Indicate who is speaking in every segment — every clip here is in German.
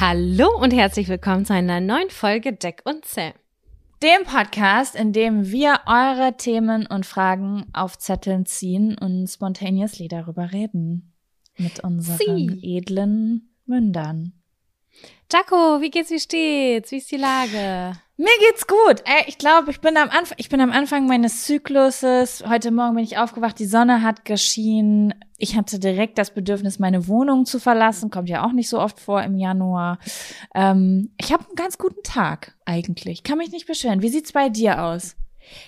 Speaker 1: Hallo und herzlich willkommen zu einer neuen Folge Deck und Zell.
Speaker 2: Dem Podcast, in dem wir eure Themen und Fragen auf Zetteln ziehen und spontaneously darüber reden. Mit unseren
Speaker 1: Sie.
Speaker 2: edlen Mündern.
Speaker 1: Jaco, wie geht's, wie steht's? Wie ist die Lage?
Speaker 2: Mir geht's gut. Ey, ich glaube, ich bin am Anfang, ich bin am Anfang meines Zykluses. Heute Morgen bin ich aufgewacht, die Sonne hat geschienen. Ich hatte direkt das Bedürfnis, meine Wohnung zu verlassen. Kommt ja auch nicht so oft vor im Januar. Ähm, ich habe einen ganz guten Tag eigentlich. Kann mich nicht beschweren. Wie sieht's bei dir aus?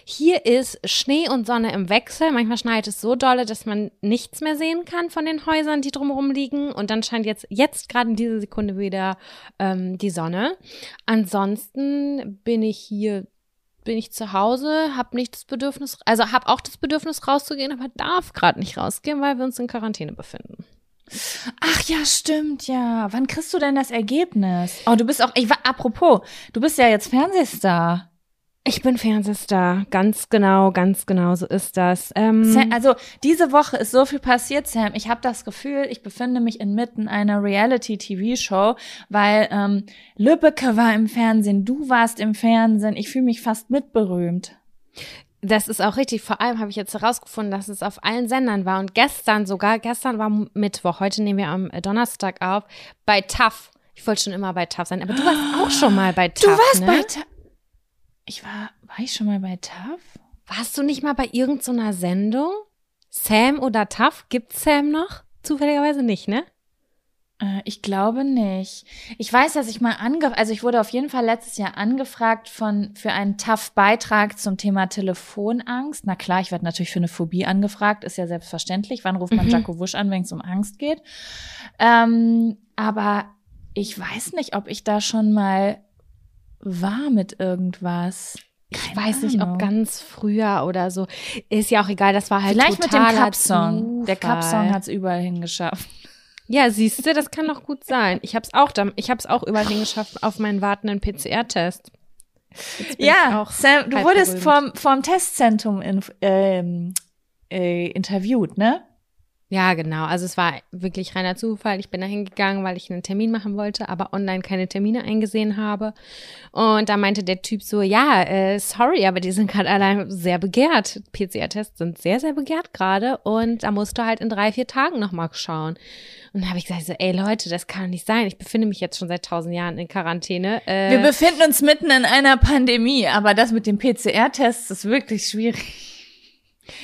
Speaker 1: Hier ist Schnee und Sonne im Wechsel. Manchmal schneit es so dolle, dass man nichts mehr sehen kann von den Häusern, die drumherum liegen. Und dann scheint jetzt, jetzt gerade in dieser Sekunde wieder ähm, die Sonne. Ansonsten bin ich hier, bin ich zu Hause, habe nicht das Bedürfnis, also habe auch das Bedürfnis rauszugehen, aber darf gerade nicht rausgehen, weil wir uns in Quarantäne befinden.
Speaker 2: Ach ja, stimmt, ja. Wann kriegst du denn das Ergebnis? Oh, du bist auch, ich apropos, du bist ja jetzt Fernsehstar.
Speaker 1: Ich bin Fernsehstar, ganz genau, ganz genau, so ist das. Ähm,
Speaker 2: Sam, also diese Woche ist so viel passiert, Sam. Ich habe das Gefühl, ich befinde mich inmitten einer Reality-TV-Show, weil ähm, Lübbecke war im Fernsehen, du warst im Fernsehen. Ich fühle mich fast mitberühmt.
Speaker 1: Das ist auch richtig. Vor allem habe ich jetzt herausgefunden, dass es auf allen Sendern war. Und gestern sogar, gestern war Mittwoch, heute nehmen wir am Donnerstag auf, bei TAF. Ich wollte schon immer bei TAF sein, aber du warst auch schon mal bei TAF.
Speaker 2: Du warst
Speaker 1: ne?
Speaker 2: bei TAF. Ich war, war ich schon mal bei TAF?
Speaker 1: Warst du nicht mal bei irgendeiner Sendung? Sam oder TAF? Gibt's Sam noch? Zufälligerweise nicht, ne?
Speaker 2: Äh, Ich glaube nicht. Ich weiß, dass ich mal ange, also ich wurde auf jeden Fall letztes Jahr angefragt von für einen TAF-Beitrag zum Thema Telefonangst. Na klar, ich werde natürlich für eine Phobie angefragt, ist ja selbstverständlich. Wann ruft man
Speaker 1: Mhm.
Speaker 2: Jaco Wusch an, wenn es um Angst geht? Ähm, aber ich weiß nicht, ob ich da schon mal war mit irgendwas.
Speaker 1: Ich
Speaker 2: Keine
Speaker 1: weiß nicht,
Speaker 2: Ahnung.
Speaker 1: ob ganz früher oder so. Ist ja auch egal, das war halt
Speaker 2: Vielleicht mit dem Cup-Song. Der. Cup-Song hat es überall hingeschafft.
Speaker 1: Ja, siehst du, das kann doch gut sein. Ich hab's auch, dam- ich hab's auch überall hingeschafft auf meinen wartenden PCR-Test. Ich
Speaker 2: Ja,
Speaker 1: auch
Speaker 2: Sam, du wurdest
Speaker 1: berühmt.
Speaker 2: vom, vom Testzentrum in, ähm, äh, interviewt, ne?
Speaker 1: Ja, genau. Also es war wirklich reiner Zufall. Ich bin da hingegangen, weil ich einen Termin machen wollte, aber online keine Termine eingesehen habe. Und da meinte der Typ so, ja, äh, sorry, aber die sind gerade allein sehr begehrt. PCR-Tests sind sehr, sehr begehrt gerade. Und da musst du halt in drei, vier Tagen nochmal schauen. Und da habe ich gesagt, so, ey Leute, das kann doch nicht sein. Ich befinde mich jetzt schon seit tausend Jahren in Quarantäne. Äh,
Speaker 2: Wir befinden uns mitten in einer Pandemie, aber das mit den PCR-Tests ist wirklich schwierig.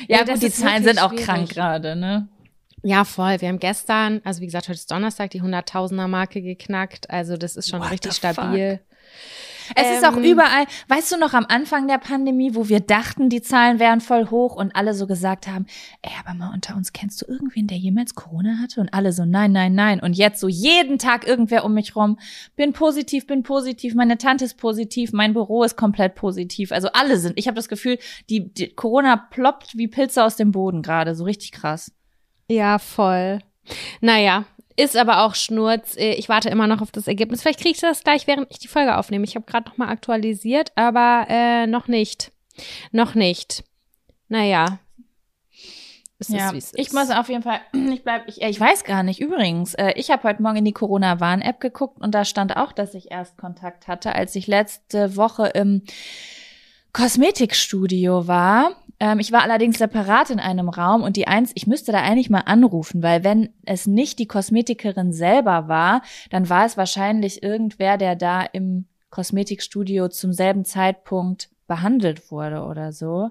Speaker 2: Ja,
Speaker 1: Ja,
Speaker 2: gut, die Zahlen sind auch
Speaker 1: schwierig.
Speaker 2: krank gerade, ne?
Speaker 1: Ja, voll. Wir haben gestern, also wie gesagt, heute ist Donnerstag, die 100.000er Marke geknackt. Also das ist schon
Speaker 2: What
Speaker 1: richtig stabil.
Speaker 2: Es ist auch
Speaker 1: Ähm,
Speaker 2: überall, weißt du noch am Anfang der Pandemie, wo wir dachten, die Zahlen wären voll hoch und alle so gesagt haben, ey, aber mal unter uns, kennst du irgendwen, der jemals Corona hatte? Und alle so, nein, nein, nein. Und jetzt so jeden Tag irgendwer um mich rum, bin positiv, bin positiv, meine Tante ist positiv, mein Büro ist komplett positiv. Also alle sind. Ich habe das Gefühl, die, die Corona ploppt wie Pilze aus dem Boden gerade, so richtig krass.
Speaker 1: Ja, voll. Naja, ist aber auch Schnurz. Äh, Ich warte immer noch auf das Ergebnis. Vielleicht kriege ich das gleich, während ich die Folge aufnehme. Ich habe gerade noch mal aktualisiert, aber äh, noch nicht. Noch nicht. Naja. Es
Speaker 2: ja,
Speaker 1: ist.
Speaker 2: ich muss auf jeden Fall, ich bleib, ich, äh, ich weiß gar nicht, übrigens, äh, ich habe heute Morgen in die Corona-Warn-App geguckt und da stand auch, dass ich erst Kontakt hatte, als ich letzte Woche im Kosmetikstudio war. Ähm, ich war allerdings separat in einem Raum und die eins, ich müsste da eigentlich mal anrufen, weil wenn es nicht die Kosmetikerin selber war, dann war es wahrscheinlich irgendwer, der da im Kosmetikstudio zum selben Zeitpunkt behandelt wurde oder so.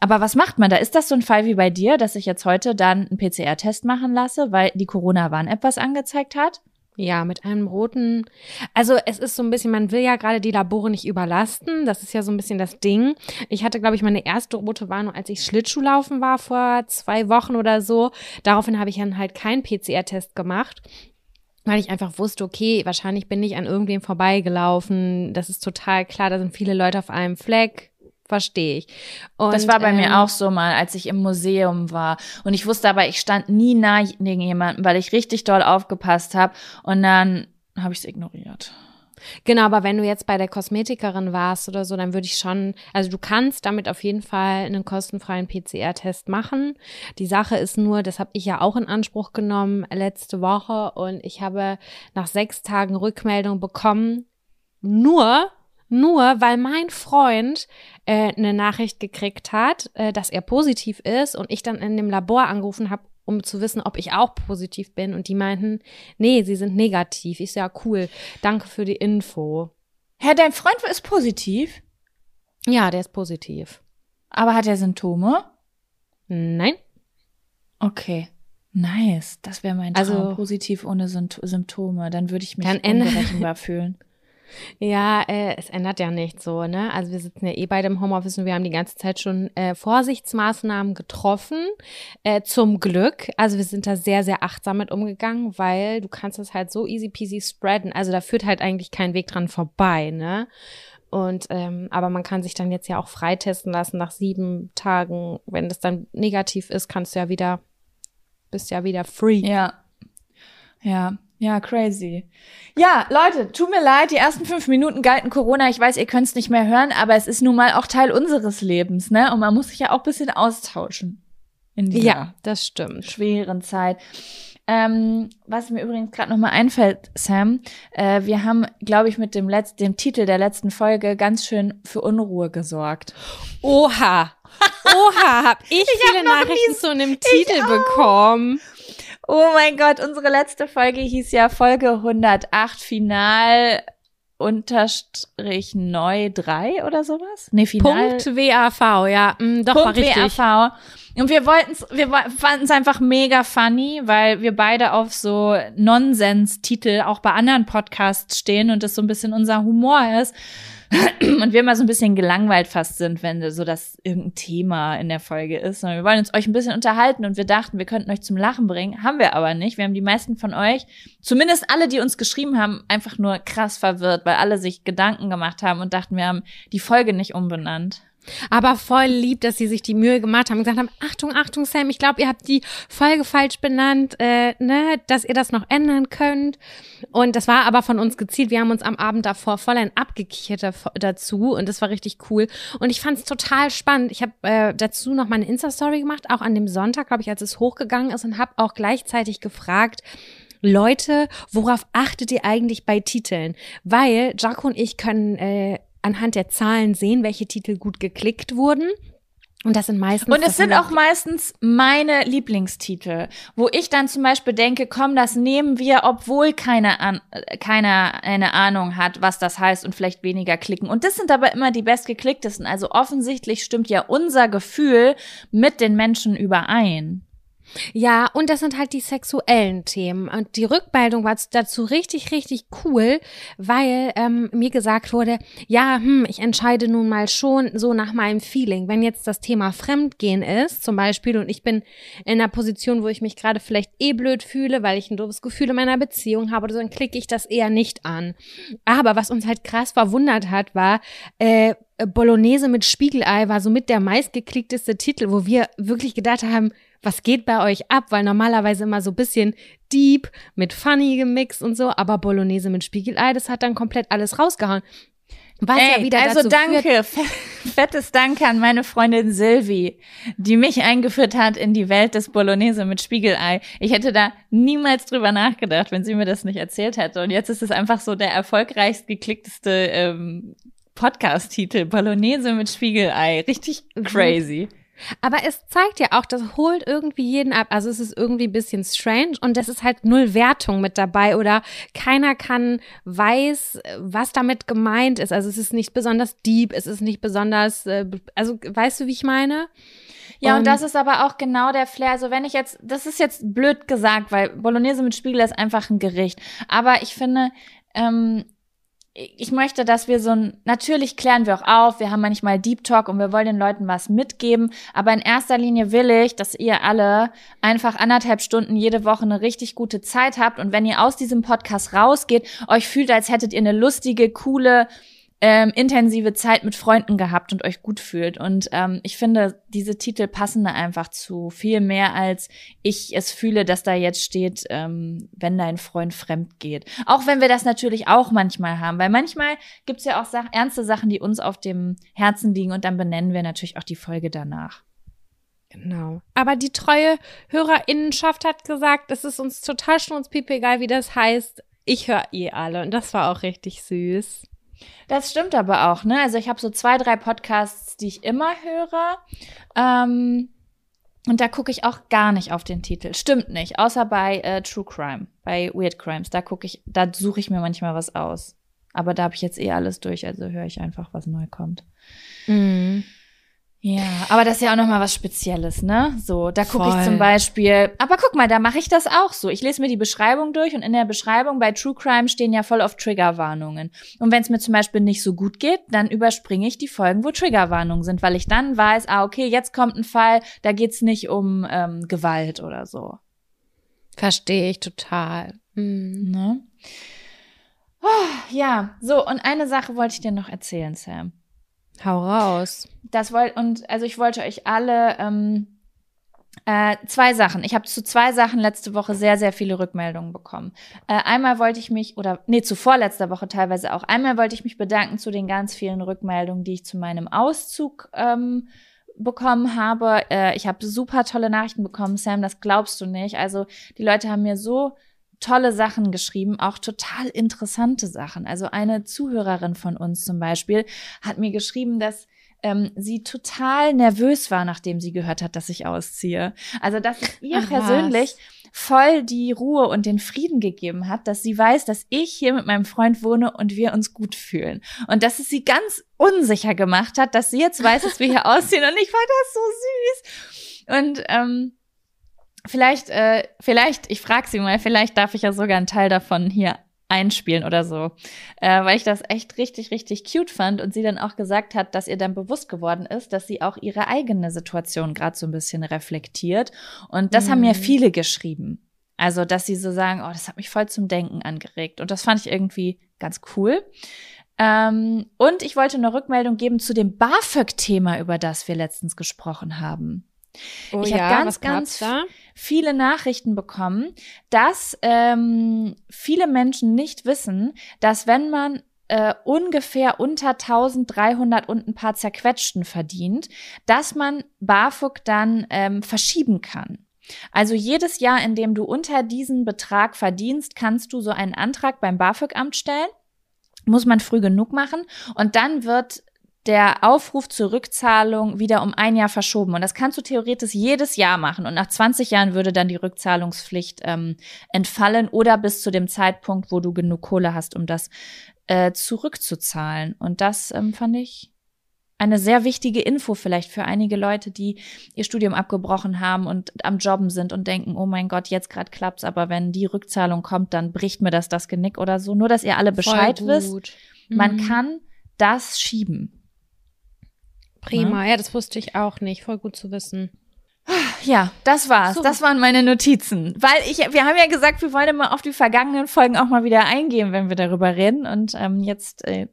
Speaker 2: Aber was macht man da? Ist das so ein Fall wie bei dir, dass ich jetzt heute dann einen PCR-Test machen lasse, weil die Corona-Warn-App was angezeigt hat?
Speaker 1: Ja, mit einem roten. Also es ist so ein bisschen, man will ja gerade die Labore nicht überlasten. Das ist ja so ein bisschen das Ding. Ich hatte, glaube ich, meine erste rote Warnung, als ich Schlittschuhlaufen war vor zwei Wochen oder so. Daraufhin habe ich dann halt keinen PCR-Test gemacht. Weil ich einfach wusste, okay, wahrscheinlich bin ich an irgendwem vorbeigelaufen. Das ist total klar, da sind viele Leute auf einem Fleck. Verstehe ich. Und,
Speaker 2: das war bei
Speaker 1: ähm,
Speaker 2: mir auch so mal, als ich im Museum war. Und ich wusste aber, ich stand nie nah neben jemandem, weil ich richtig doll aufgepasst habe. Und dann habe ich es ignoriert.
Speaker 1: Genau, aber wenn du jetzt bei der Kosmetikerin warst oder so, dann würde ich schon, also du kannst damit auf jeden Fall einen kostenfreien PCR-Test machen. Die Sache ist nur, das habe ich ja auch in Anspruch genommen letzte Woche und ich habe nach sechs Tagen Rückmeldung bekommen, nur nur weil mein Freund äh, eine Nachricht gekriegt hat, äh, dass er positiv ist und ich dann in dem Labor angerufen habe, um zu wissen, ob ich auch positiv bin. Und die meinten, nee, sie sind negativ. Ich so, ja, cool. Danke für die Info.
Speaker 2: Herr, dein Freund ist positiv,
Speaker 1: Ja, der ist positiv.
Speaker 2: aber hat er Symptome?
Speaker 1: Nein.
Speaker 2: Okay. Nice. Das wäre mein Traum.
Speaker 1: Also-
Speaker 2: positiv ohne Symptome. Dann würde ich mich
Speaker 1: Dann
Speaker 2: unberechenbar fühlen.
Speaker 1: Ja, äh, es ändert ja nichts so, ne? Also wir sitzen ja eh beide im Homeoffice und wir haben die ganze Zeit schon äh, Vorsichtsmaßnahmen getroffen. Äh, zum Glück. Also wir sind da sehr, sehr achtsam mit umgegangen, weil du kannst es halt so easy peasy spreaden. Also da führt halt eigentlich kein Weg dran vorbei, ne? Und ähm, aber man kann sich dann jetzt ja auch freitesten lassen nach sieben Tagen. Wenn das dann negativ ist, kannst du ja wieder, bist ja wieder free.
Speaker 2: Ja. Ja. Ja, crazy. Ja, Leute, tut mir leid, die ersten fünf Minuten galten Corona. Ich weiß, ihr könnt es nicht mehr hören, aber es ist nun mal auch Teil unseres Lebens, ne? Und man muss sich ja auch ein bisschen austauschen. In dieser
Speaker 1: Ja, das stimmt.
Speaker 2: schweren Zeit. Ähm, was mir übrigens gerade nochmal einfällt, Sam, äh, wir haben, glaube ich, mit dem, Letz dem Titel der letzten Folge ganz schön für Unruhe gesorgt.
Speaker 1: Oha. Oha, hab ich, viele
Speaker 2: noch
Speaker 1: Nachrichten zu einem Titel bekommen.
Speaker 2: Oh mein Gott, unsere letzte Folge hieß ja Folge 108 Final unterstrich neu 3 oder sowas? Nee, Final.
Speaker 1: Punkt WAV, ja. Mm, doch, war
Speaker 2: Punkt
Speaker 1: richtig.
Speaker 2: WAV. Und wir wollten's, wir fanden es einfach mega funny, weil wir beide auf so Nonsens-Titel auch bei anderen Podcasts stehen und das so ein bisschen unser Humor ist. Und wir immer so ein bisschen gelangweilt fast sind, wenn so das irgendein Thema in der Folge ist. Und wir wollen uns euch ein bisschen unterhalten und wir dachten, wir könnten euch zum Lachen bringen. Haben wir aber nicht. Wir haben die meisten von euch, zumindest alle, die uns geschrieben haben, einfach nur krass verwirrt, weil alle sich Gedanken gemacht haben und dachten, wir haben die Folge nicht umbenannt.
Speaker 1: Aber voll lieb, dass sie sich die Mühe gemacht haben und gesagt haben, Achtung, Achtung, Sam, ich glaube, ihr habt die Folge falsch benannt, äh, ne, dass ihr das noch ändern könnt. Und das war aber von uns gezielt. Wir haben uns am Abend davor voll ein abgekichert dazu und das war richtig cool. Und ich fand es total spannend. Ich habe äh, dazu noch mal eine Insta-Story gemacht, auch an dem Sonntag, glaube ich, als es hochgegangen ist und habe auch gleichzeitig gefragt, Leute, worauf achtet ihr eigentlich bei Titeln? Weil Jaco und ich können äh, anhand der Zahlen sehen, welche Titel gut geklickt wurden. Und das sind meistens.
Speaker 2: Und es sind auch meistens meine Lieblingstitel, wo ich dann zum Beispiel denke, komm, das nehmen wir, obwohl keiner, an, äh, keiner eine Ahnung hat, was das heißt und vielleicht weniger klicken. Und das sind aber immer die bestgeklicktesten. Also offensichtlich stimmt ja unser Gefühl mit den Menschen überein.
Speaker 1: Ja, und das sind halt die sexuellen Themen. Und die Rückmeldung war dazu richtig, richtig cool, weil ähm, mir gesagt wurde, ja, hm, ich entscheide nun mal schon so nach meinem Feeling. Wenn jetzt das Thema Fremdgehen ist, zum Beispiel, und ich bin in einer Position, wo ich mich gerade vielleicht eh blöd fühle, weil ich ein doofes Gefühl in meiner Beziehung habe dann klicke ich das eher nicht an. Aber was uns halt krass verwundert hat, war, äh, Bolognese mit Spiegelei war somit der meistgeklickteste Titel, wo wir wirklich gedacht haben, was geht bei euch ab? Weil normalerweise immer so bisschen deep mit funny gemixt und so, aber Bolognese mit Spiegelei, das hat dann komplett alles rausgehauen.
Speaker 2: Was Ey, ja wieder also danke, fettes Danke an meine Freundin Silvi, die mich eingeführt hat in die Welt des Bolognese mit Spiegelei. Ich hätte da niemals drüber nachgedacht, wenn sie mir das nicht erzählt hätte. Und jetzt ist es einfach so der erfolgreichst geklickteste ähm, Podcast-Titel, Bolognese mit Spiegelei. Richtig crazy.
Speaker 1: Aber es zeigt ja auch, das holt irgendwie jeden ab. Also es ist irgendwie ein bisschen strange und es ist halt null Wertung mit dabei oder keiner kann weiß, was damit gemeint ist. Also es ist nicht besonders deep, es ist nicht besonders, äh, also weißt du, wie ich meine?
Speaker 2: Ja, und, und, das ist aber auch genau der Flair. Also wenn ich jetzt, das ist jetzt blöd gesagt, weil Bolognese mit Spiegel ist einfach ein Gericht. Aber ich finde, ähm, ich möchte, dass wir so ein, natürlich klären wir auch auf, wir haben manchmal Deep Talk und wir wollen den Leuten was mitgeben, aber in erster Linie will ich, dass ihr alle einfach anderthalb Stunden jede Woche eine richtig gute Zeit habt. Und wenn ihr aus diesem Podcast rausgeht, euch fühlt, als hättet ihr eine lustige, coole, ähm, intensive Zeit mit Freunden gehabt und euch gut fühlt. Und ähm, ich finde, diese Titel passen da einfach zu viel mehr, als ich es fühle, dass da jetzt steht, ähm, wenn dein Freund fremd geht. Auch wenn wir das natürlich auch manchmal haben, weil manchmal gibt's ja auch Sach ernste Sachen, die uns auf dem Herzen liegen und dann benennen wir natürlich auch die Folge danach.
Speaker 1: Genau. Aber die treue Hörerinnenschaft hat gesagt, es ist uns total schnurzpiepe egal, wie das heißt. Ich höre eh alle und das war auch richtig süß.
Speaker 2: Das stimmt aber auch, ne? Also ich habe so zwei, drei Podcasts, die ich immer höre. Ähm, und da gucke ich auch gar nicht auf den Titel. Stimmt nicht, außer bei äh, True Crime, bei Weird Crimes. Da gucke ich, da suche ich mir manchmal was aus. Aber da habe ich jetzt eh alles durch, also höre ich einfach, was neu kommt. Mhm. Ja, aber das ist ja auch noch mal was Spezielles, ne? So, da gucke ich zum Beispiel. Aber guck mal, da mache ich das auch so. Ich lese mir die Beschreibung durch und in der Beschreibung bei True Crime stehen ja voll auf Triggerwarnungen. Und wenn es mir zum Beispiel nicht so gut geht, dann überspringe ich die Folgen, wo Triggerwarnungen sind, weil ich dann weiß, ah okay, jetzt kommt ein Fall, da geht's nicht um ähm, Gewalt oder so.
Speaker 1: Verstehe ich total. Mhm. Ne?
Speaker 2: Oh, ja, so und eine Sache wollte ich dir noch erzählen, Sam.
Speaker 1: Hau raus.
Speaker 2: Das wollt und also ich wollte euch alle ähm, äh, zwei Sachen. Ich habe zu zwei Sachen letzte Woche sehr, sehr viele Rückmeldungen bekommen. Äh, einmal wollte ich mich, oder nee, zuvor letzter Woche teilweise auch, einmal wollte ich mich bedanken zu den ganz vielen Rückmeldungen, die ich zu meinem Auszug ähm, bekommen habe. Äh, ich habe super tolle Nachrichten bekommen, Sam, das glaubst du nicht. Also die Leute haben mir so tolle Sachen geschrieben, auch total interessante Sachen. Also eine Zuhörerin von uns zum Beispiel hat mir geschrieben, dass ähm, sie total nervös war, nachdem sie gehört hat, dass ich ausziehe. Also dass es ihr Ach, persönlich was. voll die Ruhe und den Frieden gegeben hat, dass sie weiß, dass ich hier mit meinem Freund wohne und wir uns gut fühlen. Und dass es sie ganz unsicher gemacht hat, dass sie jetzt weiß, dass wir hier ausziehen. Und ich fand das so süß. Und ähm, vielleicht, äh, vielleicht, ich frage sie mal, vielleicht darf ich ja sogar einen Teil davon hier einspielen oder so, äh, weil ich das echt richtig, richtig cute fand und sie dann auch gesagt hat, dass ihr dann bewusst geworden ist, dass sie auch ihre eigene Situation gerade so ein bisschen reflektiert. Und das mhm. haben mir viele geschrieben. Also, dass sie so sagen, oh, das hat mich voll zum Denken angeregt. Und das fand ich irgendwie ganz cool. Ähm, und ich wollte eine Rückmeldung geben zu dem BAföG-Thema, über das wir letztens gesprochen haben. Oh ich ja, habe ganz, ganz da? Viele Nachrichten bekommen, dass ähm, viele Menschen nicht wissen, dass wenn man äh, ungefähr unter 1300 und ein paar zerquetschten verdient, dass man BAföG dann ähm, verschieben kann. Also jedes Jahr, in dem du unter diesen Betrag verdienst, kannst du so einen Antrag beim BAföG-Amt stellen muss man früh genug machen und dann wird der Aufruf zur Rückzahlung wieder um ein Jahr verschoben. Und das kannst du theoretisch jedes Jahr machen. Und nach 20 Jahren würde dann die Rückzahlungspflicht ähm, entfallen oder bis zu dem Zeitpunkt, wo du genug Kohle hast, um das äh, zurückzuzahlen. Und das ähm, fand ich eine sehr wichtige Info vielleicht für einige Leute, die ihr Studium abgebrochen haben und am Jobben sind und denken, oh mein Gott, jetzt gerade klappt's, aber wenn die Rückzahlung kommt, dann bricht mir das das Genick oder so. Nur, dass ihr alle Bescheid wisst, man
Speaker 1: Mhm.
Speaker 2: kann das schieben.
Speaker 1: Prima, ja, das wusste ich auch nicht. Voll gut zu wissen.
Speaker 2: Ja, das war's.
Speaker 1: So.
Speaker 2: Das waren meine Notizen. Weil ich, wir haben ja gesagt, wir wollen immer auf die vergangenen Folgen auch mal wieder eingehen, wenn wir darüber reden. Und ähm, jetzt äh,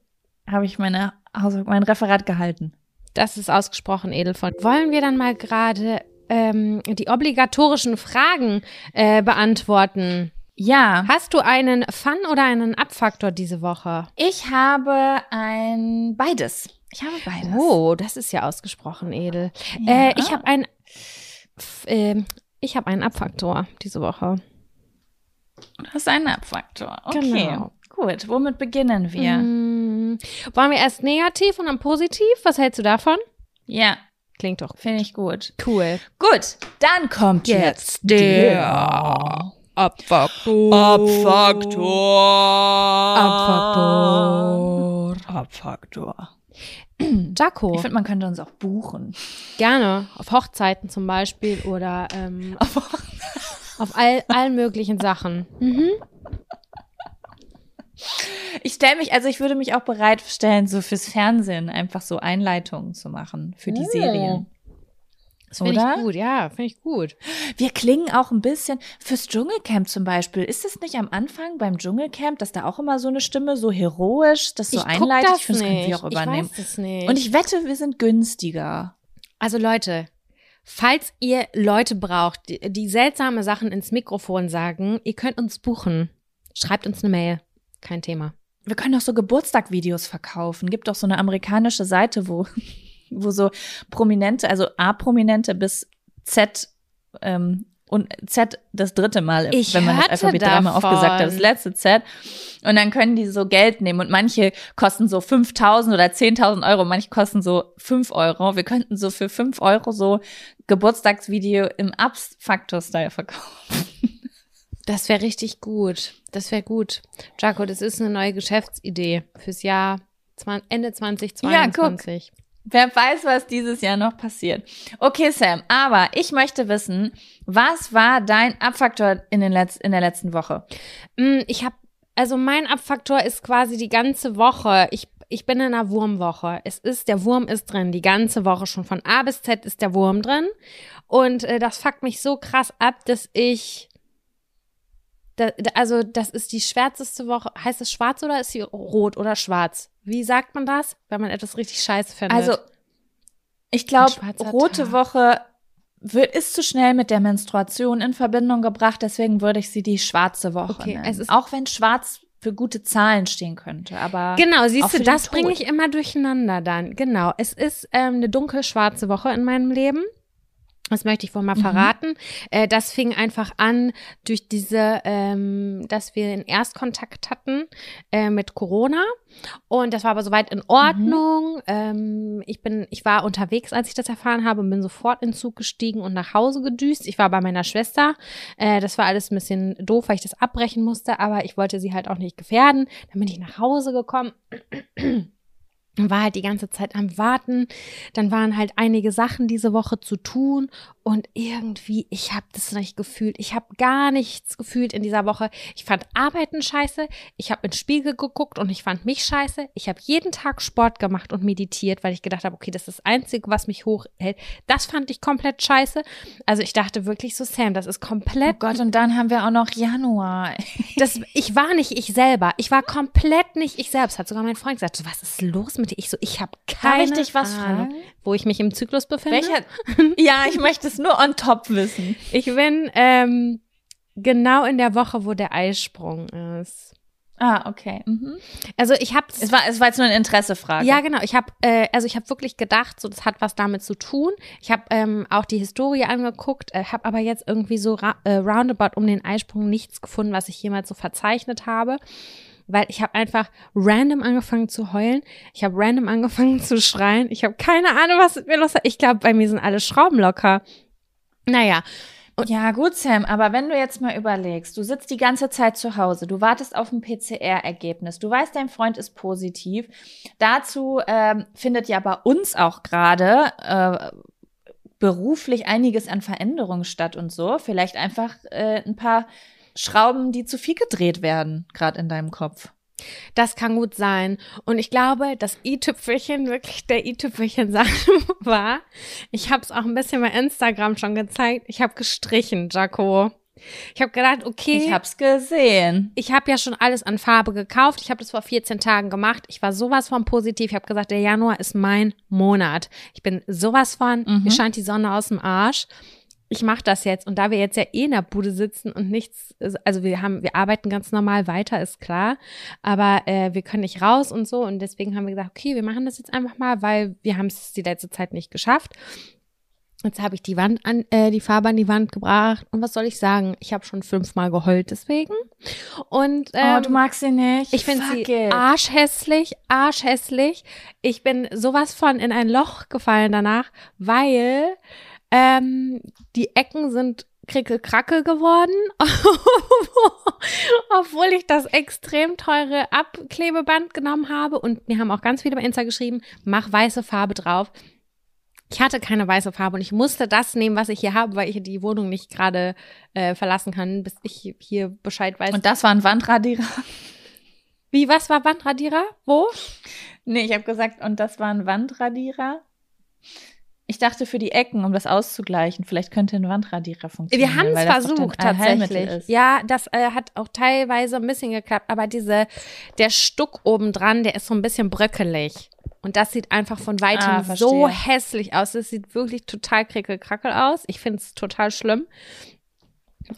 Speaker 2: habe ich meine Haus mein Referat gehalten.
Speaker 1: Das ist ausgesprochen edel von. Wollen wir dann mal gerade ähm, die obligatorischen Fragen äh, beantworten?
Speaker 2: Ja,
Speaker 1: Hast du einen Fun oder einen Abfaktor diese Woche?
Speaker 2: ich habe ein beides. Ich habe beides.
Speaker 1: Oh, das ist ja ausgesprochen edel.
Speaker 2: Ja.
Speaker 1: Äh, ich habe ein, ähm, ich habe einen Abfaktor diese Woche.
Speaker 2: Du hast einen Abfaktor. Okay.
Speaker 1: Genau.
Speaker 2: Gut, womit beginnen wir?
Speaker 1: Mm, wollen wir erst negativ und dann positiv? Was hältst du davon?
Speaker 2: Ja,
Speaker 1: Klingt doch
Speaker 2: finde ich gut.
Speaker 1: cool.
Speaker 2: Gut, dann kommt jetzt der
Speaker 1: Abfaktor.
Speaker 2: Abfaktor. Abfaktor.
Speaker 1: Jaco.
Speaker 2: Ich finde, man könnte uns auch buchen.
Speaker 1: Gerne. Auf Hochzeiten zum Beispiel oder ähm, auf all, allen möglichen Sachen. Mhm.
Speaker 2: Ich stelle mich, also ich würde mich auch bereitstellen, so fürs Fernsehen einfach so Einleitungen zu machen für die
Speaker 1: Oh.
Speaker 2: Serien.
Speaker 1: Das finde ich gut, ja, finde ich gut.
Speaker 2: Wir klingen auch ein bisschen fürs Dschungelcamp zum Beispiel. Ist es nicht am Anfang beim Dschungelcamp, dass da auch immer so eine Stimme so heroisch, das so
Speaker 1: ich
Speaker 2: einleitet?
Speaker 1: das
Speaker 2: ich finde, das können wir auch übernehmen.
Speaker 1: Ich weiß es nicht.
Speaker 2: Und ich wette, wir sind günstiger.
Speaker 1: Also Leute, falls ihr Leute braucht, die, die seltsame Sachen ins Mikrofon sagen, ihr könnt uns buchen. Schreibt uns eine Mail. Kein Thema.
Speaker 2: Wir können doch so Geburtstagvideos verkaufen. Gibt doch so eine amerikanische Seite, wo, wo so Prominente, also A-Prominente bis Z ähm, und Z das dritte Mal,
Speaker 1: Ich
Speaker 2: wenn man das Alphabet dreimal
Speaker 1: davon.
Speaker 2: aufgesagt hat, das letzte Z. Und dann können die so Geld nehmen und manche kosten so 5.000 oder 10.000 Euro, manche kosten so 5 Euro. Wir könnten so für 5 Euro so Geburtstagsvideo im Ups-Factor-Style verkaufen.
Speaker 1: Das wäre richtig gut. Das wäre gut. Jaco, das ist eine neue Geschäftsidee fürs Jahr zwan- Ende 2022.
Speaker 2: Wer weiß, was dieses Jahr noch passiert. Okay, Sam, aber ich möchte wissen, was war dein Abfaktor in, den Letz in der letzten Woche?
Speaker 1: Mm, Ich habe, also mein Abfaktor ist quasi die ganze Woche. Ich, ich bin in einer Wurmwoche. Es ist, der Wurm ist drin, die ganze Woche schon. Von A bis Z ist der Wurm drin. Und äh, das fuckt mich so krass ab, dass ich. Da, also, das ist die schwärzeste Woche. Heißt es schwarz oder ist sie rot oder schwarz? Wie sagt man das, wenn man etwas richtig scheiße findet?
Speaker 2: Also, ich glaube, rote
Speaker 1: Tag.
Speaker 2: Woche wird, ist zu schnell mit der Menstruation in Verbindung gebracht, deswegen würde ich sie die schwarze Woche
Speaker 1: Okay,
Speaker 2: nennen.
Speaker 1: es ist-
Speaker 2: Auch wenn schwarz für gute Zahlen stehen könnte, aber
Speaker 1: Genau, siehst du, das bringe ich immer durcheinander dann. Genau, es ist ähm, eine dunkelschwarze Woche in meinem Leben. Das möchte ich wohl mal
Speaker 2: Mhm.
Speaker 1: verraten. Äh, das fing einfach an durch diese, ähm, dass wir einen Erstkontakt hatten äh, mit Corona. Und das war aber soweit in Ordnung. Ähm, ich bin, ich war unterwegs, als ich das erfahren habe und bin sofort in den Zug gestiegen und nach Hause gedüst. Ich war bei meiner Schwester. Äh, das war alles ein bisschen doof, weil ich das abbrechen musste, aber ich wollte sie halt auch nicht gefährden. Dann bin ich nach Hause gekommen. Und war halt die ganze Zeit am Warten. Dann waren halt einige Sachen diese Woche zu tun. Und irgendwie, ich habe das nicht gefühlt. Ich habe gar nichts gefühlt in dieser Woche. Ich fand Arbeiten scheiße. Ich habe ins Spiegel geguckt und ich fand mich scheiße. Ich habe jeden Tag Sport gemacht und meditiert, weil ich gedacht habe, okay, das ist das Einzige, was mich hochhält. Das fand ich komplett scheiße. Also ich dachte wirklich so, Sam, das ist komplett
Speaker 2: Oh Gott, und dann haben wir auch noch Januar.
Speaker 1: das, ich war nicht ich selber. Ich war komplett nicht ich selbst. Hat sogar mein Freund gesagt, so, was ist los mit dir? Ich so, ich habe keine
Speaker 2: Darf ich dich was
Speaker 1: Ahnung,
Speaker 2: fragen?
Speaker 1: wo ich mich im Zyklus befinde.
Speaker 2: Welcher? ja, ich möchte es nur on top wissen.
Speaker 1: Ich bin ähm, genau in der Woche, wo der Eisprung ist.
Speaker 2: Ah, okay. Mhm.
Speaker 1: Also ich habe
Speaker 2: Es war, es war jetzt nur eine Interessefrage.
Speaker 1: Ja, genau. Ich habe äh, also ich habe wirklich gedacht, so das hat was damit zu tun. Ich habe ähm, auch die Historie angeguckt, äh, habe aber jetzt irgendwie so ra äh, roundabout um den Eisprung nichts gefunden, was ich jemals so verzeichnet habe, weil ich habe einfach random angefangen zu heulen. Ich habe random angefangen zu schreien. Ich habe keine Ahnung, was mit mir los ist. Ich glaube, bei mir sind alle Schrauben locker. Naja,
Speaker 2: Und ja, gut, Sam, aber wenn du jetzt mal überlegst, du sitzt die ganze Zeit zu Hause, du wartest auf ein PCR-Ergebnis, du weißt, dein Freund ist positiv. Dazu ähm, findet ja bei uns auch gerade äh, beruflich einiges an Veränderungen statt und so. Vielleicht einfach äh, ein paar Schrauben, die zu viel gedreht werden, gerade in deinem Kopf.
Speaker 1: Das kann gut sein. Und ich glaube, das i-Tüpfelchen, wirklich der i-Tüpfelchen war, ich habe es auch ein bisschen bei Instagram schon gezeigt, ich habe gestrichen, Jaco. Ich habe gedacht, okay.
Speaker 2: Ich hab's gesehen.
Speaker 1: Ich habe ja schon alles an Farbe gekauft. Ich habe das vor 14 Tagen gemacht. Ich war sowas von positiv. Ich habe gesagt, der Januar ist mein Monat. Ich bin sowas von, mhm. mir scheint die Sonne aus dem Arsch ich mache das jetzt. Und da wir jetzt ja eh in der Bude sitzen und nichts, also wir haben, wir arbeiten ganz normal weiter, ist klar, aber äh, wir können nicht raus und so. Und deswegen haben wir gesagt, okay, wir machen das jetzt einfach mal, weil wir haben es die letzte Zeit nicht geschafft. Jetzt habe ich die Wand an, äh, die Farbe an die Wand gebracht. Und was soll ich sagen? Ich habe schon fünfmal geheult deswegen. Und ähm,
Speaker 2: oh, du magst sie nicht.
Speaker 1: Ich finde sie it. arschhässlich, arschhässlich. Ich bin sowas von in ein Loch gefallen danach, weil ähm, die Ecken sind krickelkrackel geworden, obwohl ich das extrem teure Abklebeband genommen habe. Und mir haben auch ganz viele bei Insta geschrieben, mach weiße Farbe drauf. Ich hatte keine weiße Farbe und ich musste das nehmen, was ich hier habe, weil ich die Wohnung nicht gerade äh, verlassen kann, bis ich hier Bescheid weiß.
Speaker 2: Und das war ein Wandradierer?
Speaker 1: Wie, was war Wandradierer? Wo?
Speaker 2: Nee, ich habe gesagt, und das war ein Wandradierer. Ich dachte für die Ecken, um das auszugleichen. Vielleicht könnte ein Wandradierer funktionieren.
Speaker 1: Wir haben es versucht tatsächlich. Ja, das äh, hat auch teilweise ein bisschen geklappt, aber diese der Stuck obendran, der ist so ein bisschen bröckelig. Und das sieht einfach von weitem ah, so hässlich aus. Es sieht wirklich total krickelkrackel aus. Ich finde es total schlimm.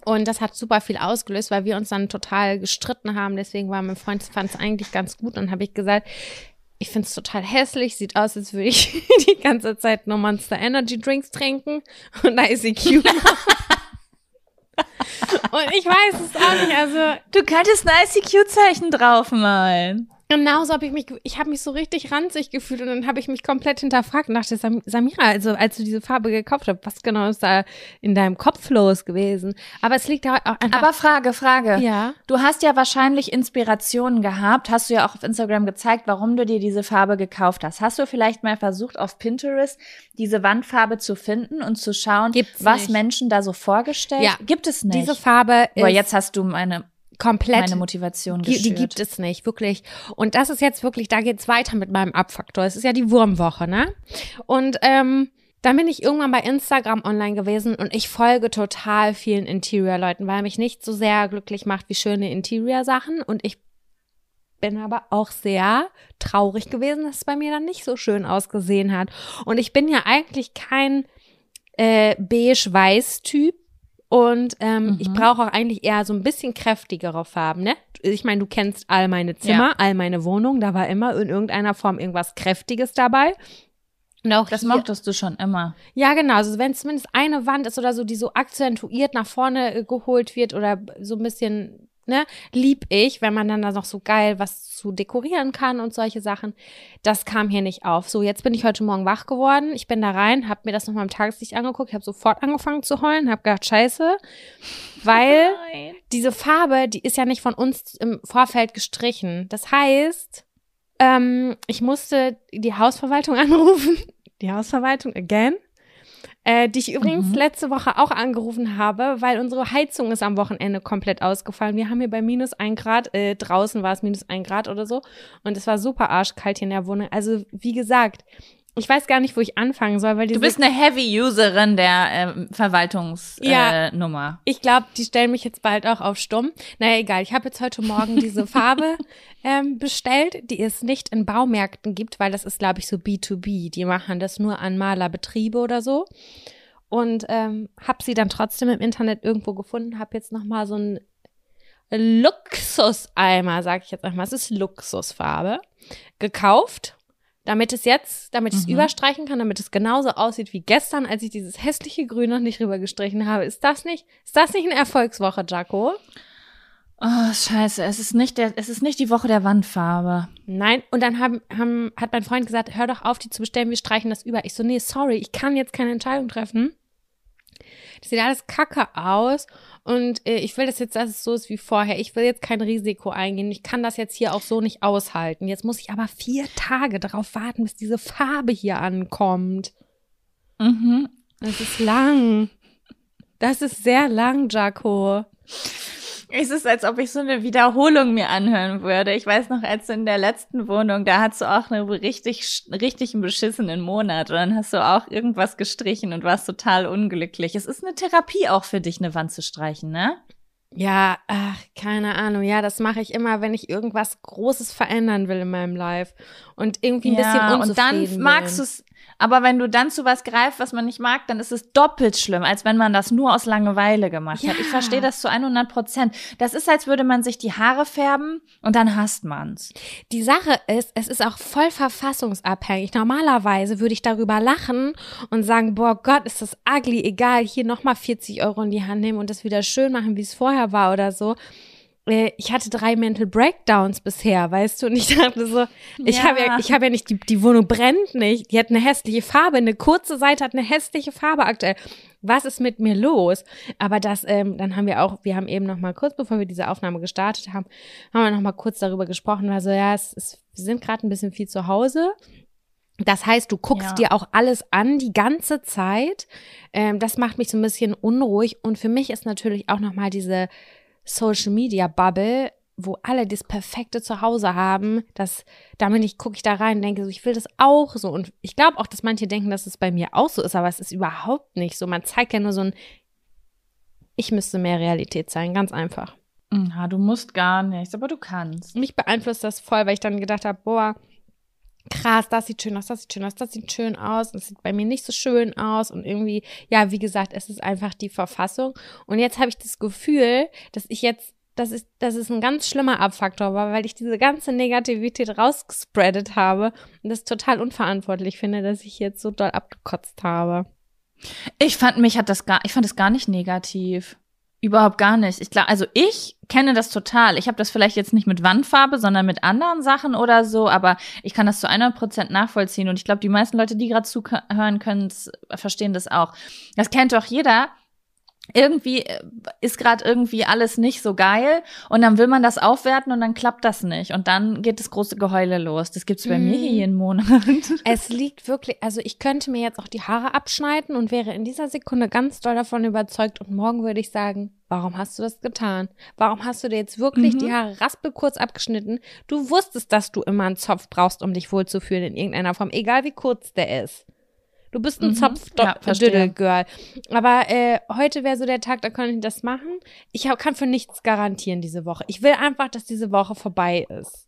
Speaker 1: Und das hat super viel ausgelöst, weil wir uns dann total gestritten haben. Deswegen war mein Freund fand es eigentlich ganz gut und habe ich gesagt, ich finde es total hässlich. Sieht aus, als würde ich die ganze Zeit nur Monster Energy Drinks trinken und ICQ. und ich weiß es auch nicht. Also
Speaker 2: du könntest ein ICQ-Zeichen draufmalen.
Speaker 1: Genauso habe ich mich, ich habe mich so richtig ranzig gefühlt und dann habe ich mich komplett hinterfragt und dachte, Samira, also als du diese Farbe gekauft hast, was genau ist da in deinem Kopf los gewesen? Aber es liegt da auch
Speaker 2: einfach. Aber Frage, Frage.
Speaker 1: Ja.
Speaker 2: Du hast ja wahrscheinlich Inspirationen gehabt, hast du ja auch auf Instagram gezeigt, warum du dir diese Farbe gekauft hast. Hast du vielleicht mal versucht, auf Pinterest diese Wandfarbe zu finden und zu schauen,
Speaker 1: Gibt's
Speaker 2: was
Speaker 1: nicht.
Speaker 2: Menschen da so vorgestellt?
Speaker 1: Ja.
Speaker 2: Gibt es nicht.
Speaker 1: Diese Farbe
Speaker 2: ist. Aber jetzt hast du meine
Speaker 1: komplett
Speaker 2: meine Motivation
Speaker 1: geschürt. Die gibt es nicht, wirklich. Und das ist jetzt wirklich, da geht's weiter mit meinem Abfaktor. Es ist ja die Wurmwoche, ne? Und ähm, dann bin ich irgendwann bei Instagram online gewesen und ich folge total vielen Interior-Leuten, weil mich nicht so sehr glücklich macht wie schöne Interior-Sachen. Und ich bin aber auch sehr traurig gewesen, dass es bei mir dann nicht so schön ausgesehen hat. Und ich bin ja eigentlich kein äh, beige-weiß-Typ und ähm, mhm. ich brauche auch eigentlich eher so ein bisschen kräftigere Farben, ne? Ich meine, du kennst all meine Zimmer, ja. all meine Wohnungen, da war immer in irgendeiner Form irgendwas Kräftiges dabei.
Speaker 2: Und auch das hier, mochtest du schon immer.
Speaker 1: Ja, genau. Also wenn zumindest eine Wand ist oder so, die so akzentuiert nach vorne äh, geholt wird oder so ein bisschen ne, lieb ich, wenn man dann da noch so geil was zu dekorieren kann und solche Sachen. Das kam hier nicht auf. So, jetzt bin ich heute Morgen wach geworden. Ich bin da rein, habe mir das nochmal im Tageslicht angeguckt, habe sofort angefangen zu heulen, habe gedacht, scheiße, weil Nein. diese Farbe, die ist ja nicht von uns im Vorfeld gestrichen. Das heißt, ähm, ich musste die Hausverwaltung anrufen. Die Hausverwaltung again äh, die ich übrigens mhm. letzte Woche auch angerufen habe, weil unsere Heizung ist am Wochenende komplett ausgefallen. Wir haben hier bei minus ein Grad, äh, draußen war es minus ein Grad oder so und es war super arschkalt hier in der Wohnung. Also wie gesagt, ich weiß gar nicht, wo ich anfangen soll, weil
Speaker 2: Du bist eine Heavy-Userin der ähm, Verwaltungsnummer. Ja, äh,
Speaker 1: ich glaube, die stellen mich jetzt bald auch auf stumm. Naja, egal. Ich habe jetzt heute Morgen diese Farbe ähm, bestellt, die es nicht in Baumärkten gibt, weil das ist, glaube ich, so B2B. Die machen das nur an Malerbetriebe oder so. Und ähm, habe sie dann trotzdem im Internet irgendwo gefunden, habe jetzt noch mal so ein Luxuseimer, sage ich jetzt einmal, es ist Luxusfarbe, gekauft damit es jetzt, damit ich es mhm. überstreichen kann, damit es genauso aussieht wie gestern, als ich dieses hässliche Grün noch nicht rübergestrichen habe. Ist das nicht, ist das nicht eine Erfolgswoche, Jaco?
Speaker 2: Oh, scheiße, es ist nicht der, es ist nicht die Woche der Wandfarbe.
Speaker 1: Nein, und dann haben, haben, hat mein Freund gesagt, hör doch auf, die zu bestellen, wir streichen das über. Ich so, nee, sorry, ich kann jetzt keine Entscheidung treffen. Das sieht alles kacke aus und äh, ich will das jetzt, dass es so ist wie vorher. Ich will jetzt kein Risiko eingehen. Ich kann das jetzt hier auch so nicht aushalten. Jetzt muss ich aber vier Tage darauf warten, bis diese Farbe hier ankommt.
Speaker 2: Mhm.
Speaker 1: Das ist lang. Das ist sehr lang, Jaco.
Speaker 2: Es ist, als ob ich so eine Wiederholung mir anhören würde. Ich weiß noch, als du in der letzten Wohnung, da hast du auch einen richtig, richtig beschissenen Monat und dann hast du auch irgendwas gestrichen und warst total unglücklich. Es ist eine Therapie auch für dich, eine Wand zu streichen, ne?
Speaker 1: Ja, ach, keine Ahnung. Ja, das mache ich immer, wenn ich irgendwas Großes verändern will in meinem Life und irgendwie ein
Speaker 2: ja,
Speaker 1: bisschen unzufrieden
Speaker 2: Und dann magst du es, aber wenn du dann zu was greifst, was man nicht mag, dann ist es doppelt schlimm, als wenn man das nur aus Langeweile gemacht
Speaker 1: Ja.
Speaker 2: hat. Ich verstehe das zu 100 Prozent. Das ist, als würde man sich die Haare färben und dann hasst man's.
Speaker 1: Die Sache ist, es ist auch voll verfassungsabhängig. Normalerweise würde ich darüber lachen und sagen, boah Gott, ist das ugly, egal, hier nochmal 40 Euro in die Hand nehmen und das wieder schön machen, wie es vorher war oder so. Äh, Ich hatte drei Mental Breakdowns bisher, weißt du, und ich dachte so, ich
Speaker 2: Ja.
Speaker 1: habe ja, ich habe ja nicht, die, die Wohnung brennt nicht, die hat eine hässliche Farbe, eine kurze Seite hat eine hässliche Farbe aktuell. Was ist mit mir los? Aber das, ähm, dann haben wir auch, wir haben eben noch mal kurz, bevor wir diese Aufnahme gestartet haben, haben wir noch mal kurz darüber gesprochen, weil so, ja, es ist, wir sind gerade ein bisschen viel zu Hause. Das heißt, du guckst
Speaker 2: Ja.
Speaker 1: dir auch alles an die ganze Zeit. Ähm, das macht mich so ein bisschen unruhig. Und für mich ist natürlich auch noch mal diese Social Media Bubble, wo alle das perfekte Zuhause haben, das, damit ich gucke ich da rein und denke so, ich will das auch so. Und ich glaube auch, dass manche denken, dass es bei mir auch so ist, aber es ist überhaupt nicht so. Man zeigt ja nur so ein, ich müsste mehr Realität sein, ganz einfach.
Speaker 2: Ja, du musst gar nichts, aber du kannst.
Speaker 1: Mich beeinflusst das voll, weil ich dann gedacht habe, boah, krass, das sieht schön aus, das sieht schön aus, das sieht schön aus, das sieht bei mir nicht so schön aus und irgendwie, ja, wie gesagt, es ist einfach die Verfassung und jetzt habe ich das Gefühl, dass ich jetzt das ist, das ist ein ganz schlimmer Abfaktor war, weil ich diese ganze Negativität rausgespreadet habe und das total unverantwortlich finde, dass ich jetzt so doll abgekotzt habe.
Speaker 2: Ich fand mich hat das gar, ich fand es gar nicht negativ. Überhaupt gar nicht. Ich glaube, also ich kenne das total. Ich habe das vielleicht jetzt nicht mit Wandfarbe, sondern mit anderen Sachen oder so, aber ich kann das zu 100 Prozent nachvollziehen und ich glaube, die meisten Leute, die gerade zuhören können, verstehen das auch. Das kennt doch jeder. Irgendwie äh, ist gerade irgendwie alles nicht so geil und dann will man das aufwerten und dann klappt das nicht und dann geht das große Geheule los. Das gibt's bei
Speaker 1: Mm.
Speaker 2: mir hier jeden Monat.
Speaker 1: Es liegt wirklich, also ich könnte mir jetzt auch die Haare abschneiden und wäre in dieser Sekunde ganz doll davon überzeugt und morgen würde ich sagen, warum hast du das getan? Warum hast du dir jetzt wirklich
Speaker 2: Mhm.
Speaker 1: die Haare raspelkurz abgeschnitten? Du wusstest, dass du immer einen Zopf brauchst, um dich wohlzufühlen in irgendeiner Form, egal wie kurz der ist. Du bist ein
Speaker 2: Mhm.
Speaker 1: zopf
Speaker 2: Ja, verstehe.
Speaker 1: girl Aber äh, heute wäre so der Tag, da könnte ich das machen. Ich hab, kann für nichts garantieren diese Woche. Ich will einfach, dass diese Woche vorbei ist.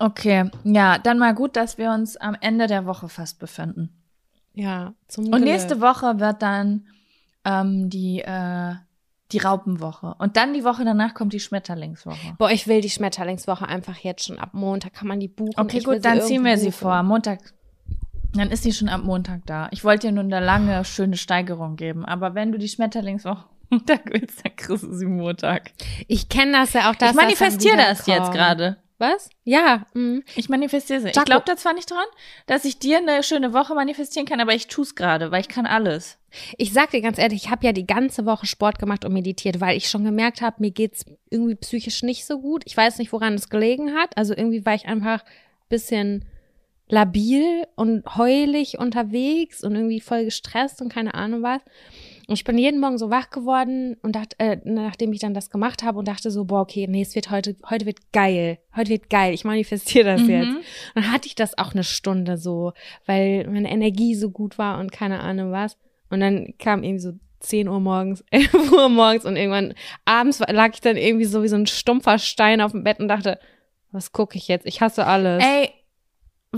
Speaker 2: Okay, ja, dann mal gut, dass wir uns am Ende der Woche fast befinden.
Speaker 1: Ja, zum
Speaker 2: Und
Speaker 1: Glück.
Speaker 2: nächste Woche wird dann ähm, die, äh, die Raupenwoche. Und dann die Woche danach kommt die Schmetterlingswoche.
Speaker 1: Boah, ich will die Schmetterlingswoche einfach jetzt schon ab Montag. Kann man die buchen?
Speaker 2: Okay,
Speaker 1: Ich
Speaker 2: gut, dann ziehen wir sie
Speaker 1: buchen.
Speaker 2: vor. Montag. Dann ist sie schon ab Montag da. Ich wollte dir nur eine lange, schöne Steigerung geben. Aber wenn du die Schmetterlingswoche Montag willst, dann kriegst du sie Montag.
Speaker 1: Ich kenne das ja auch, dass
Speaker 2: ich manifestiere
Speaker 1: das,
Speaker 2: das, jetzt gerade.
Speaker 1: Was? Ja. mm.
Speaker 2: Ich manifestiere es. Ich glaube da zwar nicht dran, dass ich dir eine schöne Woche manifestieren kann, aber ich tue es gerade, weil ich kann alles.
Speaker 1: Ich sag dir ganz ehrlich, ich habe ja die ganze Woche Sport gemacht und meditiert, weil ich schon gemerkt habe, mir geht's irgendwie psychisch nicht so gut. Ich weiß nicht, woran es gelegen hat. Also irgendwie war ich einfach bisschen labil und heulig unterwegs und irgendwie voll gestresst und keine Ahnung was. Und ich bin jeden Morgen so wach geworden und dachte, äh, nachdem ich dann das gemacht habe und dachte so, boah, okay, nee, es wird heute, heute wird geil. Heute wird geil. Ich manifestiere das
Speaker 2: Mhm.
Speaker 1: jetzt. Und dann hatte ich das auch eine Stunde so, weil meine Energie so gut war und keine Ahnung was. Und dann kam irgendwie so 10 Uhr morgens, 11 Uhr morgens und irgendwann abends lag ich dann irgendwie so wie so ein stumpfer Stein auf dem Bett und dachte, was gucke ich jetzt? Ich hasse alles.
Speaker 2: Ey,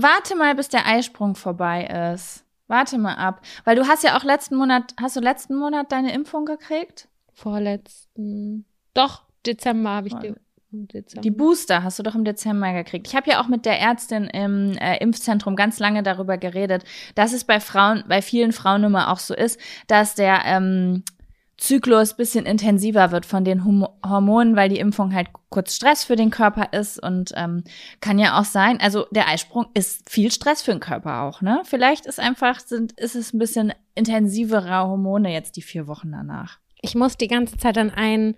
Speaker 2: warte mal, bis der Eisprung vorbei ist. Warte mal ab. Weil du hast ja auch letzten Monat, hast du letzten Monat deine Impfung gekriegt?
Speaker 1: Vorletzten. Doch, Dezember habe ich die. Dezember.
Speaker 2: Die Booster hast du doch im Dezember gekriegt. Ich habe ja auch mit der Ärztin im äh, Impfzentrum ganz lange darüber geredet, dass es bei Frauen, bei vielen Frauen immer auch so ist, dass der ähm, Zyklus bisschen intensiver wird von den Hum Hormonen, weil die Impfung halt kurz Stress für den Körper ist und ähm, kann ja auch sein, also der Eisprung ist viel Stress für den Körper auch, ne? Vielleicht ist einfach, sind, ist es ein bisschen intensivere Hormone jetzt die vier Wochen danach.
Speaker 1: Ich muss die ganze Zeit an ein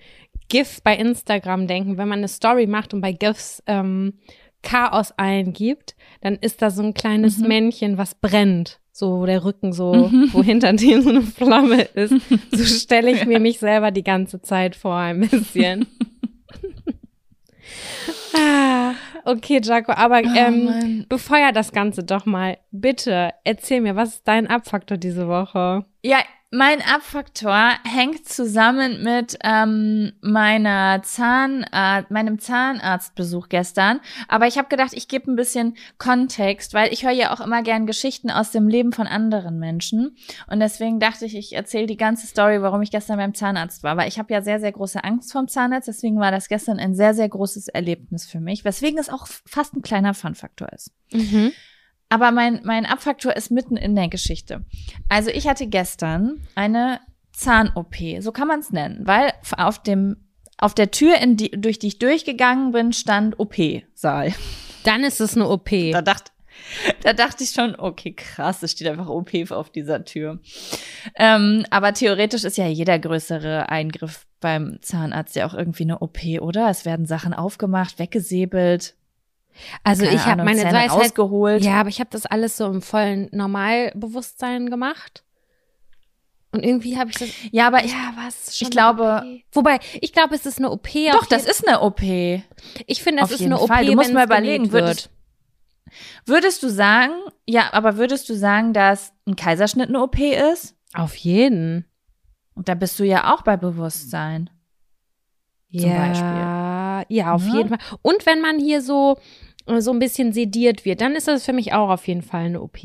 Speaker 1: GIF bei Instagram denken, wenn man eine Story macht und bei GIFs ähm, Chaos eingibt, dann ist da so ein kleines mhm. Männchen, was brennt so der Rücken so, mhm. wo hinter dem so eine Flamme ist. So stelle ich mir mich selber die ganze Zeit vor, ein bisschen. ah, okay, Jaco, aber oh, ähm, befeuer das Ganze doch mal. Bitte, erzähl mir, was ist dein Abfaktor diese Woche?
Speaker 2: Ja, mein Abfaktor hängt zusammen mit ähm, meiner Zahnarzt, meinem Zahnarztbesuch gestern. Aber ich habe gedacht, ich gebe ein bisschen Kontext, weil ich höre ja auch immer gern Geschichten aus dem Leben von anderen Menschen. Und deswegen dachte ich, ich erzähle die ganze Story, warum ich gestern beim Zahnarzt war. Weil ich habe ja sehr, sehr große Angst vom Zahnarzt. Deswegen war das gestern ein sehr, sehr großes Erlebnis für mich. Weswegen es auch fast ein kleiner Fun-Faktor ist. Mhm. Aber mein, mein Abfaktor ist mitten in der Geschichte. Also ich hatte gestern eine Zahn-OP, so kann man es nennen, weil auf dem auf der Tür, in die, durch die ich durchgegangen bin, stand OP-Saal.
Speaker 1: Dann ist es eine OP.
Speaker 2: Da dachte, da dachte ich schon, okay, krass, es steht einfach OP auf dieser Tür. Ähm, aber theoretisch ist ja jeder größere Eingriff beim Zahnarzt ja auch irgendwie eine OP, oder? Es werden Sachen aufgemacht, weggesäbelt.
Speaker 1: Also Keine ich habe meine Zähne Weisheit, rausgeholt. Ja, aber ich habe das alles so im vollen Normalbewusstsein gemacht. Und irgendwie habe ich das.
Speaker 2: Ja, aber ich, ja, was? ich glaube.
Speaker 1: Wobei, ich glaube, es ist eine OP.
Speaker 2: Doch, das ist eine OP.
Speaker 1: Ich finde, es ist eine OP.
Speaker 2: Fall. Du musst mal überlegen, würdest, würdest du sagen, ja, aber würdest du sagen, dass ein Kaiserschnitt eine OP ist?
Speaker 1: Auf jeden.
Speaker 2: Und da bist du ja auch bei Bewusstsein.
Speaker 1: Zum ja. Beispiel ja, auf ja. jeden Fall. Und wenn man hier so, so ein bisschen sediert wird, dann ist das für mich auch auf jeden Fall eine OP.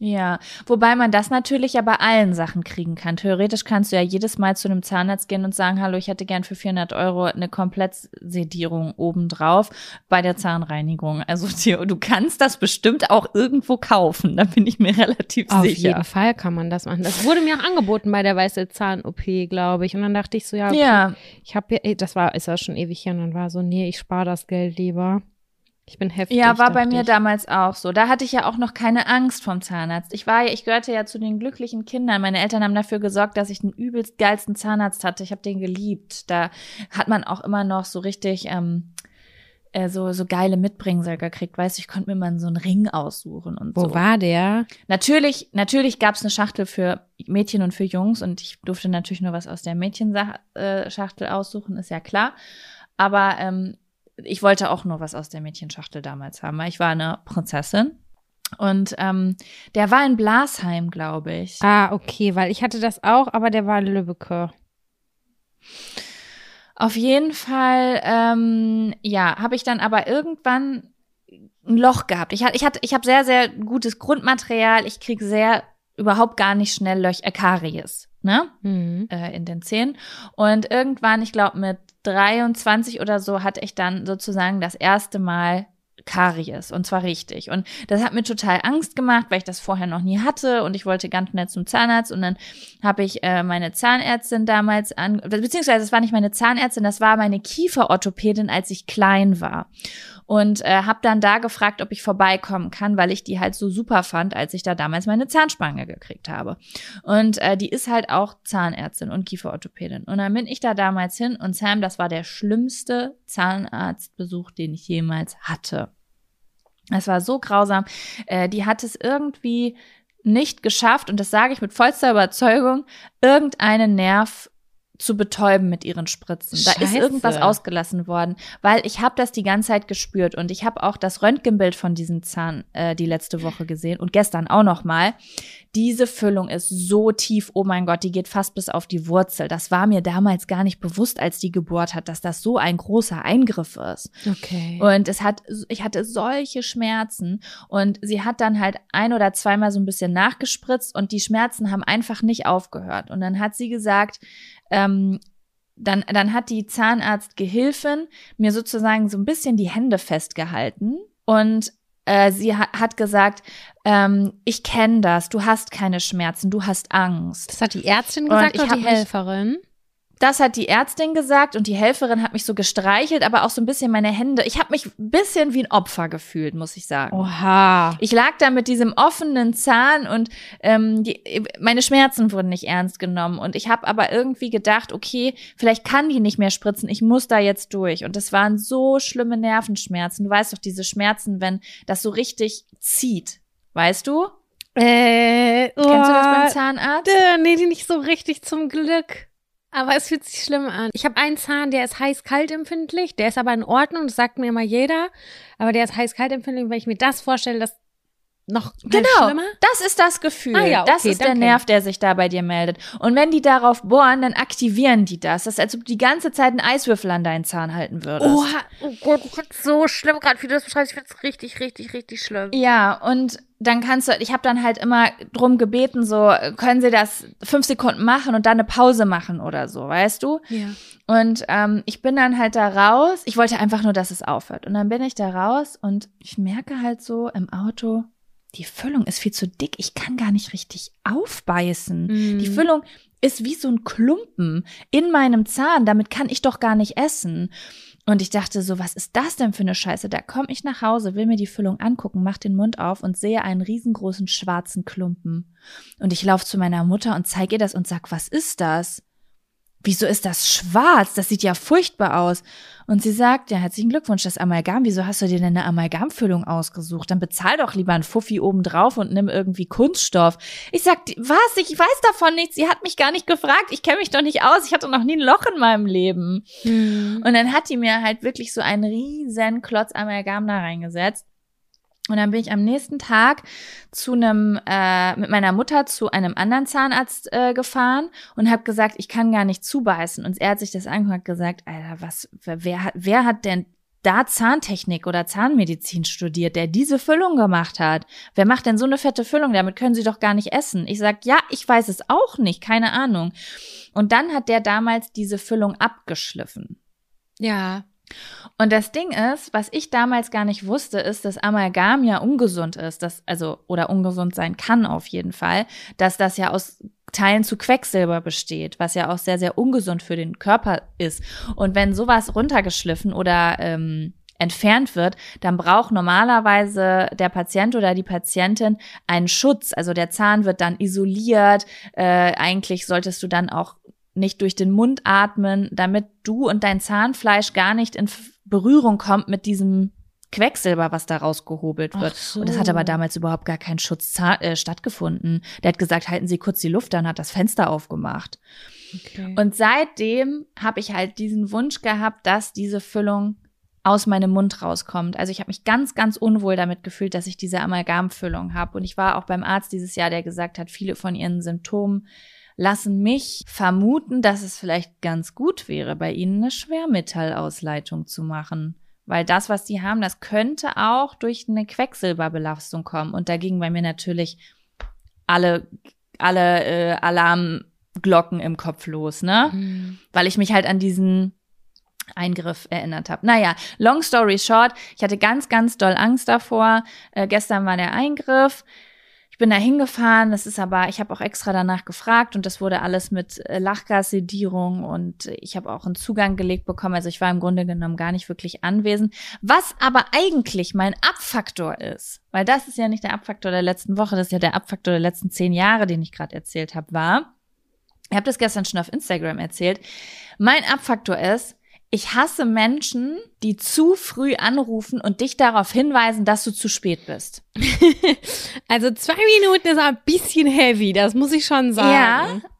Speaker 2: Ja, wobei man das natürlich ja bei allen Sachen kriegen kann. Theoretisch kannst du ja jedes Mal zu einem Zahnarzt gehen und sagen, hallo, ich hätte gern für 400 Euro eine Komplettsedierung obendrauf bei der Zahnreinigung. Also du kannst das bestimmt auch irgendwo kaufen, da bin ich mir relativ
Speaker 1: Auf
Speaker 2: sicher.
Speaker 1: Auf jeden Fall kann man das machen. Das wurde mir auch angeboten bei der weiße Zahn-OP, glaube ich. Und dann dachte ich so, ja, okay, ja. ich habe, das war, ist ja schon ewig her und dann war so, nee, ich spare das Geld lieber. Ich bin heftig.
Speaker 2: Ja, war bei mir ich. damals auch so. Da hatte ich ja auch noch keine Angst vom Zahnarzt. Ich war ja, ich gehörte ja zu den glücklichen Kindern. Meine Eltern haben dafür gesorgt, dass ich den übelst geilsten Zahnarzt hatte. Ich habe den geliebt. Da hat man auch immer noch so richtig ähm, äh, so so geile Mitbringsel gekriegt. Weißt du, ich konnte mir mal so einen Ring aussuchen und
Speaker 1: Wo
Speaker 2: so.
Speaker 1: Wo war der?
Speaker 2: Natürlich, natürlich gab's eine Schachtel für Mädchen und für Jungs und ich durfte natürlich nur was aus der Mädchenschachtel äh, aussuchen, ist ja klar. Aber ähm, ich wollte auch nur was aus der Mädchenschachtel damals haben, weil ich war eine Prinzessin. Und ähm, der war in Blasheim, glaube ich.
Speaker 1: Ah, okay, weil ich hatte das auch, aber der war in Lübbecke.
Speaker 2: Auf jeden Fall, ähm, ja, habe ich dann aber irgendwann ein Loch gehabt. Ich ich hatte, ich habe sehr, sehr gutes Grundmaterial. Ich kriege sehr überhaupt gar nicht schnell Löch, äh, Karies, ne, mhm. äh, in den Zähnen. Und irgendwann, ich glaube mit 23 oder so hatte ich dann sozusagen das erste Mal Karies und zwar richtig. Und das hat mir total Angst gemacht, weil ich das vorher noch nie hatte und ich wollte ganz schnell zum Zahnarzt und dann habe ich äh, meine Zahnärztin damals an, beziehungsweise es war nicht meine Zahnärztin, das war meine Kieferorthopädin, als ich klein war und äh, habe dann da gefragt, ob ich vorbeikommen kann, weil ich die halt so super fand, als ich da damals meine Zahnspange gekriegt habe. Und äh, die ist halt auch Zahnärztin und Kieferorthopädin. Und dann bin ich da damals hin und Sam, das war der schlimmste Zahnarztbesuch, den ich jemals hatte. Es war so grausam. Äh, die hat es irgendwie nicht geschafft, und das sage ich mit vollster Überzeugung, irgendeinen Nerv zu betäuben mit ihren Spritzen. Scheiße. Da ist irgendwas ausgelassen worden, weil ich habe das die ganze Zeit gespürt und ich habe auch das Röntgenbild von diesem Zahn äh, die letzte Woche gesehen und gestern auch noch mal. Diese Füllung ist so tief, oh mein Gott, die geht fast bis auf die Wurzel. Das war mir damals gar nicht bewusst, als die gebohrt hat, dass das so ein großer Eingriff ist.
Speaker 1: Okay.
Speaker 2: Und es hat, ich hatte solche Schmerzen und sie hat dann halt ein oder zweimal so ein bisschen nachgespritzt und die Schmerzen haben einfach nicht aufgehört. Und dann hat sie gesagt, ähm, dann, dann hat die Zahnarztgehilfin mir sozusagen so ein bisschen die Hände festgehalten und äh, sie ha hat gesagt, ähm, ich kenne das, du hast keine Schmerzen, du hast Angst.
Speaker 1: Das hat die Ärztin gesagt oder die Helferin?
Speaker 2: Das hat die Ärztin gesagt und die Helferin hat mich so gestreichelt, aber auch so ein bisschen meine Hände. Ich habe mich ein bisschen wie ein Opfer gefühlt, muss ich sagen.
Speaker 1: Oha.
Speaker 2: Ich lag da mit diesem offenen Zahn und ähm, die, meine Schmerzen wurden nicht ernst genommen. Und ich habe aber irgendwie gedacht, okay, vielleicht kann die nicht mehr spritzen, ich muss da jetzt durch. Und das waren so schlimme Nervenschmerzen. Du weißt doch, diese Schmerzen, wenn das so richtig zieht. Weißt du?
Speaker 1: Äh,
Speaker 2: Kennst du das beim
Speaker 1: oh,
Speaker 2: Zahnarzt?
Speaker 1: äh, Nee, die nicht so richtig zum Glück. Aber es fühlt sich schlimm an. Ich habe einen Zahn, der ist heiß-kalt empfindlich. Der ist aber in Ordnung, das sagt mir immer jeder. Aber der ist heiß-kalt empfindlich. Wenn ich mir das vorstelle, das noch
Speaker 2: Genau,
Speaker 1: schlimmer.
Speaker 2: das ist das Gefühl.
Speaker 1: Ah ja,
Speaker 2: das
Speaker 1: okay,
Speaker 2: ist der
Speaker 1: danke.
Speaker 2: Nerv, der sich da bei dir meldet. Und wenn die darauf bohren, dann aktivieren die das. Das ist, als ob du die ganze Zeit einen Eiswürfel an deinen Zahn halten würdest.
Speaker 1: Oha, oh Gott, find's so schlimm, gerade wie du das beschreibst. Ich find's richtig, richtig, richtig schlimm.
Speaker 2: Ja, und dann kannst du, ich habe dann halt immer drum gebeten, so, können Sie das fünf Sekunden machen und dann eine Pause machen oder so, weißt du?
Speaker 1: Ja.
Speaker 2: Und ähm, ich bin dann halt da raus. Ich wollte einfach nur, dass es aufhört. Und dann bin ich da raus und ich merke halt so im Auto, die Füllung ist viel zu dick. Ich kann gar nicht richtig aufbeißen.
Speaker 1: Mhm.
Speaker 2: Die Füllung ist wie so ein Klumpen in meinem Zahn. Damit kann ich doch gar nicht essen. Und ich dachte so, was ist das denn für eine Scheiße? Da komme ich nach Hause, will mir die Füllung angucken, mach den Mund auf und sehe einen riesengroßen schwarzen Klumpen. Und ich laufe zu meiner Mutter und zeige ihr das und sag, was ist das? Wieso ist das schwarz? Das sieht ja furchtbar aus. Und sie sagt, ja, herzlichen Glückwunsch, das Amalgam. Wieso hast du dir denn eine Amalgamfüllung ausgesucht? Dann bezahl doch lieber einen Fuffi obendrauf und nimm irgendwie Kunststoff. Ich sag, was? Ich weiß davon nichts. Sie hat mich gar nicht gefragt. Ich kenne mich doch nicht aus. Ich hatte noch nie ein Loch in meinem Leben.
Speaker 1: Mhm.
Speaker 2: Und dann hat die mir halt wirklich so einen riesen Klotz Amalgam da reingesetzt. Und dann bin ich am nächsten Tag zu einem äh, mit meiner Mutter zu einem anderen Zahnarzt äh, gefahren und habe gesagt, ich kann gar nicht zubeißen. Und er hat sich das angehört und gesagt, Alter, was, wer hat, wer hat denn da Zahntechnik oder Zahnmedizin studiert, der diese Füllung gemacht hat? Wer macht denn so eine fette Füllung? Damit können Sie doch gar nicht essen. Ich sag, ja, ich weiß es auch nicht, keine Ahnung. Und dann hat der damals diese Füllung abgeschliffen.
Speaker 1: Ja.
Speaker 2: Und das Ding ist, was ich damals gar nicht wusste, ist, dass Amalgam ja ungesund ist, dass, also, oder ungesund sein kann auf jeden Fall, dass das ja aus Teilen zu Quecksilber besteht, was ja auch sehr, sehr ungesund für den Körper ist. Und wenn sowas runtergeschliffen oder ähm, entfernt wird, dann braucht normalerweise der Patient oder die Patientin einen Schutz. Also der Zahn wird dann isoliert. Äh, eigentlich solltest du dann auch nicht durch den Mund atmen, damit du und dein Zahnfleisch gar nicht in Berührung kommt mit diesem Quecksilber, was da rausgehobelt wird.
Speaker 1: So.
Speaker 2: Und das hat aber damals überhaupt gar kein Schutz äh, stattgefunden. Der hat gesagt, halten Sie kurz die Luft an, hat das Fenster aufgemacht.
Speaker 1: Okay.
Speaker 2: Und seitdem habe ich halt diesen Wunsch gehabt, dass diese Füllung aus meinem Mund rauskommt. Also ich habe mich ganz, ganz unwohl damit gefühlt, dass ich diese Amalgamfüllung habe. Und ich war auch beim Arzt dieses Jahr, der gesagt hat, viele von ihren Symptomen lassen mich vermuten, dass es vielleicht ganz gut wäre, bei ihnen eine Schwermetallausleitung zu machen. Weil das, was die haben, das könnte auch durch eine Quecksilberbelastung kommen. Und da gingen bei mir natürlich alle, alle äh, Alarmglocken im Kopf los, ne?
Speaker 1: Mhm.
Speaker 2: weil ich mich halt an diesen Eingriff erinnert habe. Naja, long story short, ich hatte ganz, ganz doll Angst davor. Äh, gestern war der Eingriff. Ich bin da hingefahren, das ist aber, ich habe auch extra danach gefragt und das wurde alles mit äh, Lachgassedierung und ich habe auch einen Zugang gelegt bekommen. Also ich war im Grunde genommen gar nicht wirklich anwesend. Was aber eigentlich mein Abfaktor ist, weil das ist ja nicht der Abfaktor der letzten Woche, das ist ja der Abfaktor der letzten zehn Jahre, den ich gerade erzählt habe, war, ich habe das gestern schon auf Instagram erzählt. Mein Abfaktor ist, ich hasse Menschen, die zu früh anrufen und dich darauf hinweisen, dass du zu spät bist.
Speaker 1: Also zwei Minuten ist ein bisschen heavy, das muss ich schon sagen.
Speaker 2: Ja.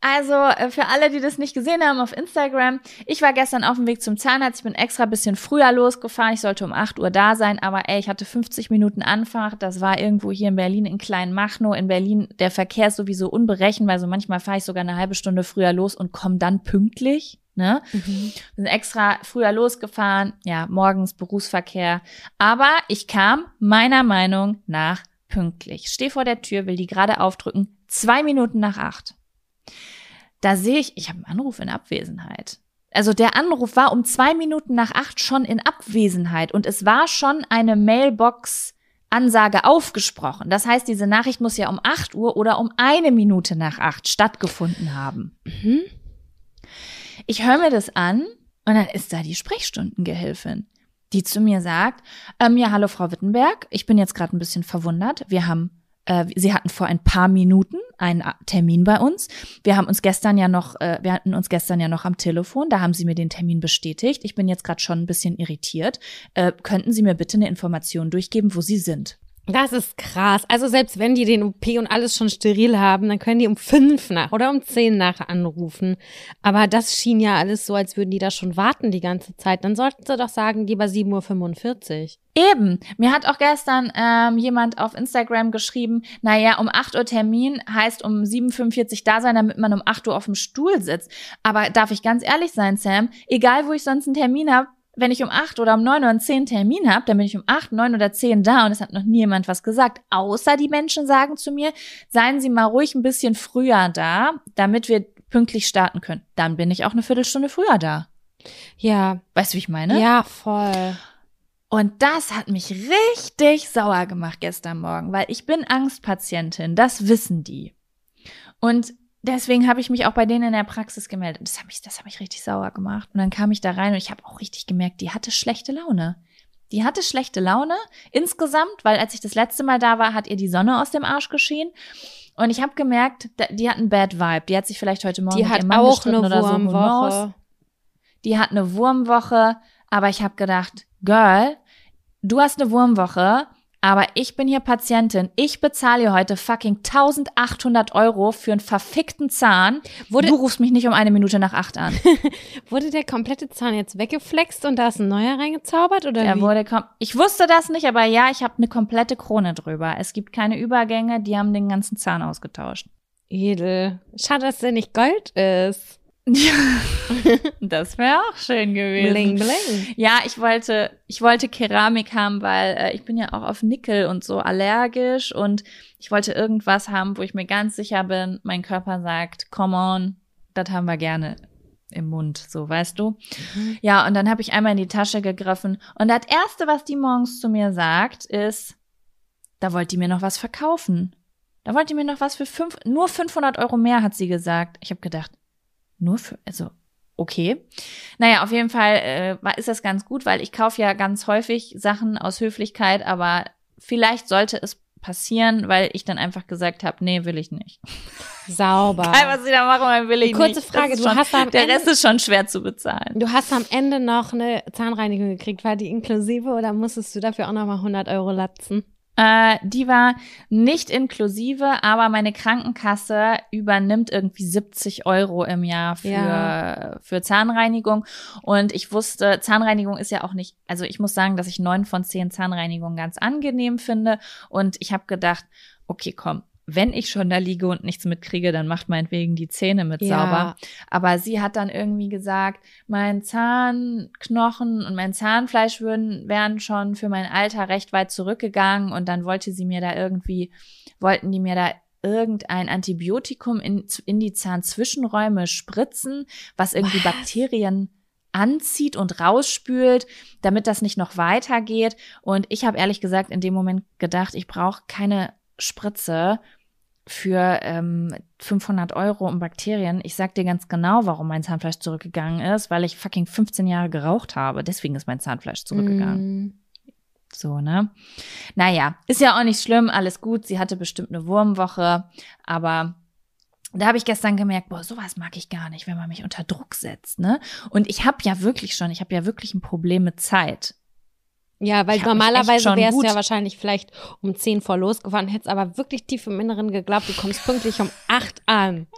Speaker 2: Also äh, für alle, die das nicht gesehen haben auf Instagram, ich war gestern auf dem Weg zum Zahnarzt. Ich bin extra ein bisschen früher losgefahren. Ich sollte um 8 Uhr da sein, aber ey, ich hatte 50 Minuten Anfahrt. Das war irgendwo hier in Berlin in Kleinmachnow. In Berlin, der Verkehr ist sowieso unberechenbar. So manchmal fahre ich sogar eine halbe Stunde früher los und komme dann pünktlich. Ne?
Speaker 1: Mhm.
Speaker 2: sind extra früher losgefahren, ja, morgens Berufsverkehr. Aber ich kam meiner Meinung nach pünktlich. Steh vor der Tür, will die gerade aufdrücken, zwei Minuten nach acht. Da sehe ich, ich habe einen Anruf in Abwesenheit. Also der Anruf war um zwei Minuten nach acht schon in Abwesenheit und es war schon eine Mailbox Ansage aufgesprochen. Das heißt, diese Nachricht muss ja um 8 Uhr oder um eine Minute nach 8 stattgefunden haben.
Speaker 1: Mhm.
Speaker 2: Ich höre mir das an und dann ist da die Sprechstundengehilfin, die zu mir sagt, ähm, ja, hallo Frau Wittenberg, ich bin jetzt gerade ein bisschen verwundert. Wir haben, äh, Sie hatten vor ein paar Minuten einen Termin bei uns. Wir haben uns gestern ja noch, äh, wir hatten uns gestern ja noch am Telefon, da haben Sie mir den Termin bestätigt. Ich bin jetzt gerade schon ein bisschen irritiert. Äh, könnten Sie mir bitte eine Information durchgeben, wo Sie sind?
Speaker 1: Das ist krass. Also selbst wenn die den OP und alles schon steril haben, dann können die um fünf nach oder um zehn nach anrufen. Aber das schien ja alles so, als würden die da schon warten die ganze Zeit. Dann sollten sie doch sagen, lieber 7.45 Uhr.
Speaker 2: Eben. Mir hat auch gestern ähm, jemand auf Instagram geschrieben, naja, um 8 Uhr Termin heißt um 7.45 Uhr da sein, damit man um 8 Uhr auf dem Stuhl sitzt. Aber darf ich ganz ehrlich sein, Sam, egal wo ich sonst einen Termin habe, wenn ich um acht oder um neun oder zehn Termin habe, dann bin ich um acht, neun oder zehn da und es hat noch nie jemand was gesagt. Außer die Menschen sagen zu mir, seien Sie mal ruhig ein bisschen früher da, damit wir pünktlich starten können. Dann bin ich auch eine Viertelstunde früher da.
Speaker 1: Ja.
Speaker 2: Weißt du, wie ich meine?
Speaker 1: Ja, voll.
Speaker 2: Und das hat mich richtig sauer gemacht gestern Morgen, weil ich bin Angstpatientin, das wissen die. Und deswegen habe ich mich auch bei denen in der Praxis gemeldet. Das hat mich, das hat mich richtig sauer gemacht. Und dann kam ich da rein und ich habe auch richtig gemerkt, die hatte schlechte Laune. Die hatte schlechte Laune insgesamt, weil als ich das letzte Mal da war, hat ihr die Sonne aus dem Arsch geschienen. Und ich habe gemerkt, die hat einen Bad Vibe. Die hat sich vielleicht heute Morgen
Speaker 1: die
Speaker 2: mit
Speaker 1: hat
Speaker 2: ihrem Mann
Speaker 1: auch eine
Speaker 2: oder so.
Speaker 1: Wurmwoche.
Speaker 2: knows. Die hat eine Wurmwoche, aber ich habe gedacht, Girl, du hast eine Wurmwoche, aber ich bin hier Patientin. Ich bezahle hier heute fucking 1800 Euro für einen verfickten Zahn.
Speaker 1: Wurde-
Speaker 2: du rufst mich nicht um eine Minute nach acht an.
Speaker 1: Wurde der komplette Zahn jetzt weggeflext und da ist ein neuer reingezaubert oder
Speaker 2: Der
Speaker 1: wie?
Speaker 2: wurde kom ich wusste das nicht, aber ja, ich habe eine komplette Krone drüber. Es gibt keine Übergänge, die haben den ganzen Zahn ausgetauscht.
Speaker 1: Edel. Schade, dass der nicht Gold ist.
Speaker 2: Das wäre auch schön gewesen.
Speaker 1: Bling, bling.
Speaker 2: Ja, ich wollte, ich wollte Keramik haben, weil äh, ich bin ja auch auf Nickel und so allergisch und ich wollte irgendwas haben, wo ich mir ganz sicher bin, mein Körper sagt, come on, das haben wir gerne im Mund, so weißt du. Ja, und dann habe ich einmal in die Tasche gegriffen und das erste, was die morgens zu mir sagt, ist, da wollt ihr mir noch was verkaufen. Da wollt ihr mir noch was für fünf, nur 500 Euro mehr, hat sie gesagt. Ich habe gedacht, nur für, also okay. Naja, auf jeden Fall äh, ist das ganz gut, weil ich kaufe ja ganz häufig Sachen aus Höflichkeit, aber vielleicht sollte es passieren, weil ich dann einfach gesagt habe, nee, will ich nicht.
Speaker 1: Sauber.
Speaker 2: Egal, was ich da mache, aber will ich
Speaker 1: Kurze
Speaker 2: nicht. Das
Speaker 1: Frage, du
Speaker 2: schon,
Speaker 1: hast am
Speaker 2: Der
Speaker 1: Ende-
Speaker 2: Rest ist schon schwer zu bezahlen.
Speaker 1: Du hast am Ende noch eine Zahnreinigung gekriegt. War die inklusive oder musstest du dafür auch nochmal 100 Euro latzen?
Speaker 2: Äh, die war nicht inklusive, aber meine Krankenkasse übernimmt irgendwie 70 Euro im Jahr für,
Speaker 1: Ja.
Speaker 2: für Zahnreinigung. Und ich wusste, Zahnreinigung ist ja auch nicht, also ich muss sagen, dass ich neun von zehn Zahnreinigungen ganz angenehm finde. Und ich habe gedacht, okay, komm. Wenn ich schon da liege und nichts mitkriege, dann macht meinetwegen die Zähne mit
Speaker 1: Ja.
Speaker 2: sauber. Aber sie hat dann irgendwie gesagt, mein Zahnknochen und mein Zahnfleisch würden, wären schon für mein Alter recht weit zurückgegangen und dann wollte sie mir da irgendwie, wollten die mir da irgendein Antibiotikum in, in die Zahnzwischenräume spritzen, was irgendwie
Speaker 1: Was?
Speaker 2: Bakterien anzieht und rausspült, damit das nicht noch weitergeht. Und ich habe ehrlich gesagt in dem Moment gedacht, ich brauche keine Spritze für ähm, 500 Euro um Bakterien. Ich sag dir ganz genau, warum mein Zahnfleisch zurückgegangen ist, weil ich fucking 15 Jahre geraucht habe. Deswegen ist mein Zahnfleisch zurückgegangen.
Speaker 1: Mm.
Speaker 2: So, ne? Naja, ist ja auch nicht schlimm, alles gut. Sie hatte bestimmt eine Wurmwoche, aber da habe ich gestern gemerkt, boah, sowas mag ich gar nicht, wenn man mich unter Druck setzt, ne? Und ich habe ja wirklich schon, ich habe ja wirklich ein Problem mit Zeit.
Speaker 1: Ja, weil normalerweise wärst du ja wahrscheinlich vielleicht um 10 vor losgefahren, hättest aber wirklich tief im Inneren geglaubt, du kommst pünktlich um 8 an.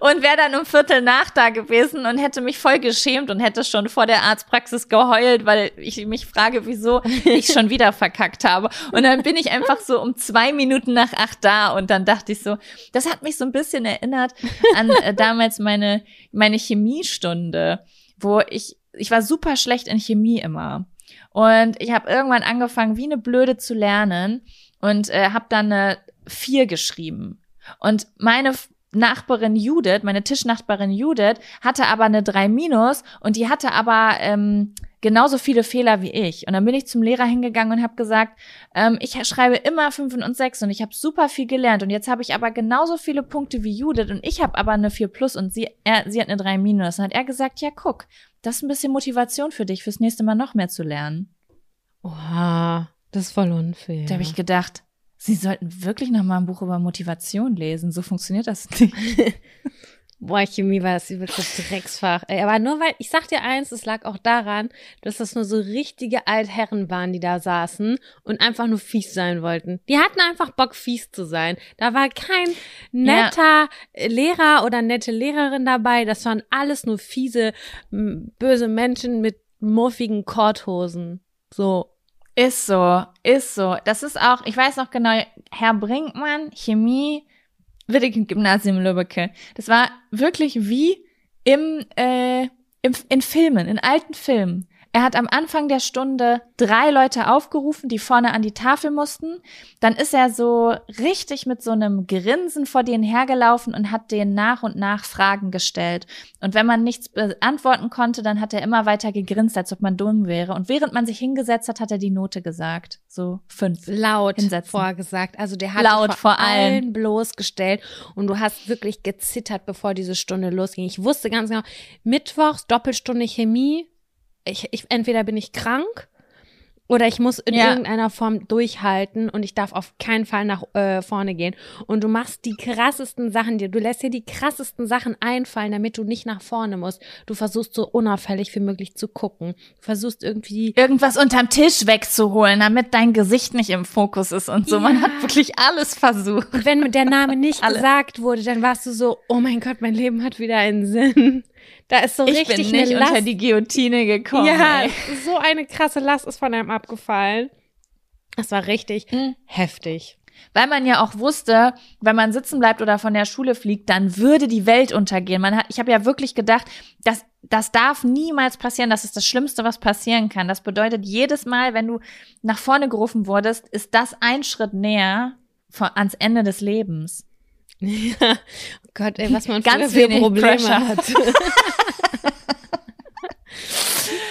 Speaker 2: Und wäre dann um Viertel nach da gewesen und hätte mich voll geschämt und hätte schon vor der Arztpraxis geheult, weil ich mich frage, wieso ich schon wieder verkackt habe. Und dann bin ich einfach so um zwei Minuten nach acht da und dann dachte ich so, das hat mich so ein bisschen erinnert an äh, damals meine, meine Chemiestunde, wo ich, ich war super schlecht in Chemie immer. Und ich habe irgendwann angefangen, wie eine Blöde zu lernen und äh, habe dann eine vier geschrieben. Und meine Nachbarin Judith, meine Tischnachbarin Judith, hatte aber eine 3 minus und die hatte aber ähm, genauso viele Fehler wie ich. Und dann bin ich zum Lehrer hingegangen und habe gesagt, ähm, ich schreibe immer Fünfen und Sechs und ich habe super viel gelernt. Und jetzt habe ich aber genauso viele Punkte wie Judith und ich habe aber eine 4 plus und sie, er, sie hat eine 3 minus. Und dann hat er gesagt, ja, guck, das ist ein bisschen Motivation für dich, fürs nächste Mal noch mehr zu lernen.
Speaker 1: Oha, das ist voll unfair.
Speaker 2: Da habe ich gedacht, Sie sollten wirklich noch mal ein Buch über Motivation lesen. So funktioniert das nicht.
Speaker 1: Boah, Chemie war das übelste Drecksfach. Ey, aber nur weil, ich sag dir eins, es lag auch daran, dass das nur so richtige Altherren waren, die da saßen und einfach nur fies sein wollten. Die hatten einfach Bock, fies zu sein. Da war kein netter ja. Lehrer oder nette Lehrerin dabei. Das waren alles nur fiese, böse Menschen mit muffigen Korthosen. So.
Speaker 2: Ist so, ist so. Das ist auch, ich weiß noch genau, Herr Brinkmann, Chemie, Wittigen Gymnasium Lübbecke. Das war wirklich wie im, äh, im, in Filmen, in alten Filmen. Er hat am Anfang der Stunde drei Leute aufgerufen, die vorne an die Tafel mussten. Dann ist er so richtig mit so einem Grinsen vor denen hergelaufen und hat denen nach und nach Fragen gestellt. Und wenn man nichts beantworten konnte, dann hat er immer weiter gegrinst, als ob man dumm wäre. Und während man sich hingesetzt hat, hat er die Note gesagt. So fünf.
Speaker 1: Laut hinsetzen. vorgesagt. Also der hat
Speaker 2: Laut vor, vor allen
Speaker 1: bloßgestellt. Und du hast wirklich gezittert, bevor diese Stunde losging. Ich wusste ganz genau, Mittwochs, Doppelstunde Chemie, ich, ich entweder bin ich krank oder ich muss in ja. irgendeiner Form durchhalten und ich darf auf keinen Fall nach äh, vorne gehen. Und du machst die krassesten Sachen dir. Du lässt dir die krassesten Sachen einfallen, damit du nicht nach vorne musst. Du versuchst so unauffällig wie möglich zu gucken. Du versuchst irgendwie.
Speaker 2: Irgendwas unterm Tisch wegzuholen, damit dein Gesicht nicht im Fokus ist und so. Ja. Man hat wirklich alles versucht.
Speaker 1: Und wenn der Name nicht gesagt wurde, dann warst du so, oh mein Gott, mein Leben hat wieder einen Sinn. Da ist so
Speaker 2: ich
Speaker 1: richtig
Speaker 2: bin nicht unter die Guillotine gekommen.
Speaker 1: Ja,
Speaker 2: ey.
Speaker 1: so eine krasse Last ist von einem abgefallen. Das war richtig mhm. heftig.
Speaker 2: Weil man ja auch wusste, wenn man sitzen bleibt oder von der Schule fliegt, dann würde die Welt untergehen. Man hat, ich habe ja wirklich gedacht, dass das darf niemals passieren. Das ist das Schlimmste, was passieren kann. Das bedeutet, jedes Mal, wenn du nach vorne gerufen wurdest, ist das ein Schritt näher von, ans Ende des Lebens.
Speaker 1: Ja, Gott, ey, was man
Speaker 2: ganz für Probleme Pressure. hat.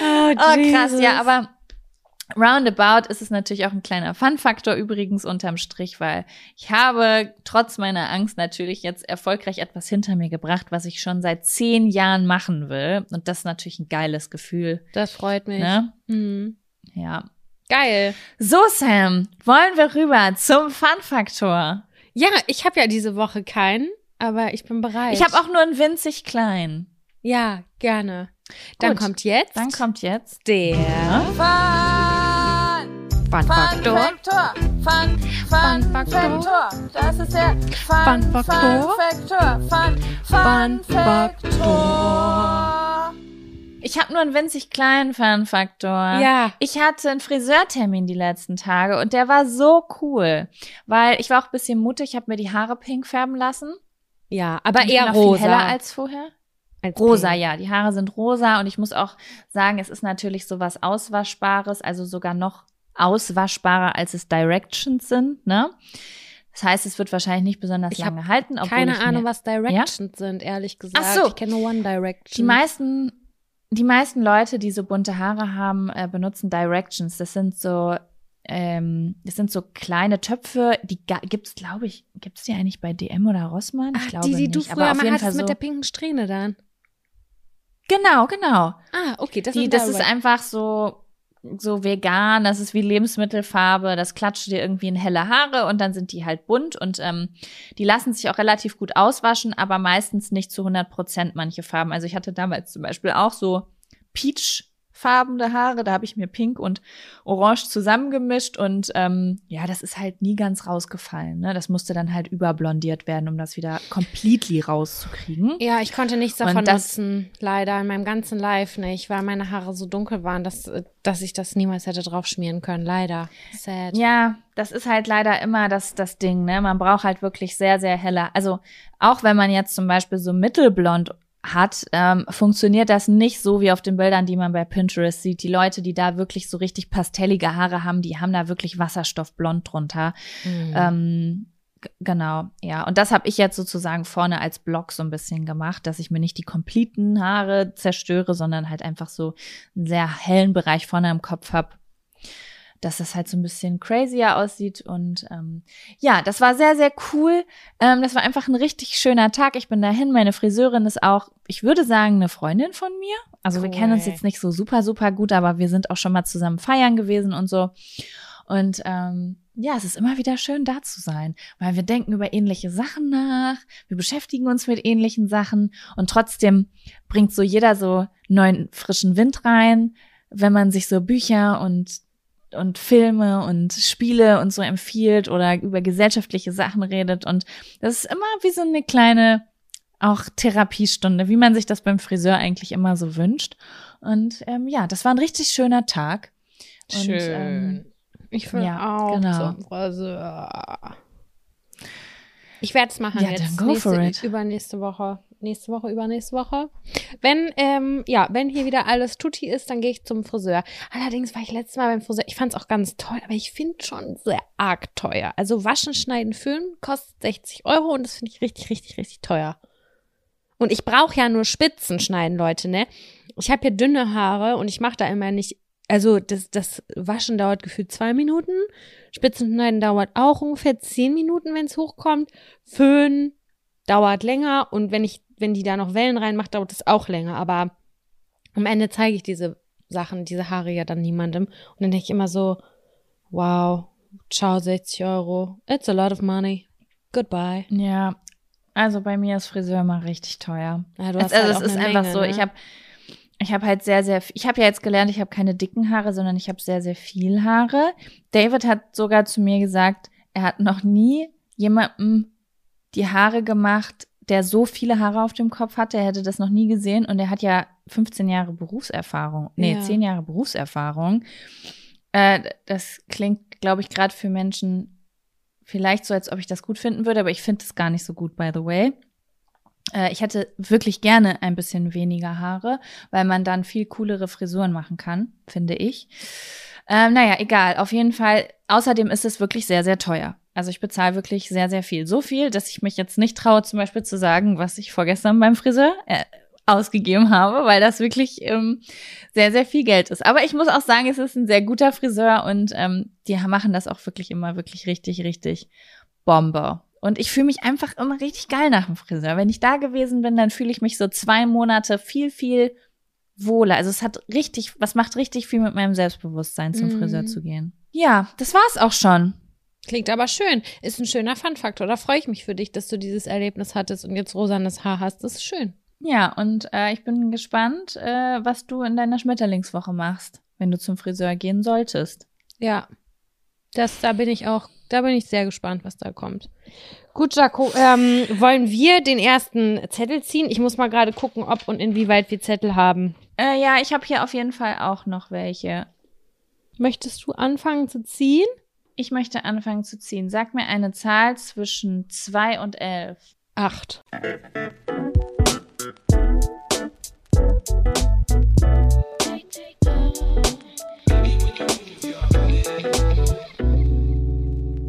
Speaker 2: oh, oh, krass, ja, aber Roundabout ist es natürlich auch ein kleiner Fun-Faktor übrigens unterm Strich, weil ich habe trotz meiner Angst natürlich jetzt erfolgreich etwas hinter mir gebracht, was ich schon seit zehn Jahren machen will. Und das ist natürlich ein geiles Gefühl.
Speaker 1: Das freut mich.
Speaker 2: Ne?
Speaker 1: Mhm.
Speaker 2: Ja.
Speaker 1: Geil.
Speaker 2: So, Sam, wollen wir rüber zum Fun-Faktor.
Speaker 1: Ja, ich habe ja diese Woche keinen, aber ich bin bereit.
Speaker 2: Ich habe auch nur einen winzig kleinen.
Speaker 1: Ja, gerne. Dann Gut, kommt jetzt.
Speaker 2: Dann kommt jetzt
Speaker 1: der
Speaker 2: Fun, Fun Faktor. Fun, Fun, Fun Faktor. Das ist der Fun, Fun Faktor. Fun, Fun, Fun Faktor. Ich habe nur einen winzig kleinen Fun-Faktor.
Speaker 1: Ja.
Speaker 2: Ich hatte einen Friseurtermin die letzten Tage und der war so cool, weil ich war auch ein bisschen mutig, ich habe mir die Haare pink färben lassen.
Speaker 1: Ja, aber eher rosa.
Speaker 2: Viel heller als vorher. Als rosa, pink. ja. Die Haare sind rosa und ich muss auch sagen, es ist natürlich sowas Auswaschbares, also sogar noch auswaschbarer, als es Directions sind, ne? Das heißt, es wird wahrscheinlich nicht besonders ich lange halten.
Speaker 1: Keine Ahnung, was Directions ja? sind, ehrlich gesagt.
Speaker 2: Ach so.
Speaker 1: Ich kenne nur One Direction.
Speaker 2: Die meisten die meisten Leute, die so bunte Haare haben, äh, benutzen Directions. Das sind so, ähm, das sind so kleine Töpfe, die gibt's, glaube ich, gibt's die eigentlich bei DM oder Rossmann? Ich
Speaker 1: Ach,
Speaker 2: glaube
Speaker 1: die, die
Speaker 2: nicht.
Speaker 1: du früher mal hattest so mit der pinken Strähne dann.
Speaker 2: Genau, genau.
Speaker 1: Ah, okay, das,
Speaker 2: die, das ist einfach so so vegan, das ist wie Lebensmittelfarbe, das klatscht dir irgendwie in helle Haare und dann sind die halt bunt und ähm, die lassen sich auch relativ gut auswaschen, aber meistens nicht zu 100 Prozent manche Farben. Also ich hatte damals zum Beispiel auch so Peach farbene Haare. Da habe ich mir Pink und Orange zusammengemischt und ähm, ja, das ist halt nie ganz rausgefallen. Ne? Das musste dann halt überblondiert werden, um das wieder completely rauszukriegen.
Speaker 1: Ja, ich konnte nichts davon das, nutzen, leider in meinem ganzen Life nicht, weil meine Haare so dunkel waren, dass, dass ich das niemals hätte drauf schmieren können. Leider. Sad.
Speaker 2: Ja, das ist halt leider immer das, das Ding, ne? Man braucht halt wirklich sehr, sehr heller. Also auch wenn man jetzt zum Beispiel so mittelblond hat, ähm, funktioniert das nicht so wie auf den Bildern, die man bei Pinterest sieht. Die Leute, die da wirklich so richtig pastellige Haare haben, die haben da wirklich Wasserstoffblond drunter. Mhm. Ähm, Genau, ja. Und das habe ich jetzt sozusagen vorne als Block so ein bisschen gemacht, dass ich mir nicht die kompletten Haare zerstöre, sondern halt einfach so einen sehr hellen Bereich vorne im Kopf habe, dass das halt so ein bisschen crazier aussieht. Und ähm, ja, das war sehr, sehr cool. Ähm, das war einfach ein richtig schöner Tag. Ich bin dahin. Meine Friseurin ist auch, ich würde sagen, eine Freundin von mir. Also wir kennen uns
Speaker 1: Cool.
Speaker 2: jetzt nicht so super, super gut, aber wir sind auch schon mal zusammen feiern gewesen und so. Und ähm, ja, es ist immer wieder schön, da zu sein, weil wir denken über ähnliche Sachen nach, wir beschäftigen uns mit ähnlichen Sachen und trotzdem bringt so jeder so neuen frischen Wind rein, wenn man sich so Bücher und und Filme und Spiele und so empfiehlt oder über gesellschaftliche Sachen redet und das ist immer wie so eine kleine auch Therapiestunde, wie man sich das beim Friseur eigentlich immer so wünscht. Und ähm, ja, das war ein richtig schöner Tag. Und,
Speaker 1: Schön.
Speaker 2: ähm,
Speaker 1: ich will
Speaker 2: ja,
Speaker 1: auch
Speaker 2: genau.
Speaker 1: zum Friseur. Ich werde es machen
Speaker 2: Ja,
Speaker 1: jetzt. nächste. Übernächste Woche. Nächste Woche, übernächste Woche. Wenn, ähm, ja, wenn hier wieder alles tutti ist, dann gehe ich zum Friseur. Allerdings war ich letztes Mal beim Friseur. Ich fand es auch ganz toll, aber ich finde schon sehr arg teuer. Also waschen, schneiden, föhnen kostet 60 Euro und das finde ich richtig, richtig, richtig teuer. Und ich brauche ja nur Spitzen schneiden, Leute, ne? Ich habe hier dünne Haare und ich mache da immer nicht. Also das, das Waschen dauert gefühlt zwei Minuten. Spitzenschneiden dauert auch ungefähr zehn Minuten, wenn es hochkommt. Föhn dauert länger und wenn ich, wenn die da noch Wellen reinmacht, dauert es auch länger. Aber am Ende zeige ich diese Sachen, diese Haare ja dann niemandem. Und dann denke ich immer so, wow, ciao, 60 Euro. It's a lot of money. Goodbye.
Speaker 2: Ja, also bei mir ist Friseur immer richtig teuer.
Speaker 1: Ja, hast
Speaker 2: also
Speaker 1: halt
Speaker 2: es ist einfach
Speaker 1: Menge,
Speaker 2: so,
Speaker 1: ne?
Speaker 2: ich habe ich habe halt sehr, sehr, ich habe ja jetzt gelernt, ich habe keine dicken Haare, sondern ich habe sehr, sehr viel Haare. David hat sogar zu mir gesagt, er hat noch nie jemandem die Haare gemacht, der so viele Haare auf dem Kopf hatte. Er hätte das noch nie gesehen und er hat ja 15 Jahre Berufserfahrung, nee,
Speaker 1: Ja.
Speaker 2: 10 Jahre Berufserfahrung. Äh, das klingt, glaube ich, gerade für Menschen vielleicht so, als ob ich das gut finden würde, aber ich finde es gar nicht so gut, by the way. Äh, ich hätte wirklich gerne ein bisschen weniger Haare, weil man dann viel coolere Frisuren machen kann, finde ich. Ähm, naja, egal. Auf jeden Fall. Außerdem ist es wirklich sehr, sehr teuer. Also ich bezahle wirklich sehr, sehr viel. So viel, dass ich mich jetzt nicht traue, zum Beispiel zu sagen, was ich vorgestern beim Friseur äh, ausgegeben habe, weil das wirklich ähm, sehr, sehr viel Geld ist. Aber ich muss auch sagen, es ist ein sehr guter Friseur und ähm, die machen das auch wirklich immer wirklich richtig, richtig Bombe. Und ich fühle mich einfach immer richtig geil nach dem Friseur. Wenn ich da gewesen bin, dann fühle ich mich so zwei Monate viel, viel wohler. Also es hat richtig, was macht richtig viel mit meinem Selbstbewusstsein, zum
Speaker 1: Mhm.
Speaker 2: Friseur zu gehen. Ja, das war's auch schon.
Speaker 1: Klingt aber schön. Ist ein schöner Fun-Faktor. Da freue ich mich für dich, dass du dieses Erlebnis hattest und jetzt rosanes Haar hast. Das ist schön.
Speaker 2: Ja, und äh, ich bin gespannt, äh, was du in deiner Schmetterlingswoche machst, wenn du zum Friseur gehen solltest.
Speaker 1: Ja. Das, da bin ich auch, da bin ich sehr gespannt, was da kommt. Gut, Jaco, ähm, wollen wir den ersten Zettel ziehen? Ich muss mal gerade gucken, ob und inwieweit wir Zettel haben.
Speaker 2: Äh, ja, ich habe hier auf jeden Fall auch noch welche.
Speaker 1: Möchtest du anfangen zu ziehen?
Speaker 2: Ich möchte anfangen zu ziehen. Sag mir eine Zahl zwischen 2 und 11.
Speaker 1: Acht.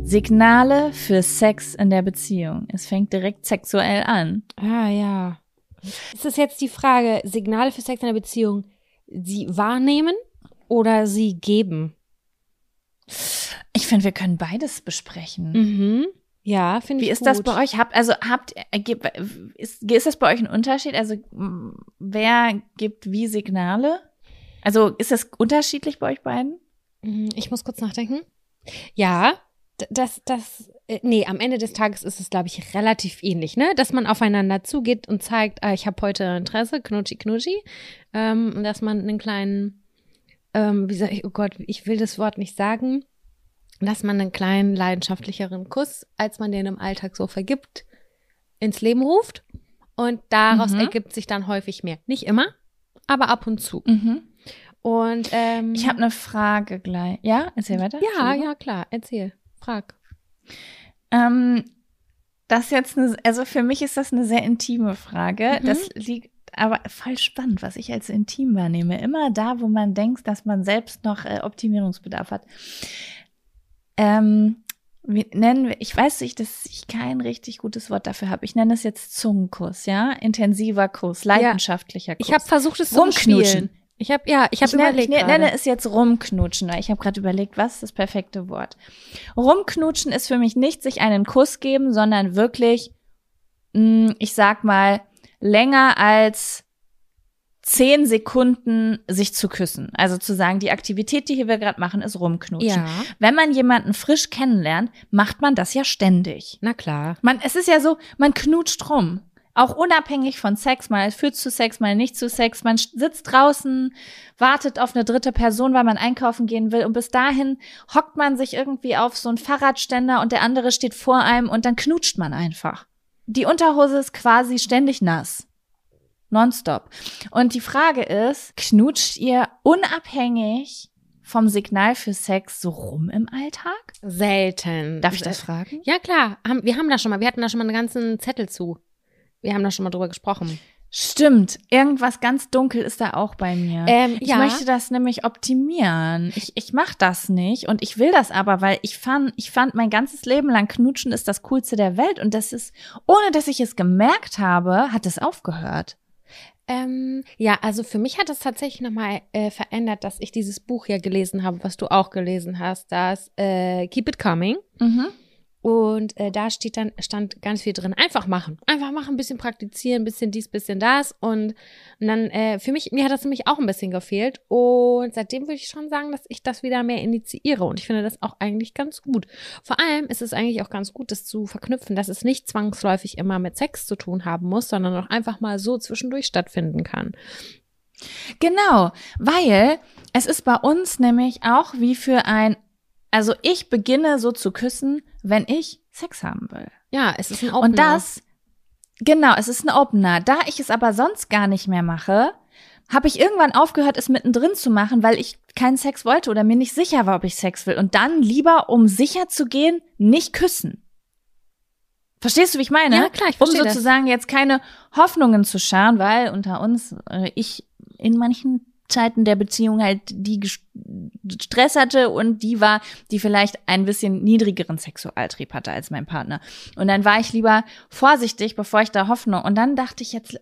Speaker 2: Signale für Sex in der Beziehung. Es fängt direkt sexuell an.
Speaker 1: Ah, ja. Ist das jetzt die Frage, Signale für Sex in der Beziehung, sie wahrnehmen oder sie geben?
Speaker 2: Ich finde, wir können beides besprechen.
Speaker 1: Mhm. Ja, finde ich
Speaker 2: Wie ist
Speaker 1: gut.
Speaker 2: das bei euch? Habt, also habt, äh, gibt- ist, ist das bei euch ein Unterschied? Also wer gibt wie Signale? Also ist das unterschiedlich bei euch beiden?
Speaker 1: Mhm, Ich muss kurz nachdenken. Ja, das, das, äh, nee, am Ende des Tages ist es, glaube ich, relativ ähnlich, ne? Dass man aufeinander zugeht und zeigt, ah, ich habe heute Interesse, knutschi, knutschi. Ähm, und dass man einen kleinen, ähm, wie sag ich, oh Gott, ich will das Wort nicht sagen, dass man einen kleinen, leidenschaftlicheren Kuss, als man den im Alltag so vergibt, ins Leben ruft. Und daraus
Speaker 2: Mhm.
Speaker 1: ergibt sich dann häufig mehr. Nicht immer, aber ab und zu.
Speaker 2: Mhm.
Speaker 1: Und ähm,
Speaker 2: Ich habe eine Frage gleich. Ja, erzähl weiter.
Speaker 1: ja, ja, klar, erzähl, frag.
Speaker 2: Ähm, das jetzt eine, also für mich ist das eine sehr intime Frage.
Speaker 1: Mhm.
Speaker 2: Das liegt aber voll spannend, was ich als intim wahrnehme. Immer da, wo man denkt, dass man selbst noch äh, Optimierungsbedarf hat. Ähm, wie nennen wir, ich weiß nicht, dass ich kein richtig gutes Wort dafür habe. Ich nenne es jetzt Zungenkuss, ja? Intensiver Kuss, leidenschaftlicher Kuss.
Speaker 1: Ich habe versucht, es zu
Speaker 2: Rumknutschen.
Speaker 1: umspielen. Ich habe ja, ich habe
Speaker 2: ich nenne, ich
Speaker 1: überlegt.
Speaker 2: nenne
Speaker 1: gerade.
Speaker 2: es jetzt rumknutschen, weil ich habe gerade überlegt, was ist das perfekte Wort. Rumknutschen ist für mich nicht sich einen Kuss geben, sondern wirklich, mh, ich sag mal, länger als zehn Sekunden sich zu küssen. Also zu sagen, die Aktivität, die hier wir gerade machen, ist rumknutschen.
Speaker 1: Ja,
Speaker 2: Wenn man jemanden frisch kennenlernt, macht man das ja ständig.
Speaker 1: na klar.
Speaker 2: Man, es ist ja so, man knutscht rum. Auch unabhängig von Sex, mal führt zu Sex, mal nicht zu Sex. Man sitzt draußen, wartet auf eine dritte Person, weil man einkaufen gehen will. Und bis dahin hockt man sich irgendwie auf so einen Fahrradständer und der andere steht vor einem und dann knutscht man einfach. Die Unterhose ist quasi ständig nass. Nonstop. Und die Frage ist, knutscht ihr unabhängig vom Signal für Sex so rum im Alltag?
Speaker 1: Selten.
Speaker 2: Darf ich das fragen?
Speaker 1: Ja, klar. Wir haben da schon mal, wir hatten da schon mal einen ganzen Zettel zu. Wir haben da schon mal drüber gesprochen.
Speaker 2: Stimmt, irgendwas ganz dunkel ist da auch bei mir.
Speaker 1: Ähm,
Speaker 2: ich
Speaker 1: ja.
Speaker 2: möchte das nämlich optimieren. Ich, ich mache das nicht und ich will das aber, weil ich fand, ich fand mein ganzes Leben lang Knutschen ist das coolste der Welt und das ist, ohne dass ich es gemerkt habe, hat es aufgehört.
Speaker 1: Ähm, ja, also für mich hat es tatsächlich nochmal äh, verändert, dass ich dieses Buch ja gelesen habe, was du auch gelesen hast, das äh, Keep It Coming.
Speaker 2: Mhm.
Speaker 1: Und äh, da steht dann, stand ganz viel drin. Einfach machen. Einfach machen, ein bisschen praktizieren, ein bisschen dies, bisschen das. Und, und dann, äh, für mich, mir hat das nämlich auch ein bisschen gefehlt. Und seitdem würde ich schon sagen, dass ich das wieder mehr initiiere. Und ich finde das auch eigentlich ganz gut. Vor allem ist es eigentlich auch ganz gut, das zu verknüpfen, dass es nicht zwangsläufig immer mit Sex zu tun haben muss, sondern auch einfach mal so zwischendurch stattfinden kann.
Speaker 2: Genau, weil es ist bei uns nämlich auch wie für ein, also ich beginne so zu küssen, wenn ich Sex haben will.
Speaker 1: Ja, es ist ein Opener.
Speaker 2: Und das, genau, es ist ein Opener. Da ich es aber sonst gar nicht mehr mache, habe ich irgendwann aufgehört, es mittendrin zu machen, weil ich keinen Sex wollte oder mir nicht sicher war, ob ich Sex will. Und dann lieber, um sicher zu gehen, nicht küssen. Verstehst du, wie ich meine?
Speaker 1: Ja, klar, ich
Speaker 2: Um
Speaker 1: verstehe das.
Speaker 2: sozusagen jetzt keine Hoffnungen zu scharen, weil unter uns äh, ich in manchen Zeiten der Beziehung halt die Stress hatte und die war, die vielleicht ein bisschen niedrigeren Sexualtrieb hatte als mein Partner. Und dann war ich lieber vorsichtig, bevor ich da Hoffnung. Und dann dachte ich jetzt,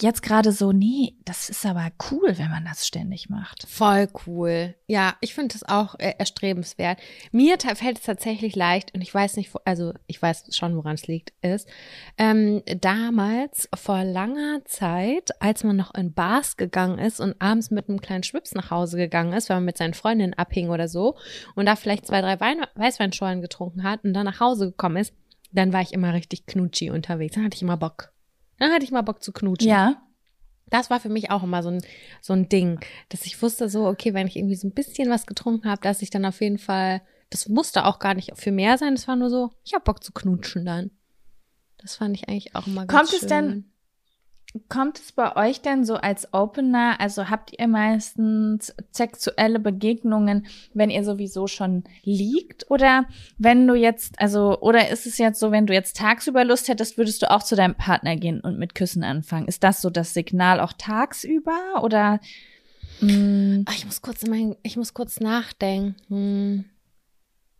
Speaker 2: jetzt gerade so, nee, das ist aber cool, wenn man das ständig macht.
Speaker 1: Voll cool. Ja, ich finde das auch äh, erstrebenswert. Mir fällt es tatsächlich leicht, und ich weiß nicht, also ich weiß schon, woran es liegt, ist, ähm, damals vor langer Zeit, als man noch in Bars gegangen ist und abends mit einem kleinen Schwips nach Hause gegangen ist, weil man mit seinen Freundinnen abhing oder so, und da vielleicht zwei, drei Wein Weißweinschorlen getrunken hat und dann nach Hause gekommen ist, dann war ich immer richtig knutschi unterwegs. Dann hatte ich immer Bock. Dann hatte ich mal Bock zu knutschen.
Speaker 2: Ja.
Speaker 1: Das war für mich auch immer so ein, so ein Ding, dass ich wusste so, okay, wenn ich irgendwie so ein bisschen was getrunken habe, dass ich dann auf jeden Fall, das musste auch gar nicht für mehr sein, das war nur so, ich hab Bock zu knutschen dann. Das fand ich eigentlich auch immer ganz
Speaker 2: Kommt es
Speaker 1: schön.
Speaker 2: denn- Kommt es bei euch denn so als Opener, also habt ihr meistens sexuelle Begegnungen, wenn ihr sowieso schon liegt? Oder wenn du jetzt, also, oder ist es jetzt so, wenn du jetzt tagsüber Lust hättest, würdest du auch zu deinem Partner gehen und mit Küssen anfangen? Ist das so das Signal auch tagsüber? Oder mh,
Speaker 1: Ach, ich muss kurz in mein, ich muss kurz nachdenken.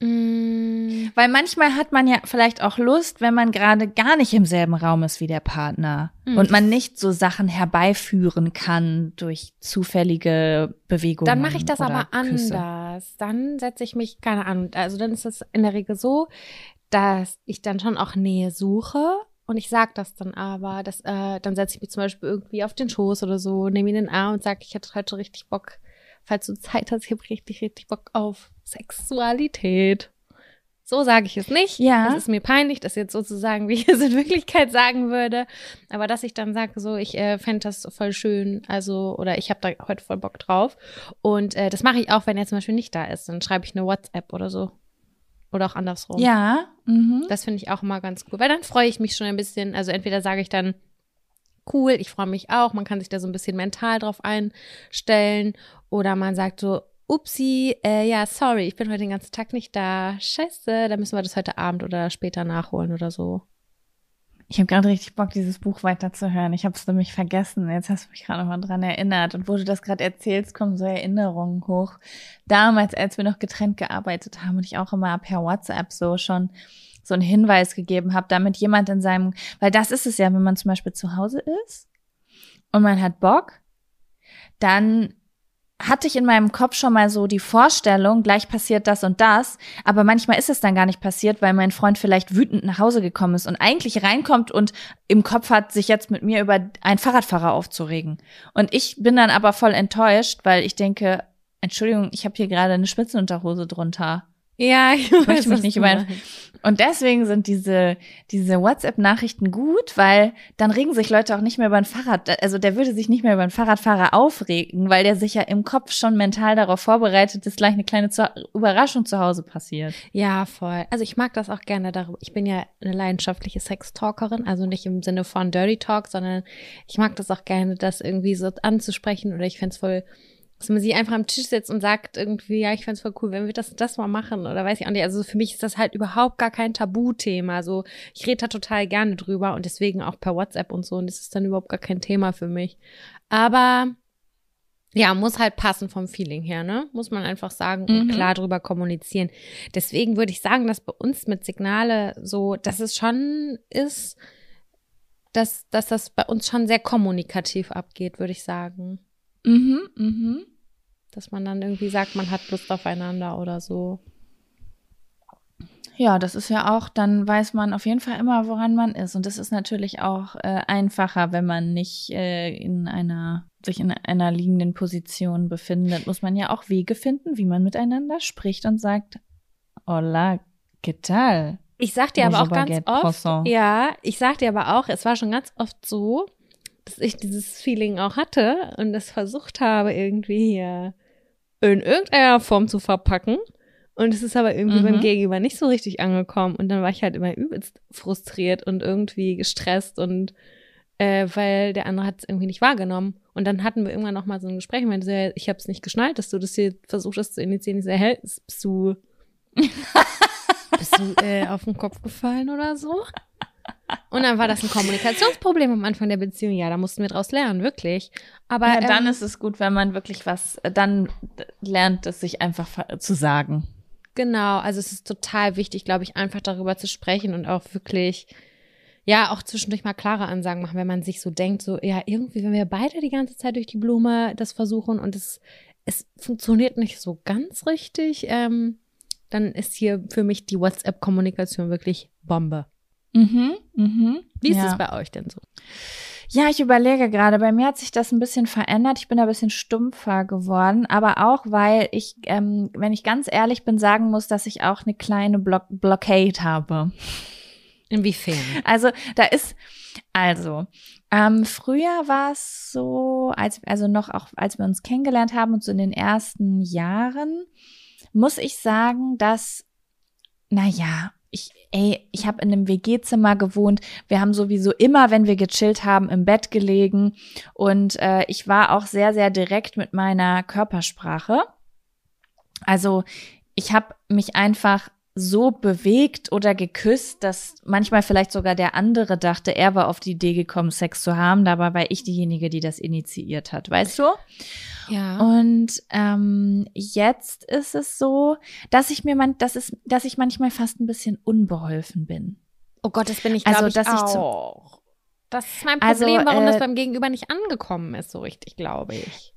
Speaker 1: Mm.
Speaker 2: weil manchmal hat man ja vielleicht auch Lust, wenn man gerade gar nicht im selben Raum ist wie der Partner
Speaker 1: Hm,
Speaker 2: und man nicht so Sachen herbeiführen kann durch zufällige Bewegungen.
Speaker 1: Dann mache ich das aber
Speaker 2: Küsse.
Speaker 1: anders. Dann setze ich mich, keine Ahnung, also dann ist es in der Regel so, dass ich dann schon auch Nähe suche und ich sag das dann aber, dass, äh, dann setze ich mich zum Beispiel irgendwie auf den Schoß oder so, nehme ihn in den Arm und sage, ich hätte heute richtig Bock, falls du Zeit hast, ich habe richtig, richtig Bock auf Sexualität. So sage ich es nicht.
Speaker 2: Ja.
Speaker 1: Es ist mir peinlich, das jetzt sozusagen, wie ich es in Wirklichkeit sagen würde. Aber dass ich dann sage, so, ich äh, fände das voll schön, also, oder ich habe da heute voll Bock drauf. Und äh, das mache ich auch, wenn er zum Beispiel nicht da ist. Dann schreibe ich eine WhatsApp oder so. Oder auch andersrum.
Speaker 2: Ja. Mhm.
Speaker 1: Das finde ich auch immer ganz cool, weil dann freue ich mich schon ein bisschen. Also entweder sage ich dann, cool, ich freue mich auch, man kann sich da so ein bisschen mental drauf einstellen. Oder man sagt so, upsi, äh, ja, sorry, ich bin heute den ganzen Tag nicht da. Scheiße, dann müssen wir das heute Abend oder später nachholen oder so.
Speaker 2: Ich habe gerade richtig Bock, dieses Buch weiterzuhören. Ich habe es nämlich vergessen. Jetzt hast du mich gerade nochmal dran erinnert. Und wo du das gerade erzählst, kommen so Erinnerungen hoch. Damals, als wir noch getrennt gearbeitet haben und ich auch immer per WhatsApp so schon so einen Hinweis gegeben habe, damit jemand in seinem, weil das ist es ja, wenn man zum Beispiel zu Hause ist und man hat Bock, dann hatte ich in meinem Kopf schon mal so die Vorstellung, gleich passiert das und das, aber manchmal ist es dann gar nicht passiert, weil mein Freund vielleicht wütend nach Hause gekommen ist und eigentlich reinkommt und im Kopf hat, sich jetzt mit mir über einen Fahrradfahrer aufzuregen. Und ich bin dann aber voll enttäuscht, weil ich denke, Entschuldigung, ich habe hier gerade eine Spitzenunterhose drunter.
Speaker 1: Ja,
Speaker 2: ich, ich möchte mich nicht über. Und deswegen sind diese, diese WhatsApp-Nachrichten gut, weil dann regen sich Leute auch nicht mehr über ein Fahrrad, also der würde sich nicht mehr über einen Fahrradfahrer aufregen, weil der sich ja im Kopf schon mental darauf vorbereitet, dass gleich eine kleine Überraschung zu Hause passiert.
Speaker 1: Ja, voll. Also ich mag das auch gerne darüber. Ich bin ja eine leidenschaftliche Sextalkerin, also nicht im Sinne von Dirty Talk, sondern ich mag das auch gerne, das irgendwie so anzusprechen oder ich fände voll dass man sie einfach am Tisch setzt und sagt irgendwie, ja, ich fände voll cool, wenn wir das das mal machen oder weiß ich auch nicht. Also für mich ist das halt überhaupt gar kein Tabuthema. So, ich rede da total gerne drüber und deswegen auch per WhatsApp und so und das ist dann überhaupt gar kein Thema für mich. Aber ja, muss halt passen vom Feeling her, ne? Muss man einfach sagen und mhm. klar drüber kommunizieren. Deswegen würde ich sagen, dass bei uns mit Signale so, dass es schon ist, dass, dass das bei uns schon sehr kommunikativ abgeht, würde ich sagen.
Speaker 2: Mhm, mhm
Speaker 1: dass man dann irgendwie sagt, man hat Lust aufeinander oder so.
Speaker 2: Ja, das ist ja auch, dann weiß man auf jeden Fall immer, woran man ist. Und das ist natürlich auch äh, einfacher, wenn man nicht äh, in einer, sich in einer liegenden Position befindet, muss man ja auch Wege finden, wie man miteinander spricht und sagt, hola, ¿qué tal?
Speaker 1: Ich sag dir aber auch ganz oft, Poisson. ja, ich sag dir aber auch, es war schon ganz oft so, dass ich dieses Feeling auch hatte und das versucht habe, irgendwie hier in irgendeiner Form zu verpacken. Und es ist aber irgendwie mhm. beim Gegenüber nicht so richtig angekommen. Und dann war ich halt immer übelst frustriert und irgendwie gestresst und äh, weil der andere hat es irgendwie nicht wahrgenommen. Und dann hatten wir irgendwann noch mal so ein Gespräch und meinte so, ich habe es nicht geschnallt, dass du das hier versucht hast zu initiieren. Ich so, hä, bist du, bist du äh, auf den Kopf gefallen oder so? Und dann war das ein Kommunikationsproblem am Anfang der Beziehung. Ja, da mussten wir draus lernen, wirklich. Aber
Speaker 2: ja, dann ähm, ist es gut, wenn man wirklich was, dann lernt es sich einfach zu sagen.
Speaker 1: Genau, also es ist total wichtig, glaube ich, einfach darüber zu sprechen und auch wirklich, ja, auch zwischendurch mal klare Ansagen machen, wenn man sich so denkt, so, ja, irgendwie, wenn wir beide die ganze Zeit durch die Blume das versuchen und es, es funktioniert nicht so ganz richtig, ähm, dann ist hier für mich die WhatsApp-Kommunikation wirklich Bombe.
Speaker 2: Mhm, mhm.
Speaker 1: Wie ist ja. es bei euch denn so?
Speaker 2: Ja, ich überlege gerade. Bei mir hat sich das ein bisschen verändert. Ich bin ein bisschen stumpfer geworden, aber auch, weil ich, ähm, wenn ich ganz ehrlich bin, sagen muss, dass ich auch eine kleine Block Blockade habe.
Speaker 1: Inwiefern?
Speaker 2: Also da ist, also ähm, früher war es so, als also noch auch, als wir uns kennengelernt haben und so in den ersten Jahren, muss ich sagen, dass, na ja, ich, ey, ich habe in einem WG-Zimmer gewohnt. Wir haben sowieso immer, wenn wir gechillt haben, im Bett gelegen. Und äh, ich war auch sehr, sehr direkt mit meiner Körpersprache. Also ich habe mich einfach so bewegt oder geküsst, dass manchmal vielleicht sogar der andere dachte, er war auf die Idee gekommen, Sex zu haben. Dabei war ich diejenige, die das initiiert hat, weißt du?
Speaker 1: Ja.
Speaker 2: Und ähm, jetzt ist es so, dass ich mir man, dass es, dass ich manchmal fast ein bisschen unbeholfen bin.
Speaker 1: Oh Gott, das bin ich, also, ich, dass auch. Ich das ist mein also, Problem, also, warum äh, das beim Gegenüber nicht angekommen ist, so richtig, glaube ich.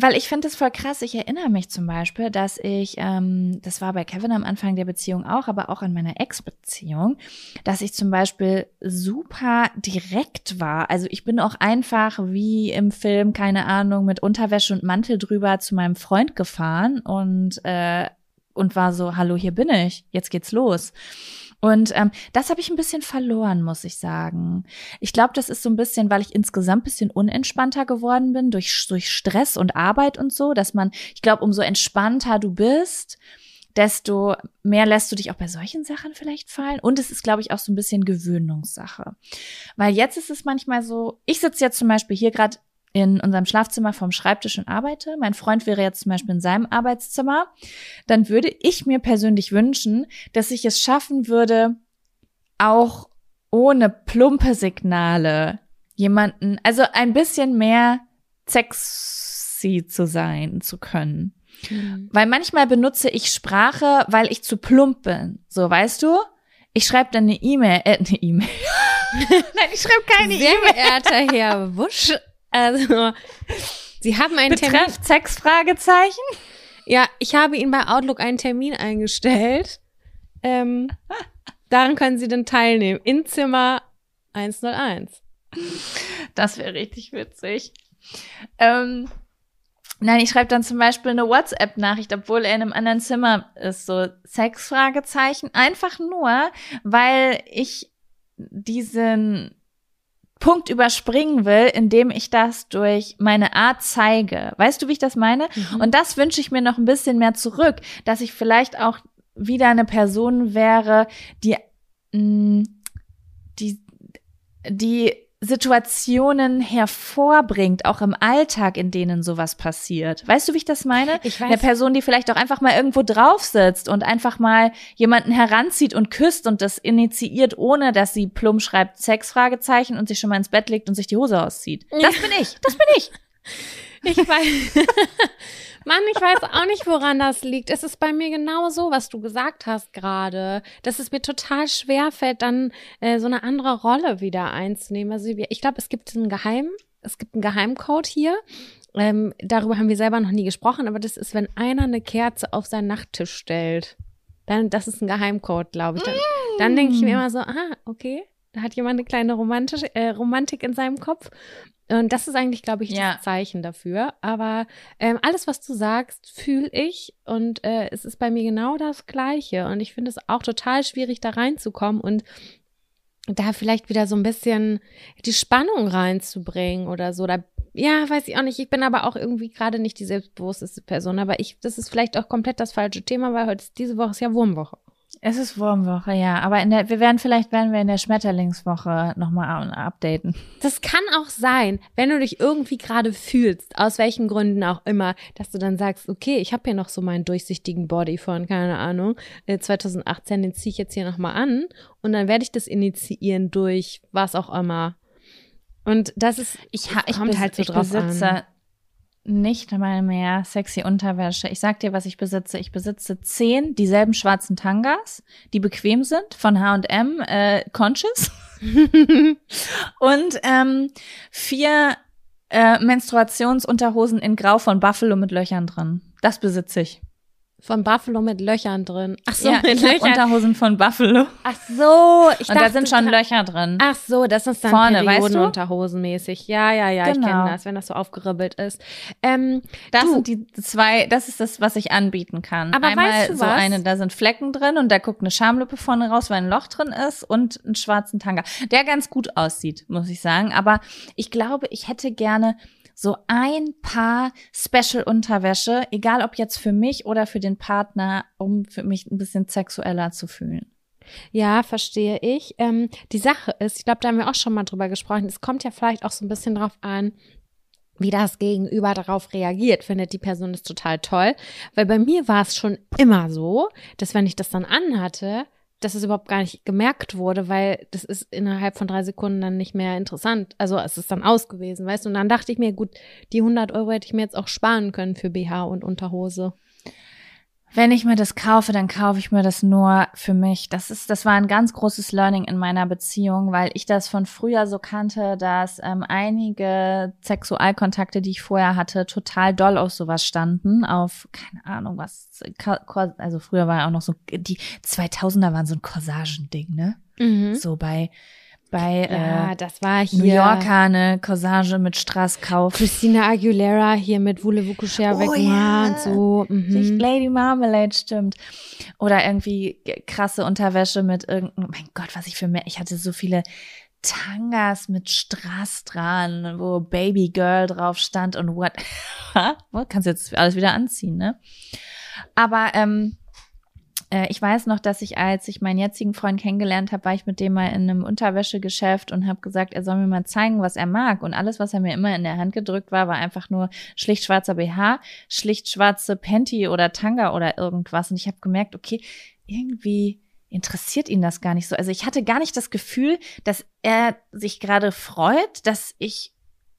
Speaker 2: Weil ich finde es voll krass. Ich erinnere mich zum Beispiel, dass ich, ähm, das war bei Kevin am Anfang der Beziehung auch, aber auch in meiner Ex-Beziehung, dass ich zum Beispiel super direkt war. Also ich bin auch einfach wie im Film, keine Ahnung, mit Unterwäsche und Mantel drüber zu meinem Freund gefahren und, äh, und war so, hallo, hier bin ich, jetzt geht's los. Und ähm, das habe ich ein bisschen verloren, muss ich sagen. Ich glaube, das ist so ein bisschen, weil ich insgesamt bisschen unentspannter geworden bin durch, durch Stress und Arbeit und so, dass man, ich glaube, umso entspannter du bist, desto mehr lässt du dich auch bei solchen Sachen vielleicht fallen. Und es ist, glaube ich, auch so ein bisschen Gewöhnungssache. Weil jetzt ist es manchmal so, ich sitze jetzt zum Beispiel hier gerade in unserem Schlafzimmer vom Schreibtisch und arbeite, mein Freund wäre jetzt zum Beispiel in seinem Arbeitszimmer, dann würde ich mir persönlich wünschen, dass ich es schaffen würde, auch ohne plumpe Signale jemanden, also ein bisschen mehr sexy zu sein zu können. Mhm. Weil manchmal benutze ich Sprache, weil ich zu plump bin. So, weißt du? Ich schreibe dann eine E-Mail, äh, eine E-Mail. Nein, ich schreibe keine E-Mail.
Speaker 1: Sehr geehrter Herr Wusch, also Sie haben einen
Speaker 2: Betreff
Speaker 1: Termin.
Speaker 2: Sex Fragezeichen?
Speaker 1: Ja, ich habe Ihnen bei Outlook einen Termin eingestellt. Ähm, daran können Sie dann teilnehmen. In Zimmer 101.
Speaker 2: Das wäre richtig witzig. Ähm, nein, ich schreibe dann zum Beispiel eine WhatsApp-Nachricht, obwohl er in einem anderen Zimmer ist. So Sex-Fragezeichen. Einfach nur, weil ich diesen Punkt überspringen will, indem ich das durch meine Art zeige. Weißt du, wie ich das meine? Mhm. Und das wünsche ich mir noch ein bisschen mehr zurück, dass ich vielleicht auch wieder eine Person wäre, die, mh, mm, die, die Situationen hervorbringt, auch im Alltag, in denen sowas passiert. Weißt du, wie ich das meine?
Speaker 1: Ich weiß.
Speaker 2: Eine Person, die vielleicht auch einfach mal irgendwo drauf sitzt und einfach mal jemanden heranzieht und küsst und das initiiert, ohne dass sie plump schreibt Sex Fragezeichen und sich schon mal ins Bett legt und sich die Hose auszieht. Das bin ich. Das bin ich.
Speaker 1: Ich weiß. Mann, ich weiß auch nicht, woran das liegt. Es ist bei mir genau so, was du gesagt hast gerade, dass es mir total schwer fällt, dann äh, so eine andere Rolle wieder einzunehmen. Also ich glaube, es gibt einen Geheim, es gibt einen Geheimcode hier. Ähm, darüber haben wir selber noch nie gesprochen, aber das ist, wenn einer eine Kerze auf seinen Nachttisch stellt. Dann, das ist ein Geheimcode, glaube ich. Dann, mm. dann denke ich mir immer so, ah, okay, da hat jemand eine kleine Romantisch, äh, Romantik in seinem Kopf. Und das ist eigentlich, glaube ich, ja. das Zeichen dafür. Aber ähm, alles, was du sagst, fühle ich. Und äh, es ist bei mir genau das Gleiche. Und ich finde es auch total schwierig, da reinzukommen und da vielleicht wieder so ein bisschen die Spannung reinzubringen oder so. Da, ja, weiß ich auch nicht. Ich bin aber auch irgendwie gerade nicht die selbstbewussteste Person. Aber ich, das ist vielleicht auch komplett das falsche Thema, weil heute ist, diese Woche ist ja Wurmwoche.
Speaker 2: Es ist Wurmwoche, ja. Aber in der, wir werden vielleicht werden wir in der Schmetterlingswoche nochmal updaten.
Speaker 1: Das kann auch sein, wenn du dich irgendwie gerade fühlst, aus welchen Gründen auch immer, dass du dann sagst, okay, ich habe hier noch so meinen durchsichtigen Body von, keine Ahnung, 2018, äh, den ziehe ich jetzt hier nochmal an und dann werde ich das initiieren durch was auch immer. Und das ist,
Speaker 2: ich, ich kommt halt so drauf besitze, an nicht mal mehr sexy Unterwäsche. Ich sag dir, was ich besitze. Ich besitze zehn dieselben schwarzen Tangas, die bequem sind, von H&M, äh, Conscious. und ähm, vier äh, Menstruationsunterhosen in Grau von Buffalo mit Löchern drin. Das besitze ich.
Speaker 1: Von Buffalo mit Löchern drin.
Speaker 2: Ach so, ja, mit Löchern. Unterhosen von Buffalo.
Speaker 1: Ach so,
Speaker 2: ich Und dachte, da sind schon Löcher drin.
Speaker 1: Ach so, das ist dann
Speaker 2: Vorne,
Speaker 1: Periodenunterhosen mäßig. Ja, ja, ja, genau. ich kenne das, wenn das so aufgeribbelt ist. Ähm,
Speaker 2: das du. sind die zwei, das ist das, was ich anbieten kann.
Speaker 1: Aber
Speaker 2: Einmal
Speaker 1: weißt du
Speaker 2: so
Speaker 1: was?
Speaker 2: eine, da sind Flecken drin und da guckt eine Schamlippe vorne raus, weil ein Loch drin ist und einen schwarzen Tanga, der ganz gut aussieht, muss ich sagen. Aber ich glaube, ich hätte gerne so ein paar Special-Unterwäsche, egal ob jetzt für mich oder für den Partner, um für mich ein bisschen sexueller zu fühlen.
Speaker 1: Ja, verstehe ich. Ähm, die Sache ist, ich glaube, da haben wir auch schon mal drüber gesprochen, es kommt ja vielleicht auch so ein bisschen drauf an, wie das Gegenüber darauf reagiert. Findet die Person das total toll? Weil bei mir war es schon immer so, dass wenn ich das dann anhatte, dass es überhaupt gar nicht gemerkt wurde, weil das ist innerhalb von drei Sekunden dann nicht mehr interessant. Also es ist dann aus gewesen, weißt du? Und dann dachte ich mir, gut, die 100 Euro hätte ich mir jetzt auch sparen können für BH und Unterhose.
Speaker 2: Wenn ich mir das kaufe, dann kaufe ich mir das nur für mich. Das ist, das war ein ganz großes Learning in meiner Beziehung, weil ich das von früher so kannte, dass ähm, einige Sexualkontakte, die ich vorher hatte, total doll auf sowas standen. Auf, keine Ahnung, was, also früher war ja auch noch so, die 2000er waren so ein Corsagending, ne? Mhm. So bei bei
Speaker 1: ja,
Speaker 2: äh,
Speaker 1: das war hier
Speaker 2: New Yorker eine Corsage mit Straßkauf.
Speaker 1: Christina Aguilera hier mit coucher avec
Speaker 2: oh, ja.
Speaker 1: und so.
Speaker 2: Mhm. Lady Marmalade stimmt. Oder irgendwie krasse Unterwäsche mit irgendeinem, oh mein Gott, was ich für mehr, ich hatte so viele Tangas mit Strass dran, wo Baby Girl drauf stand und what. Kannst jetzt alles wieder anziehen, ne? Aber ähm, äh, ich weiß noch, dass ich, als ich meinen jetzigen Freund kennengelernt habe, war ich mit dem mal in einem Unterwäschegeschäft und habe gesagt, er soll mir mal zeigen, was er mag. Und alles, was er mir immer in der Hand gedrückt war, war einfach nur schlicht schwarzer BH, schlicht schwarze Panty oder Tanga oder irgendwas. Und ich habe gemerkt, okay, irgendwie interessiert ihn das gar nicht so. Also ich hatte gar nicht das Gefühl, dass er sich gerade freut, dass ich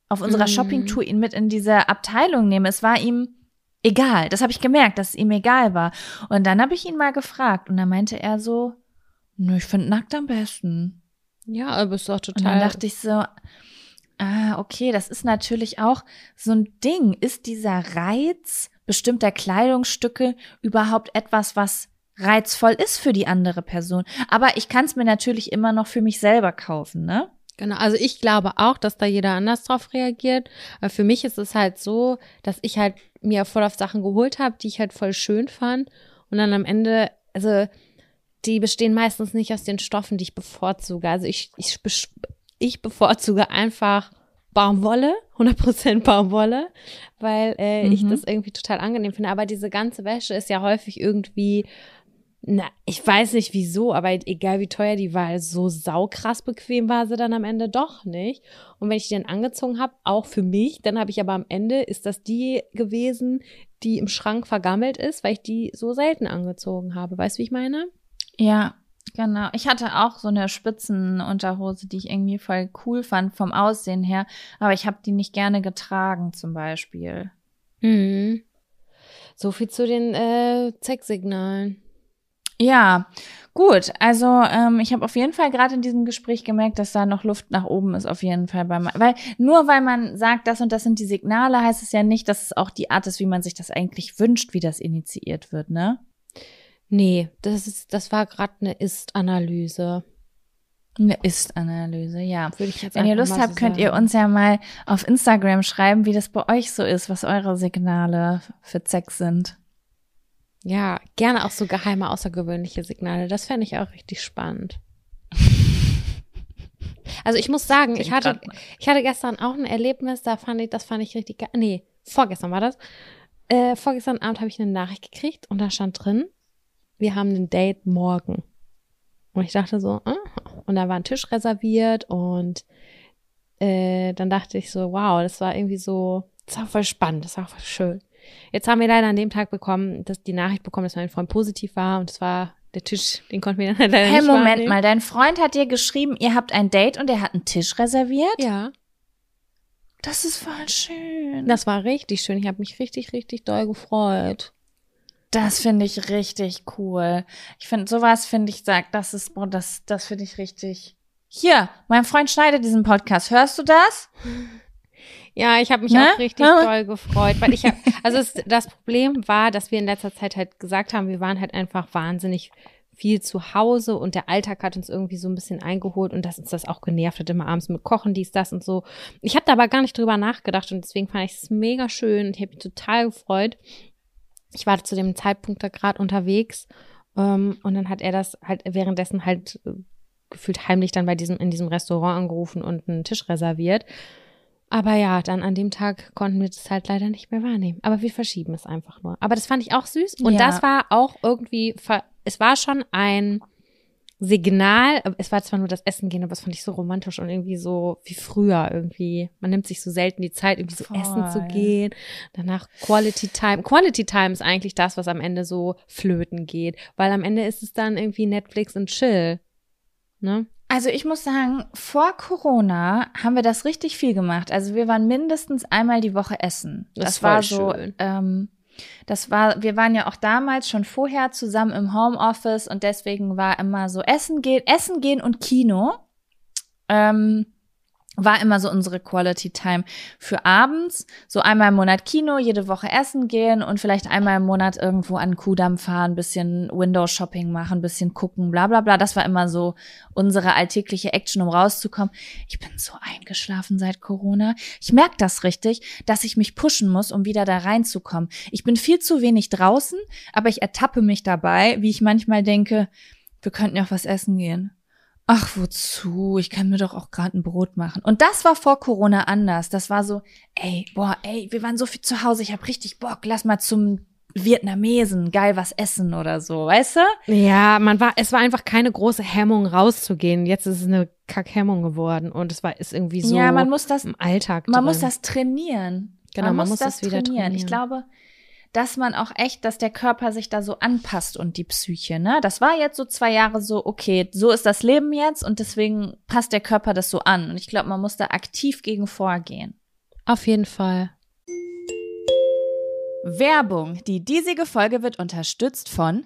Speaker 2: auf unserer
Speaker 1: Mhm.
Speaker 2: Shoppingtour ihn mit in diese Abteilung nehme. Es war ihm egal. Das habe ich gemerkt, dass es ihm egal war. Und dann habe ich ihn mal gefragt und dann meinte er so, nö, ich finde nackt am besten.
Speaker 1: Ja, aber ist doch
Speaker 2: Und dann
Speaker 1: total.
Speaker 2: dachte ich so, ah, okay, das ist natürlich auch so ein Ding. Ist dieser Reiz bestimmter Kleidungsstücke überhaupt etwas, was reizvoll ist für die andere Person? Aber ich kann es mir natürlich immer noch für mich selber kaufen, ne?
Speaker 1: Genau, also ich glaube auch, dass da jeder anders drauf reagiert. Aber für mich ist es halt so, dass ich halt mir voll auf Sachen geholt habe, die ich halt voll schön fand. Und dann am Ende, also die bestehen meistens nicht aus den Stoffen, die ich bevorzuge. Also ich, ich, ich bevorzuge einfach Baumwolle, 100% Baumwolle, weil äh, ich
Speaker 2: Mhm.
Speaker 1: das irgendwie total angenehm finde. Aber diese ganze Wäsche ist ja häufig irgendwie na, ich weiß nicht wieso, aber egal wie teuer die war, so saukrass bequem war sie dann am Ende doch nicht. Und wenn ich die dann angezogen habe, auch für mich, dann habe ich aber am Ende, ist das die gewesen, die im Schrank vergammelt ist, weil ich die so selten angezogen habe. Weißt du, wie ich meine?
Speaker 2: Ja, genau. Ich hatte auch so eine Spitzenunterhose, die ich irgendwie voll cool fand vom Aussehen her, aber ich habe die nicht gerne getragen zum Beispiel.
Speaker 1: Mhm. So viel zu den äh, Sexsignalen.
Speaker 2: Ja, gut. Also ähm, ich habe auf jeden Fall gerade in diesem Gespräch gemerkt, dass da noch Luft nach oben ist, auf jeden Fall. Bei weil nur weil man sagt, das und das sind die Signale, heißt es ja nicht, dass es auch die Art ist, wie man sich das eigentlich wünscht, wie das initiiert wird, ne?
Speaker 1: Nee, das ist, das war gerade eine Ist-Analyse.
Speaker 2: Eine Ist-Analyse, ja.
Speaker 1: Würde ich jetzt
Speaker 2: Wenn ihr Lust habt,
Speaker 1: so
Speaker 2: könnt ihr uns ja mal auf Instagram schreiben, wie das bei euch so ist, was eure Signale für Sex sind.
Speaker 1: Ja, gerne auch so geheime, außergewöhnliche Signale. Das fände ich auch richtig spannend. Also ich muss sagen, ich hatte, ich hatte gestern auch ein Erlebnis, da fand ich, das fand ich richtig geil. Nee, vorgestern war das. Äh, vorgestern Abend habe ich eine Nachricht gekriegt und da stand drin, wir haben ein Date morgen. Und ich dachte so, ah. und da war ein Tisch reserviert und äh, dann dachte ich so, wow, das war irgendwie so, das war voll spannend, das war voll schön. Jetzt haben wir leider an dem Tag bekommen, dass die Nachricht bekommen, dass mein Freund positiv war und es war der Tisch, den konnten wir dann leider
Speaker 2: Hey,
Speaker 1: nicht
Speaker 2: Moment
Speaker 1: wahrnehmen.
Speaker 2: mal, dein Freund hat dir geschrieben, ihr habt ein Date und er hat einen Tisch reserviert?
Speaker 1: Ja,
Speaker 2: Das ist voll schön.
Speaker 1: das war richtig schön. Ich habe mich richtig, richtig doll gefreut.
Speaker 2: Das finde ich richtig cool. Ich finde, sowas finde ich, sagt, das ist, boah, das, das finde ich richtig. Hier, mein Freund schneidet diesen Podcast. Hörst du das?
Speaker 1: Ja, ich habe mich
Speaker 2: Ne?
Speaker 1: auch richtig
Speaker 2: Ja.
Speaker 1: doll gefreut, weil ich hab, also es, das Problem war, dass wir in letzter Zeit halt gesagt haben, wir waren halt einfach wahnsinnig viel zu Hause und der Alltag hat uns irgendwie so ein bisschen eingeholt und dass uns das auch genervt hat, immer abends mit Kochen, dies, das und so. Ich habe da aber gar nicht drüber nachgedacht und deswegen fand ich es mega schön und ich habe mich total gefreut. Ich war zu dem Zeitpunkt da gerade unterwegs ähm, und dann hat er das halt währenddessen halt äh, gefühlt heimlich dann bei diesem in diesem Restaurant angerufen und einen Tisch reserviert. Aber ja, dann an dem Tag konnten wir das halt leider nicht mehr wahrnehmen. Aber wir verschieben es einfach nur. Aber das fand ich auch süß. Und
Speaker 2: Ja.
Speaker 1: das war auch irgendwie, es war schon ein Signal. Es war zwar nur das Essen gehen, aber das fand ich so romantisch und irgendwie so wie früher irgendwie. Man nimmt sich so selten die Zeit, irgendwie so
Speaker 2: Voll.
Speaker 1: essen zu gehen. Danach Quality Time. Quality Time ist eigentlich das, was am Ende so flöten geht. Weil am Ende ist es dann irgendwie Netflix und Chill. Ne?
Speaker 2: Also ich muss sagen, vor Corona haben wir das richtig viel gemacht. Also wir waren mindestens einmal die Woche essen.
Speaker 1: Das
Speaker 2: Das, war so,
Speaker 1: schön.
Speaker 2: ähm, das war, wir waren ja auch damals schon vorher zusammen im Homeoffice und deswegen war immer so Essen gehen, Essen gehen und Kino. Ähm, war immer so unsere Quality Time für abends. So einmal im Monat Kino, jede Woche essen gehen und vielleicht einmal im Monat irgendwo an Kudamm fahren, bisschen Window Shopping machen, bisschen gucken, bla bla bla. Das war immer so unsere alltägliche Action, um rauszukommen. Ich bin so eingeschlafen seit Corona. Ich merke das richtig, dass ich mich pushen muss, um wieder da reinzukommen. Ich bin viel zu wenig draußen, aber ich ertappe mich dabei, wie ich manchmal denke, wir könnten ja auch was essen gehen. Ach, wozu? Ich kann mir doch auch gerade ein Brot machen. Und das war vor Corona anders. Das war so, ey, boah, ey, wir waren so viel zu Hause, ich habe richtig Bock, lass mal zum Vietnamesen, geil was essen oder so, weißt du?
Speaker 1: Ja, man war, es war einfach keine große Hemmung rauszugehen. Jetzt ist es eine Kackhemmung geworden und es war ist irgendwie so
Speaker 2: ja, man muss das
Speaker 1: im Alltag.
Speaker 2: Man
Speaker 1: drin.
Speaker 2: muss das trainieren.
Speaker 1: Genau, man muss das wieder
Speaker 2: Ich
Speaker 1: trainieren.
Speaker 2: glaube, dass man auch echt, dass der Körper sich da so anpasst und die Psyche, ne? Das war jetzt so zwei Jahre so, okay, so ist das Leben jetzt und deswegen passt der Körper das so an. Und ich glaube, man muss da aktiv gegen vorgehen.
Speaker 1: Auf jeden Fall.
Speaker 2: Werbung. Die diesige Folge wird unterstützt von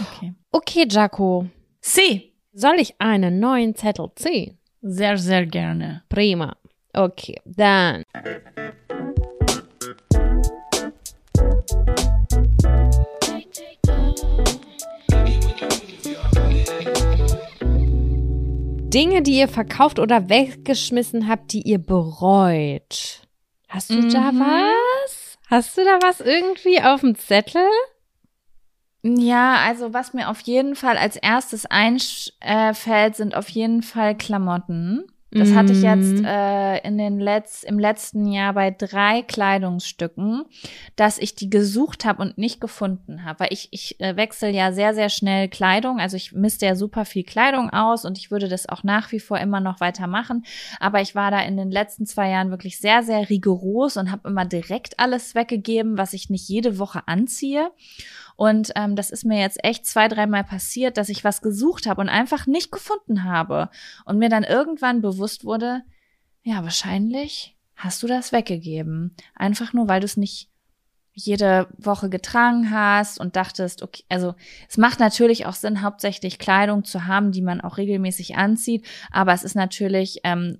Speaker 2: Okay.
Speaker 1: Okay, Jaco.
Speaker 2: Sie.
Speaker 1: Soll ich einen neuen Zettel ziehen?
Speaker 2: Sehr, sehr gerne.
Speaker 1: Prima. Okay, dann. Dinge, die ihr verkauft oder weggeschmissen habt, die ihr bereut. Hast du mhm. da was? Hast du da was irgendwie auf dem Zettel?
Speaker 2: Ja, also was mir auf jeden Fall als erstes einfällt, sind auf jeden Fall Klamotten. Das hatte ich jetzt mhm. äh, in den Letz im letzten Jahr bei drei Kleidungsstücken, dass ich die gesucht habe und nicht gefunden habe. Weil ich, ich äh, wechsle ja sehr, sehr schnell Kleidung. Also ich misste ja super viel Kleidung aus und ich würde das auch nach wie vor immer noch weitermachen. Aber ich war da in den letzten zwei Jahren wirklich sehr, sehr rigoros und habe immer direkt alles weggegeben, was ich nicht jede Woche anziehe. Und ähm, das ist mir jetzt echt zwei, dreimal passiert, dass ich was gesucht habe und einfach nicht gefunden habe. Und mir dann irgendwann bewusst wurde, ja, wahrscheinlich hast du das weggegeben. Einfach nur, weil du es nicht jede Woche getragen hast und dachtest, okay, also es macht natürlich auch Sinn, hauptsächlich Kleidung zu haben, die man auch regelmäßig anzieht, aber es ist natürlich ähm,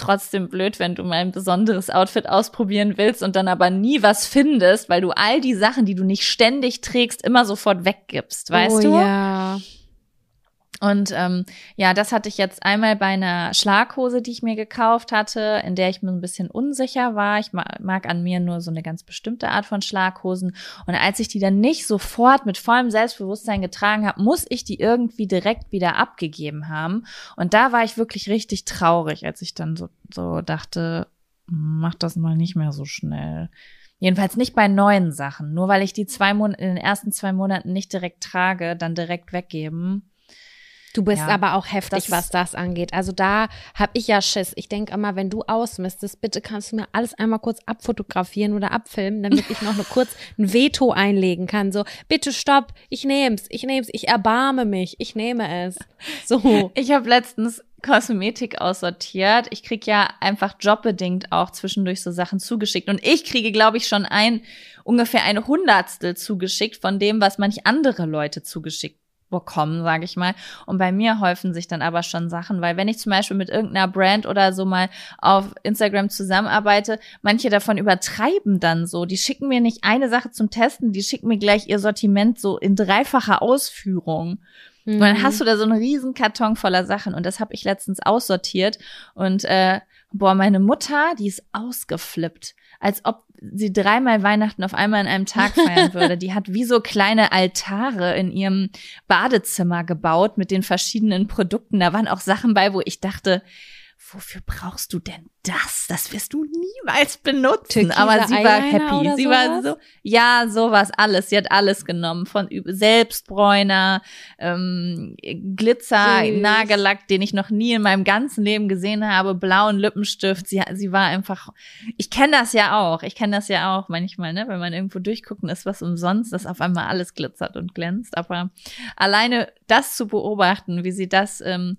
Speaker 2: trotzdem blöd, wenn du mal ein besonderes Outfit ausprobieren willst und dann aber nie was findest, weil du all die Sachen, die du nicht ständig trägst, immer sofort weggibst, weißt
Speaker 1: oh,
Speaker 2: du?
Speaker 1: Ja.
Speaker 2: Und ähm, ja, das hatte ich jetzt einmal bei einer Schlaghose, die ich mir gekauft hatte, in der ich mir ein bisschen unsicher war. Ich mag an mir nur so eine ganz bestimmte Art von Schlaghosen. Und als ich die dann nicht sofort mit vollem Selbstbewusstsein getragen habe, muss ich die irgendwie direkt wieder abgegeben haben. Und da war ich wirklich richtig traurig, als ich dann so, so dachte, mach das mal nicht mehr so schnell. Jedenfalls nicht bei neuen Sachen. Nur weil ich die zwei Monate, in den ersten zwei Monaten nicht direkt trage, dann direkt weggeben
Speaker 1: Du bist ja, aber auch heftig, das was das angeht. Also da habe ich ja Schiss. Ich denke immer, wenn du ausmistest, bitte kannst du mir alles einmal kurz abfotografieren oder abfilmen, damit ich noch nur kurz ein Veto einlegen kann. So, bitte stopp, ich nehm's, ich nehm's, ich erbarme mich, ich nehme es. So.
Speaker 2: Ich habe letztens Kosmetik aussortiert. Ich krieg ja einfach jobbedingt auch zwischendurch so Sachen zugeschickt. Und ich kriege, glaube ich, schon ein ungefähr ein Hundertstel zugeschickt von dem, was manch andere Leute zugeschickt bekommen, sage ich mal. Und bei mir häufen sich dann aber schon Sachen, weil wenn ich zum Beispiel mit irgendeiner Brand oder so mal auf Instagram zusammenarbeite, manche davon übertreiben dann so. Die schicken mir nicht eine Sache zum Testen, die schicken mir gleich ihr Sortiment so in dreifacher Ausführung. Mhm. Und dann hast du da so einen riesen Karton voller Sachen und das habe ich letztens aussortiert und äh, boah, meine Mutter, die ist ausgeflippt, als ob sie dreimal Weihnachten auf einmal in einem Tag feiern würde. Die hat wie so kleine Altare in ihrem Badezimmer gebaut mit den verschiedenen Produkten. Da waren auch Sachen bei, wo ich dachte, wofür brauchst du denn das? Das wirst du niemals benutzen.
Speaker 1: Türkiser
Speaker 2: Aber sie war
Speaker 1: Eyeliner
Speaker 2: happy. Sie war
Speaker 1: sowas?
Speaker 2: so, ja, sowas, alles. Sie hat alles genommen. Von Selbstbräuner, ähm, Glitzer,
Speaker 1: Süß.
Speaker 2: Nagellack, den ich noch nie in meinem ganzen Leben gesehen habe, blauen Lippenstift. Sie, sie war einfach, ich kenne das ja auch. Ich kenne das ja auch manchmal, ne? Wenn man irgendwo durchguckt und ist was umsonst, dass auf einmal alles glitzert und glänzt. Aber alleine das zu beobachten, wie sie das ähm,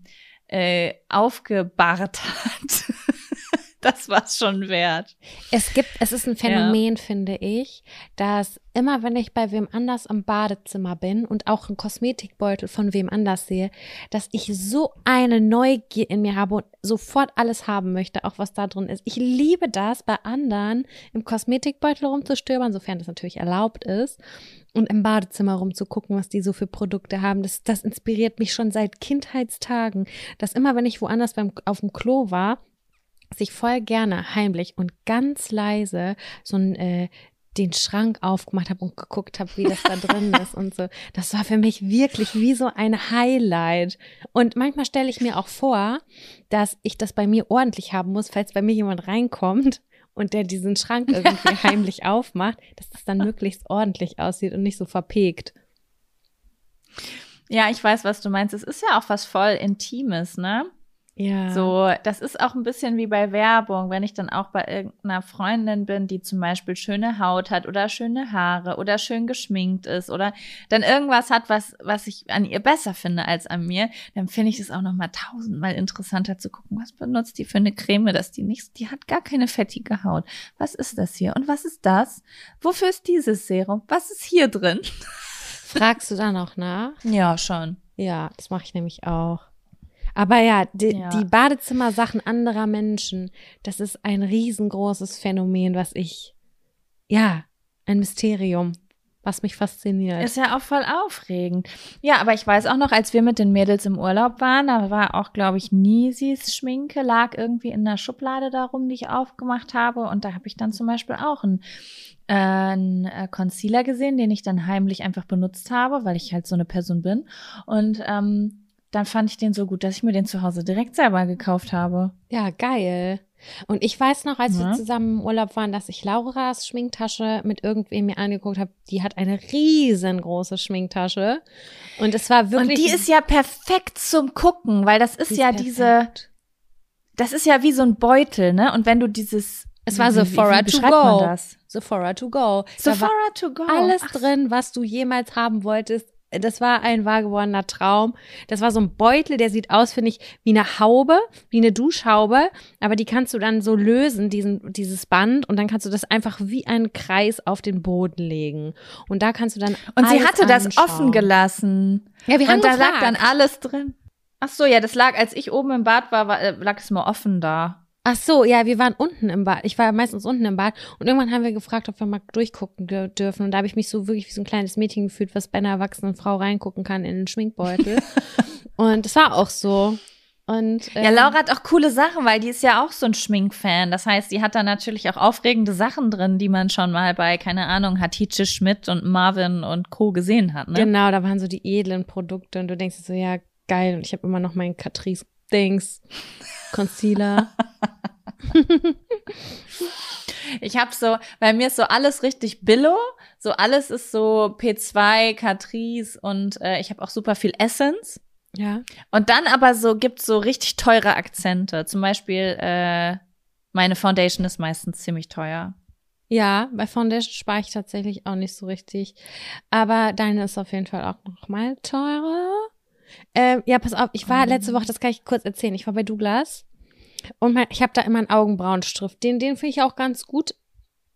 Speaker 2: äh, aufgebahrt hat, das war's schon wert.
Speaker 1: Es gibt, es ist ein Phänomen, finde ich, dass immer wenn ich bei wem anders im Badezimmer bin und auch einen Kosmetikbeutel von wem anders sehe, dass ich so eine Neugier in mir habe und sofort alles haben möchte, auch was da drin ist. Ich liebe das, bei anderen im Kosmetikbeutel rumzustöbern, sofern das natürlich erlaubt ist, und im Badezimmer rumzugucken, was die so für Produkte haben. Das, das inspiriert mich schon seit Kindheitstagen, dass immer wenn ich woanders beim, auf dem Klo war, sich voll gerne heimlich und ganz leise so ein äh, den Schrank aufgemacht habe und geguckt habe, wie das da drin ist und so. Das war für mich wirklich wie so ein Highlight. Und manchmal stelle ich mir auch vor, dass ich das bei mir ordentlich haben muss, falls bei mir jemand reinkommt und der diesen Schrank irgendwie heimlich aufmacht, dass das dann möglichst ordentlich aussieht und nicht so verpegt.
Speaker 2: Ja, ich weiß, was du meinst. Es ist ja auch was voll Intimes, ne?
Speaker 1: Ja.
Speaker 2: So, das ist auch ein bisschen wie bei Werbung, wenn ich dann auch bei irgendeiner Freundin bin, die zum Beispiel schöne Haut hat oder schöne Haare oder schön geschminkt ist oder dann irgendwas hat, was, was ich an ihr besser finde als an mir, dann finde ich es auch noch mal tausendmal interessanter zu gucken, was benutzt die für eine Creme, dass die nicht, die hat gar keine fettige Haut. Was ist das hier? Und was ist das? Wofür ist dieses Serum? Was ist hier drin?
Speaker 1: Fragst du da noch nach?
Speaker 2: Ja, schon.
Speaker 1: Ja, das mache ich nämlich auch. Aber ja, die,
Speaker 2: Ja.
Speaker 1: die Badezimmersachen anderer Menschen, das ist ein riesengroßes Phänomen, was ich, ja, ein Mysterium, was mich fasziniert.
Speaker 2: Ist ja auch voll aufregend. Ja, aber ich weiß auch noch, als wir mit den Mädels im Urlaub waren, da war auch, glaube ich, Nisis Schminke, lag irgendwie in der Schublade darum, die ich aufgemacht habe. Und da habe ich dann zum Beispiel auch einen, äh, einen äh, Concealer gesehen, den ich dann heimlich einfach benutzt habe, weil ich halt so eine Person bin. Und ähm, dann fand ich den so gut, dass ich mir den zu Hause direkt selber gekauft habe.
Speaker 1: ja, geil. Und ich weiß noch, als wir
Speaker 2: Ja.
Speaker 1: zusammen im Urlaub waren, dass ich Lauras Schminktasche mit irgendwem mir angeguckt habe. Die hat eine riesengroße Schminktasche. Und es war wirklich.
Speaker 2: Und die ist ja perfekt zum Gucken, weil das ist,
Speaker 1: ist
Speaker 2: ja diese,
Speaker 1: perfekt.
Speaker 2: das ist ja wie so ein Beutel, ne? Und wenn du dieses
Speaker 1: Es war Sephora to go.
Speaker 2: das?
Speaker 1: Sephora to go.
Speaker 2: Sephora to go.
Speaker 1: alles
Speaker 2: Ach,
Speaker 1: drin, was du jemals haben wolltest. Das war ein wahr gewordener Traum. Das war so ein Beutel, der sieht aus, finde ich, wie eine Haube, wie eine Duschhaube, aber die kannst du dann so lösen, diesen, dieses Band, und dann kannst du das einfach wie einen Kreis auf den Boden legen. Und da kannst du dann.
Speaker 2: Und sie hatte das
Speaker 1: anschauen.
Speaker 2: offen gelassen.
Speaker 1: Ja, wir haben
Speaker 2: und da lag dann alles drin. Ach so, ja, das lag, als ich oben im Bad war, war äh, lag es mal offen da.
Speaker 1: Ach so, ja, wir waren unten im Bad. Ich war meistens unten im Bad und irgendwann haben wir gefragt, ob wir mal durchgucken dür- dürfen. Und da habe ich mich so wirklich wie so ein kleines Mädchen gefühlt, was bei einer erwachsenen Frau reingucken kann in den Schminkbeutel. und es war auch so. Und
Speaker 2: Ja,
Speaker 1: ähm,
Speaker 2: Laura hat auch coole Sachen, weil die ist ja auch so ein Schminkfan. Das heißt, die hat da natürlich auch aufregende Sachen drin, die man schon mal bei, keine Ahnung, Hatice Schmidt und Marvin und Co. gesehen hat, ne?
Speaker 1: Genau, da waren so die edlen Produkte und du denkst dir so, ja, geil. Und ich habe immer noch meinen Catrice Dings Concealer.
Speaker 2: Ich habe so, bei mir ist so alles richtig Billo, so alles ist so P2, Catrice und äh, ich habe auch super viel Essence.
Speaker 1: ja.
Speaker 2: Und dann aber so gibt's so richtig teure Akzente. Zum Beispiel äh, meine Foundation ist meistens ziemlich teuer.
Speaker 1: Ja, bei Foundation spare ich tatsächlich auch nicht so richtig. Aber deine ist auf jeden Fall auch noch mal teurer. Ähm, ja, pass auf, ich war letzte Woche, das kann ich kurz erzählen, ich war bei Douglas und mein, ich habe da immer einen Augenbrauenstift. Den, den finde ich auch ganz gut.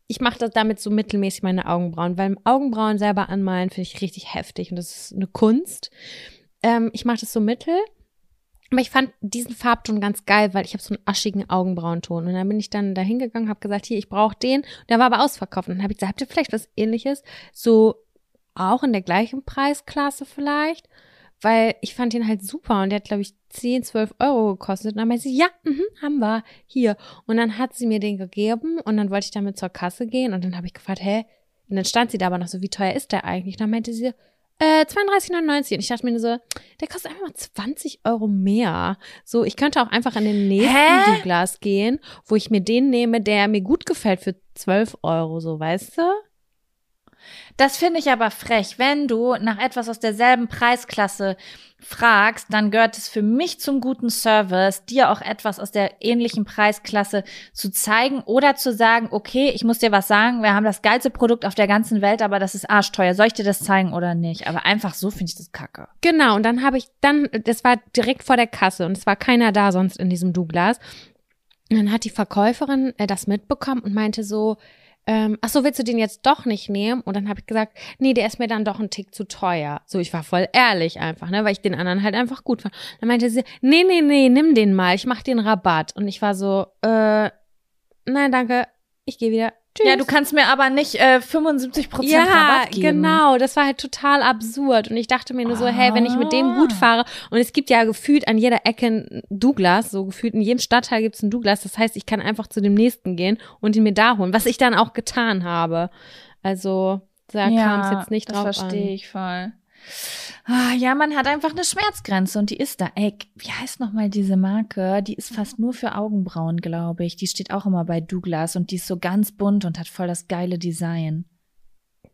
Speaker 1: Ich mache das damit so mittelmäßig meine Augenbrauen, weil Augenbrauen selber anmalen finde ich richtig heftig und das ist eine Kunst. Ähm, ich mache das so mittel. Aber ich fand diesen Farbton ganz geil, weil ich habe so einen aschigen Augenbrauenton. Und dann bin ich dann da hingegangen, habe gesagt, hier, ich brauche den. Der war aber ausverkauft. Und dann habe ich gesagt, habt ihr vielleicht was ähnliches? So auch in der gleichen Preisklasse vielleicht? Weil ich fand den halt super und der hat, glaube ich, 10, 12 Euro gekostet. Und dann meinte sie, ja, mhm, haben wir, hier. Und dann hat sie mir den gegeben und dann wollte ich damit zur Kasse gehen und dann habe ich gefragt, hä? Und dann stand sie da aber noch so, wie teuer ist der eigentlich? Und dann meinte sie, äh, 32,99. Und ich dachte mir nur so, der kostet einfach mal 20 Euro mehr. So, ich könnte auch einfach in den nächsten
Speaker 2: Hä?
Speaker 1: Douglas gehen, wo ich mir den nehme, der mir gut gefällt für 12 Euro, so, weißt du?
Speaker 2: Das finde ich aber frech. Wenn du nach etwas aus derselben Preisklasse fragst, dann gehört es für mich zum guten Service, dir auch etwas aus der ähnlichen Preisklasse zu zeigen oder zu sagen, okay, ich muss dir was sagen, wir haben das geilste Produkt auf der ganzen Welt, aber das ist arschteuer. Soll ich dir das zeigen oder nicht? Aber einfach so finde ich das kacke.
Speaker 1: Genau, und dann habe ich dann, das war direkt vor der Kasse und es war keiner da sonst in diesem Douglas. Und dann hat die Verkäuferin äh, das mitbekommen und meinte so, ähm, ach so, willst du den jetzt doch nicht nehmen? Und dann habe ich gesagt, nee, der ist mir dann doch ein Tick zu teuer. So, ich war voll ehrlich einfach, ne, weil ich den anderen halt einfach gut fand. Dann meinte sie, nee, nee, nee, nimm den mal, ich mach den Rabatt. Und ich war so, äh, nein, danke, ich gehe wieder. Tschüss.
Speaker 2: Ja, du kannst mir aber nicht äh, 75 Prozent
Speaker 1: ja,
Speaker 2: Rabatt geben.
Speaker 1: genau. Das war halt total absurd. Und ich dachte mir nur so, hey, wenn ich mit dem
Speaker 2: Ah.
Speaker 1: gut fahre, und es gibt ja gefühlt an jeder Ecke ein Douglas, so gefühlt in jedem Stadtteil gibt's einen Douglas. Das heißt, ich kann einfach zu dem nächsten gehen und ihn mir da holen, was ich dann auch getan habe. Also, da kam es jetzt nicht
Speaker 2: das
Speaker 1: drauf
Speaker 2: verstehe
Speaker 1: an.
Speaker 2: ich voll. Ah, ja, man hat einfach eine Schmerzgrenze und die ist da. Ey, wie heißt noch mal diese Marke? Die ist fast nur für Augenbrauen, glaube ich. Die steht auch immer bei Douglas und die ist so ganz bunt und hat voll das geile Design.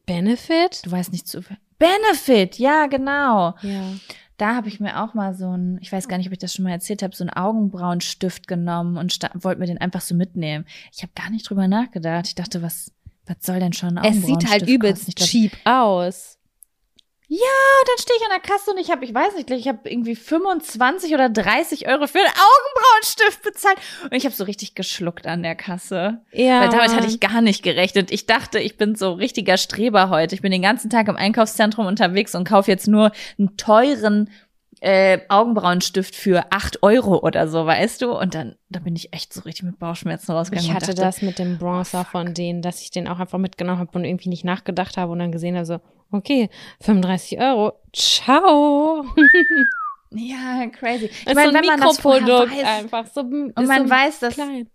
Speaker 1: Benefit?
Speaker 2: Du weißt nicht zu Benefit, ja, genau.
Speaker 1: Ja.
Speaker 2: Da habe ich mir auch mal so ein, ich weiß gar nicht, ob ich das schon mal erzählt habe, so einen Augenbrauenstift genommen und wollte mir den einfach so mitnehmen. Ich habe gar nicht drüber nachgedacht. Ich dachte, was, was soll denn schon ein
Speaker 1: Es sieht halt übelst cheap aus.
Speaker 2: Dann stehe ich an der Kasse und ich habe, ich weiß nicht, ich habe irgendwie 25 oder 30 Euro für einen Augenbrauenstift bezahlt. Und ich habe so richtig geschluckt an der Kasse.
Speaker 1: Ja.
Speaker 2: Weil damit hatte ich gar nicht gerechnet. Ich dachte, ich bin so richtiger Streber heute. Ich bin den ganzen Tag im Einkaufszentrum unterwegs und kaufe jetzt nur einen teuren äh, Augenbrauenstift für 8 Euro oder so, weißt du? Und dann, da bin ich echt so richtig mit Bauchschmerzen rausgegangen.
Speaker 1: Ich hatte
Speaker 2: dachte,
Speaker 1: das mit dem Bronzer von denen, dass ich den auch einfach mitgenommen habe und irgendwie nicht nachgedacht habe und dann gesehen habe, so, okay, 35 Euro, ciao.
Speaker 2: Ja, crazy. Ich
Speaker 1: Das ist
Speaker 2: meine,
Speaker 1: so ein
Speaker 2: wenn man das weiß,
Speaker 1: einfach. So, und
Speaker 2: man weiß, dass
Speaker 1: klein.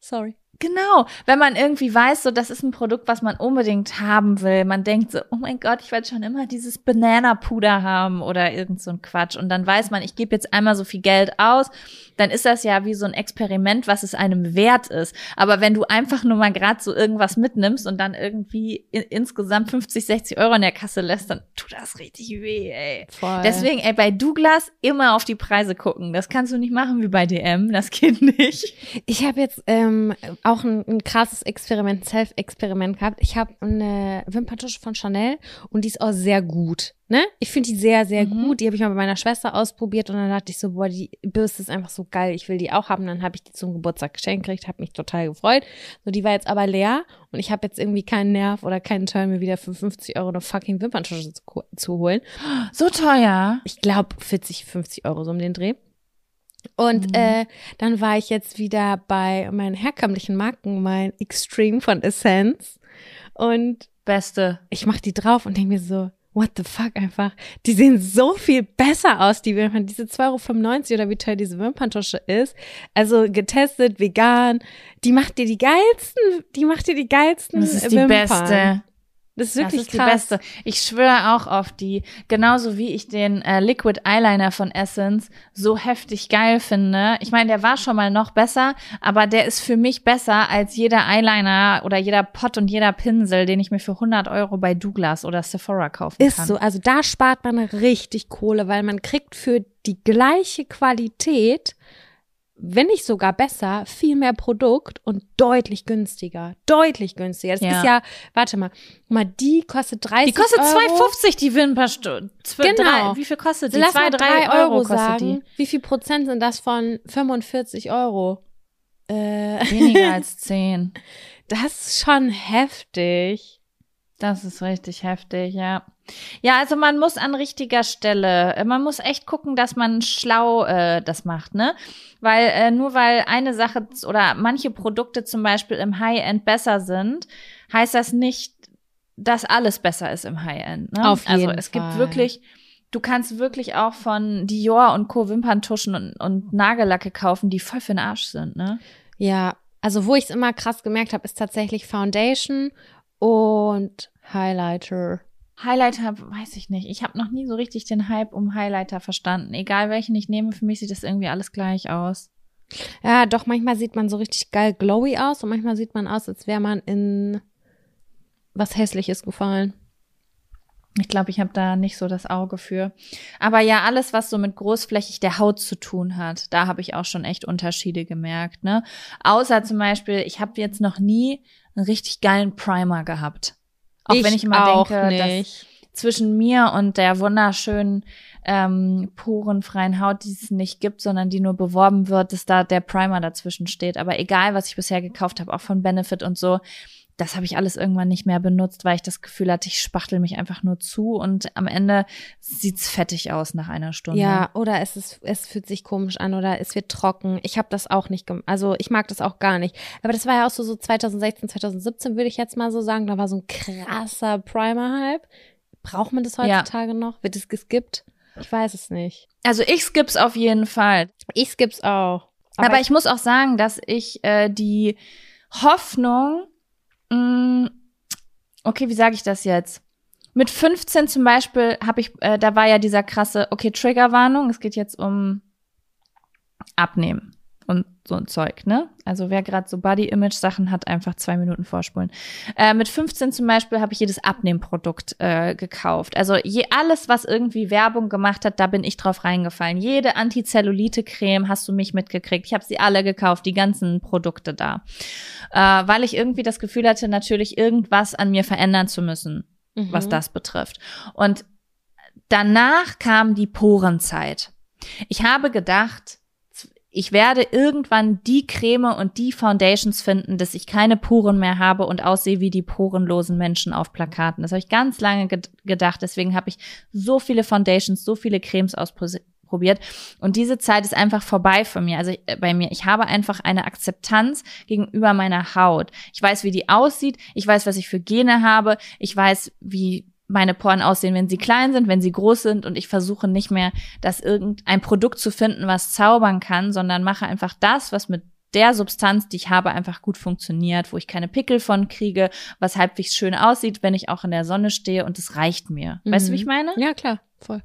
Speaker 1: Sorry.
Speaker 2: Genau, wenn man irgendwie weiß, so das ist ein Produkt, was man unbedingt haben will. Man denkt so, oh mein Gott, ich wollte schon immer dieses Banana-Puder haben oder irgend so ein Quatsch. Und dann weiß man, ich gebe jetzt einmal so viel Geld aus, dann ist das ja wie so ein Experiment, was es einem wert ist. Aber wenn du einfach nur mal gerade so irgendwas mitnimmst und dann irgendwie in, insgesamt 50, 60 Euro in der Kasse lässt, dann tut das richtig weh, ey.
Speaker 1: Voll.
Speaker 2: Deswegen, ey, bei Douglas immer auf die Preise gucken. Das kannst du nicht machen wie bei DM. Das geht nicht.
Speaker 1: Ich habe jetzt ähm, auch ein, ein krasses Experiment, Self-Experiment gehabt. Ich habe eine Wimperntusche von Chanel und die ist auch sehr gut. Ne? Ich finde die sehr, sehr
Speaker 2: Mhm.
Speaker 1: gut. Die habe ich mal bei meiner Schwester ausprobiert und dann dachte ich so, boah, die Bürste ist einfach so geil. Ich will die auch haben. Dann habe ich die zum Geburtstag geschenkt gekriegt, habe mich total gefreut. So, die war jetzt aber leer und ich habe jetzt irgendwie keinen Nerv oder keinen Turn, mir wieder für 50 Euro eine fucking Wimperntusche zu, zu holen.
Speaker 2: So teuer.
Speaker 1: ich glaube 40, 50 Euro so um den Dreh. Und
Speaker 2: Mhm.
Speaker 1: äh, dann war ich jetzt wieder bei meinen herkömmlichen Marken, mein Extreme von Essence. Und
Speaker 2: Beste.
Speaker 1: ich mach die drauf und denke mir so, what the fuck einfach. Die sehen so viel besser aus, die Wimpern. Diese 2,95 Euro oder wie teuer diese Wimperntusche ist. Also getestet, vegan. Die macht dir die geilsten, die macht dir die geilsten
Speaker 2: Das ist die
Speaker 1: Wimpern.
Speaker 2: beste.
Speaker 1: Das ist
Speaker 2: Das
Speaker 1: wirklich
Speaker 2: ist die
Speaker 1: krass.
Speaker 2: beste. Ich schwöre auch auf die, genauso wie ich den äh, Liquid Eyeliner von Essence so heftig geil finde. Ich meine, der war schon mal noch besser, aber der ist für mich besser als jeder Eyeliner oder jeder Pot und jeder Pinsel, den ich mir für 100 Euro bei Douglas oder Sephora kaufen
Speaker 1: Ist
Speaker 2: kann.
Speaker 1: so, also da spart man richtig Kohle, weil man kriegt für die gleiche Qualität, wenn nicht sogar besser, viel mehr Produkt und deutlich günstiger. Deutlich günstiger. Das
Speaker 2: Ja.
Speaker 1: ist ja, warte mal, mal, die kostet 30
Speaker 2: Die kostet
Speaker 1: Euro.
Speaker 2: 2,50 die Wimperstuhl.
Speaker 1: Genau.
Speaker 2: Wie viel kostet die?
Speaker 1: Lass
Speaker 2: Zwei,
Speaker 1: mal
Speaker 2: drei
Speaker 1: drei
Speaker 2: Euro,
Speaker 1: Euro sagen. Wie viel Prozent sind das von 45 Euro? Äh,
Speaker 2: die. Weniger als 10.
Speaker 1: das ist schon heftig.
Speaker 2: Das ist richtig heftig, ja. Ja, also man muss an richtiger Stelle, äh, man muss echt gucken, dass man schlau äh, das macht, ne? Weil äh, nur weil eine Sache oder manche Produkte zum Beispiel im High-End besser sind, heißt das nicht, dass alles besser ist im High-End. Ne?
Speaker 1: Auf
Speaker 2: also
Speaker 1: jeden
Speaker 2: es gibt
Speaker 1: Fall.
Speaker 2: wirklich, du kannst wirklich auch von Dior und Co. Wimperntuschen und, und Nagellacke kaufen, die voll für den Arsch sind, ne?
Speaker 1: Ja, also wo ich es immer krass gemerkt habe, ist tatsächlich Foundation und Highlighter.
Speaker 2: Highlighter, weiß ich nicht. Ich habe noch nie so richtig den Hype um Highlighter verstanden. Egal welchen ich nehme, für mich sieht das irgendwie alles gleich aus.
Speaker 1: Ja, doch, manchmal sieht man so richtig geil glowy aus und manchmal sieht man aus, als wäre man in was Hässliches gefallen.
Speaker 2: Ich glaube, ich habe da nicht so das Auge für. Aber ja, alles, was so mit großflächig der Haut zu tun hat, da habe ich auch schon echt Unterschiede gemerkt. Ne? Außer zum Beispiel, ich habe jetzt noch nie einen richtig geilen Primer gehabt. Auch
Speaker 1: Ich
Speaker 2: wenn ich immer
Speaker 1: auch
Speaker 2: denke, dass
Speaker 1: nicht.
Speaker 2: zwischen mir und der wunderschönen ähm, porenfreien Haut, die es nicht gibt, sondern die nur beworben wird, dass da der Primer dazwischen steht. Aber egal, was ich bisher gekauft habe, auch von Benefit und so, das habe ich alles irgendwann nicht mehr benutzt, weil ich das Gefühl hatte, ich spachtel mich einfach nur zu und am Ende sieht's fettig aus nach einer Stunde.
Speaker 1: Ja, oder es ist, es fühlt sich komisch an oder es wird trocken. Ich habe das auch nicht, gem- also ich mag das auch gar nicht. Aber das war ja auch so, so 2016, 2017 würde ich jetzt mal so sagen, da war so ein krasser Primer-Hype. Braucht man das
Speaker 2: Ja.
Speaker 1: heutzutage noch? Wird es geskippt? Ich weiß es nicht.
Speaker 2: Also ich skipp's auf jeden Fall.
Speaker 1: Ich skipp's auch.
Speaker 2: Aber, ich, muss auch sagen, dass ich äh, die Hoffnung, okay, wie sage ich das jetzt? Mit 15 zum Beispiel habe ich, äh, da war ja dieser krasse, okay, Triggerwarnung, es geht jetzt um Abnehmen und so ein Zeug, ne? Also wer gerade so Body-Image-Sachen hat, einfach zwei Minuten vorspulen. Äh, mit 15 zum Beispiel habe ich jedes Abnehmprodukt äh, gekauft. Also je alles, was irgendwie Werbung gemacht hat, da bin ich drauf reingefallen. Jede Antizellulite-Creme hast du mich mitgekriegt. Ich habe sie alle gekauft, die ganzen Produkte da. Äh, weil ich irgendwie das Gefühl hatte, natürlich irgendwas an mir verändern zu müssen,
Speaker 1: Mhm.
Speaker 2: was das betrifft. Und danach kam die Porenzeit. Ich habe gedacht, ich werde irgendwann die Creme und die Foundations finden, dass ich keine Poren mehr habe und aussehe wie die porenlosen Menschen auf Plakaten. Das habe ich ganz lange ged gedacht. Deswegen habe ich so viele Foundations, so viele Cremes ausprobiert. Und diese Zeit ist einfach vorbei für mir. Also äh, bei mir. Ich habe einfach eine Akzeptanz gegenüber meiner Haut. Ich weiß, wie die aussieht. Ich weiß, was ich für Gene habe. Ich weiß, wie meine Poren aussehen, wenn sie klein sind, wenn sie groß sind und ich versuche nicht mehr, das irgendein Produkt zu finden, was zaubern kann, sondern mache einfach das, was mit der Substanz, die ich habe, einfach gut funktioniert, wo ich keine Pickel von kriege, was halbwegs schön aussieht, wenn ich auch in der Sonne stehe und es reicht mir. Weißt du, wie ich meine?
Speaker 1: Ja, klar, voll.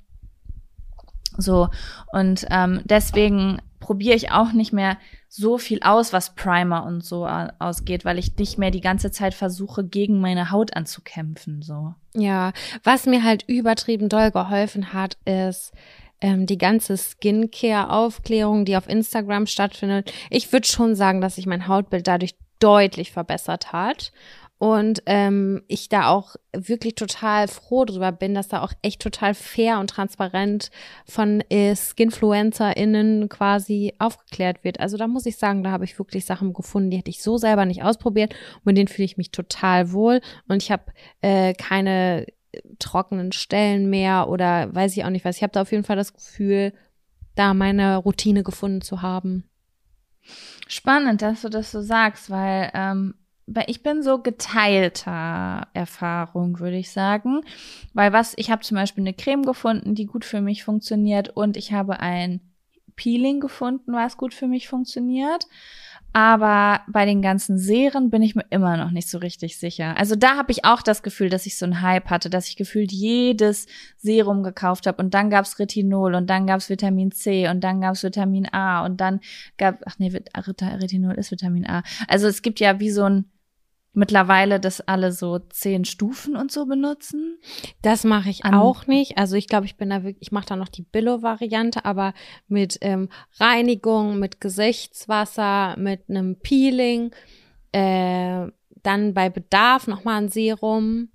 Speaker 2: So, und ähm, deswegen probiere ich auch nicht mehr so viel aus, was Primer und so ausgeht, weil ich nicht mehr die ganze Zeit versuche, gegen meine Haut anzukämpfen. So.
Speaker 1: Ja, was mir halt übertrieben doll geholfen hat, ist ähm, die ganze Skincare-Aufklärung, die auf Instagram stattfindet. Ich würde schon sagen, dass sich mein Hautbild dadurch deutlich verbessert hat. Und ähm, ich da auch wirklich total froh drüber bin, dass da auch echt total fair und transparent von äh, SkinfluencerInnen quasi aufgeklärt wird. Also da muss ich sagen, da habe ich wirklich Sachen gefunden, die hätte ich so selber nicht ausprobiert. Und mit denen fühle ich mich total wohl. Und ich habe äh, keine trockenen Stellen mehr oder weiß ich auch nicht was. Ich habe da auf jeden Fall das Gefühl, da meine Routine gefunden zu haben.
Speaker 2: Spannend, dass du das so sagst, weil ähm, weil ich bin so geteilter Erfahrung, würde ich sagen. Weil was, ich habe zum Beispiel eine Creme gefunden, die gut für mich funktioniert und ich habe ein Peeling gefunden, was gut für mich funktioniert. Aber bei den ganzen Serien bin ich mir immer noch nicht so richtig sicher. Also da habe ich auch das Gefühl, dass ich so einen Hype hatte, dass ich gefühlt jedes Serum gekauft habe und dann gab's Retinol und dann gab's Vitamin C und dann gab's Vitamin A und dann gab ach nee, Retinol ist Vitamin A. Also es gibt ja wie so ein mittlerweile, dass alle so zehn Stufen und so benutzen.
Speaker 1: Das mache ich
Speaker 2: An-
Speaker 1: auch nicht. Also ich glaube, ich bin da wirklich, ich mache da noch die Billo-Variante, aber mit ähm, Reinigung, mit Gesichtswasser, mit einem Peeling, äh, dann bei Bedarf nochmal ein Serum.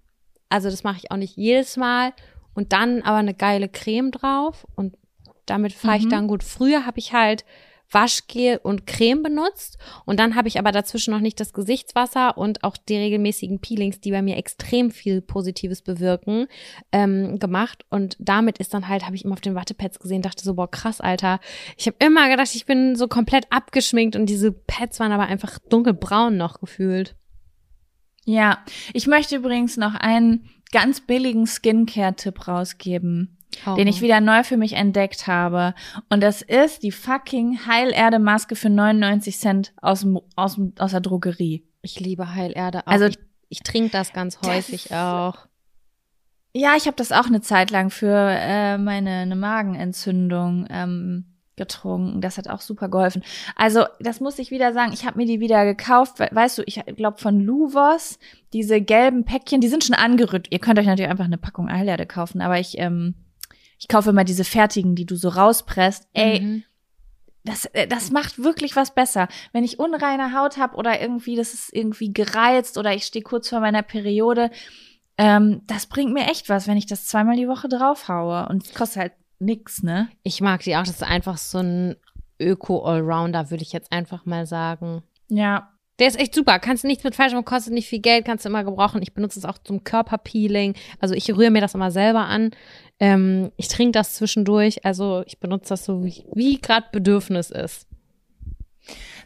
Speaker 1: Also das mache ich auch nicht jedes Mal. Und dann aber eine geile Creme drauf und damit fahre ich
Speaker 2: Mhm.
Speaker 1: dann gut. Früher habe ich halt Waschgel und Creme benutzt und dann habe ich aber dazwischen noch nicht das Gesichtswasser und auch die regelmäßigen Peelings, die bei mir extrem viel Positives bewirken, ähm, gemacht und damit ist dann halt, habe ich immer auf den Wattepads gesehen, dachte so, boah krass, Alter. Ich habe immer gedacht, ich bin so komplett abgeschminkt und diese Pads waren aber einfach dunkelbraun noch gefühlt.
Speaker 2: Ja, ich möchte übrigens noch einen ganz billigen Skincare-Tipp rausgeben, den ich wieder neu für mich entdeckt habe. Und das ist die fucking Heilerde-Maske für 99 Cent aus, dem, aus, dem, aus der Drogerie.
Speaker 1: Ich liebe Heilerde auch.
Speaker 2: Also-
Speaker 1: ich, ich trinke das ganz
Speaker 2: Das
Speaker 1: häufig
Speaker 2: ist-
Speaker 1: auch.
Speaker 2: Ja, ich habe das auch eine Zeit lang für äh, meine eine Magenentzündung ähm, getrunken. Das hat auch super geholfen. Also, das muss ich wieder sagen. Ich habe mir die wieder gekauft. Weißt du, ich glaube von Luvos, diese gelben Päckchen, die sind schon angerührt. Ihr könnt euch natürlich einfach eine Packung Eilerde kaufen, aber ich, ähm, ich kaufe immer diese fertigen, die du so rauspresst. Ey, mhm. das, äh, das macht wirklich was besser. Wenn ich unreine Haut habe oder irgendwie, das ist irgendwie gereizt oder ich stehe kurz vor meiner Periode, ähm, das bringt mir echt was, wenn ich das zweimal die Woche draufhaue. Und es kostet halt nix, ne?
Speaker 1: Ich mag die auch. Das ist einfach so ein Öko-Allrounder, würde ich jetzt einfach mal sagen.
Speaker 2: Ja.
Speaker 1: Der ist echt super. Kannst du nichts mit falsch machen, kostet nicht viel Geld, kannst du immer gebrauchen. Ich benutze es auch zum Körperpeeling. Also ich rühre mir das immer selber an. Ähm, ich trinke das zwischendurch. Also ich benutze das so, wie, wie gerade Bedürfnis ist.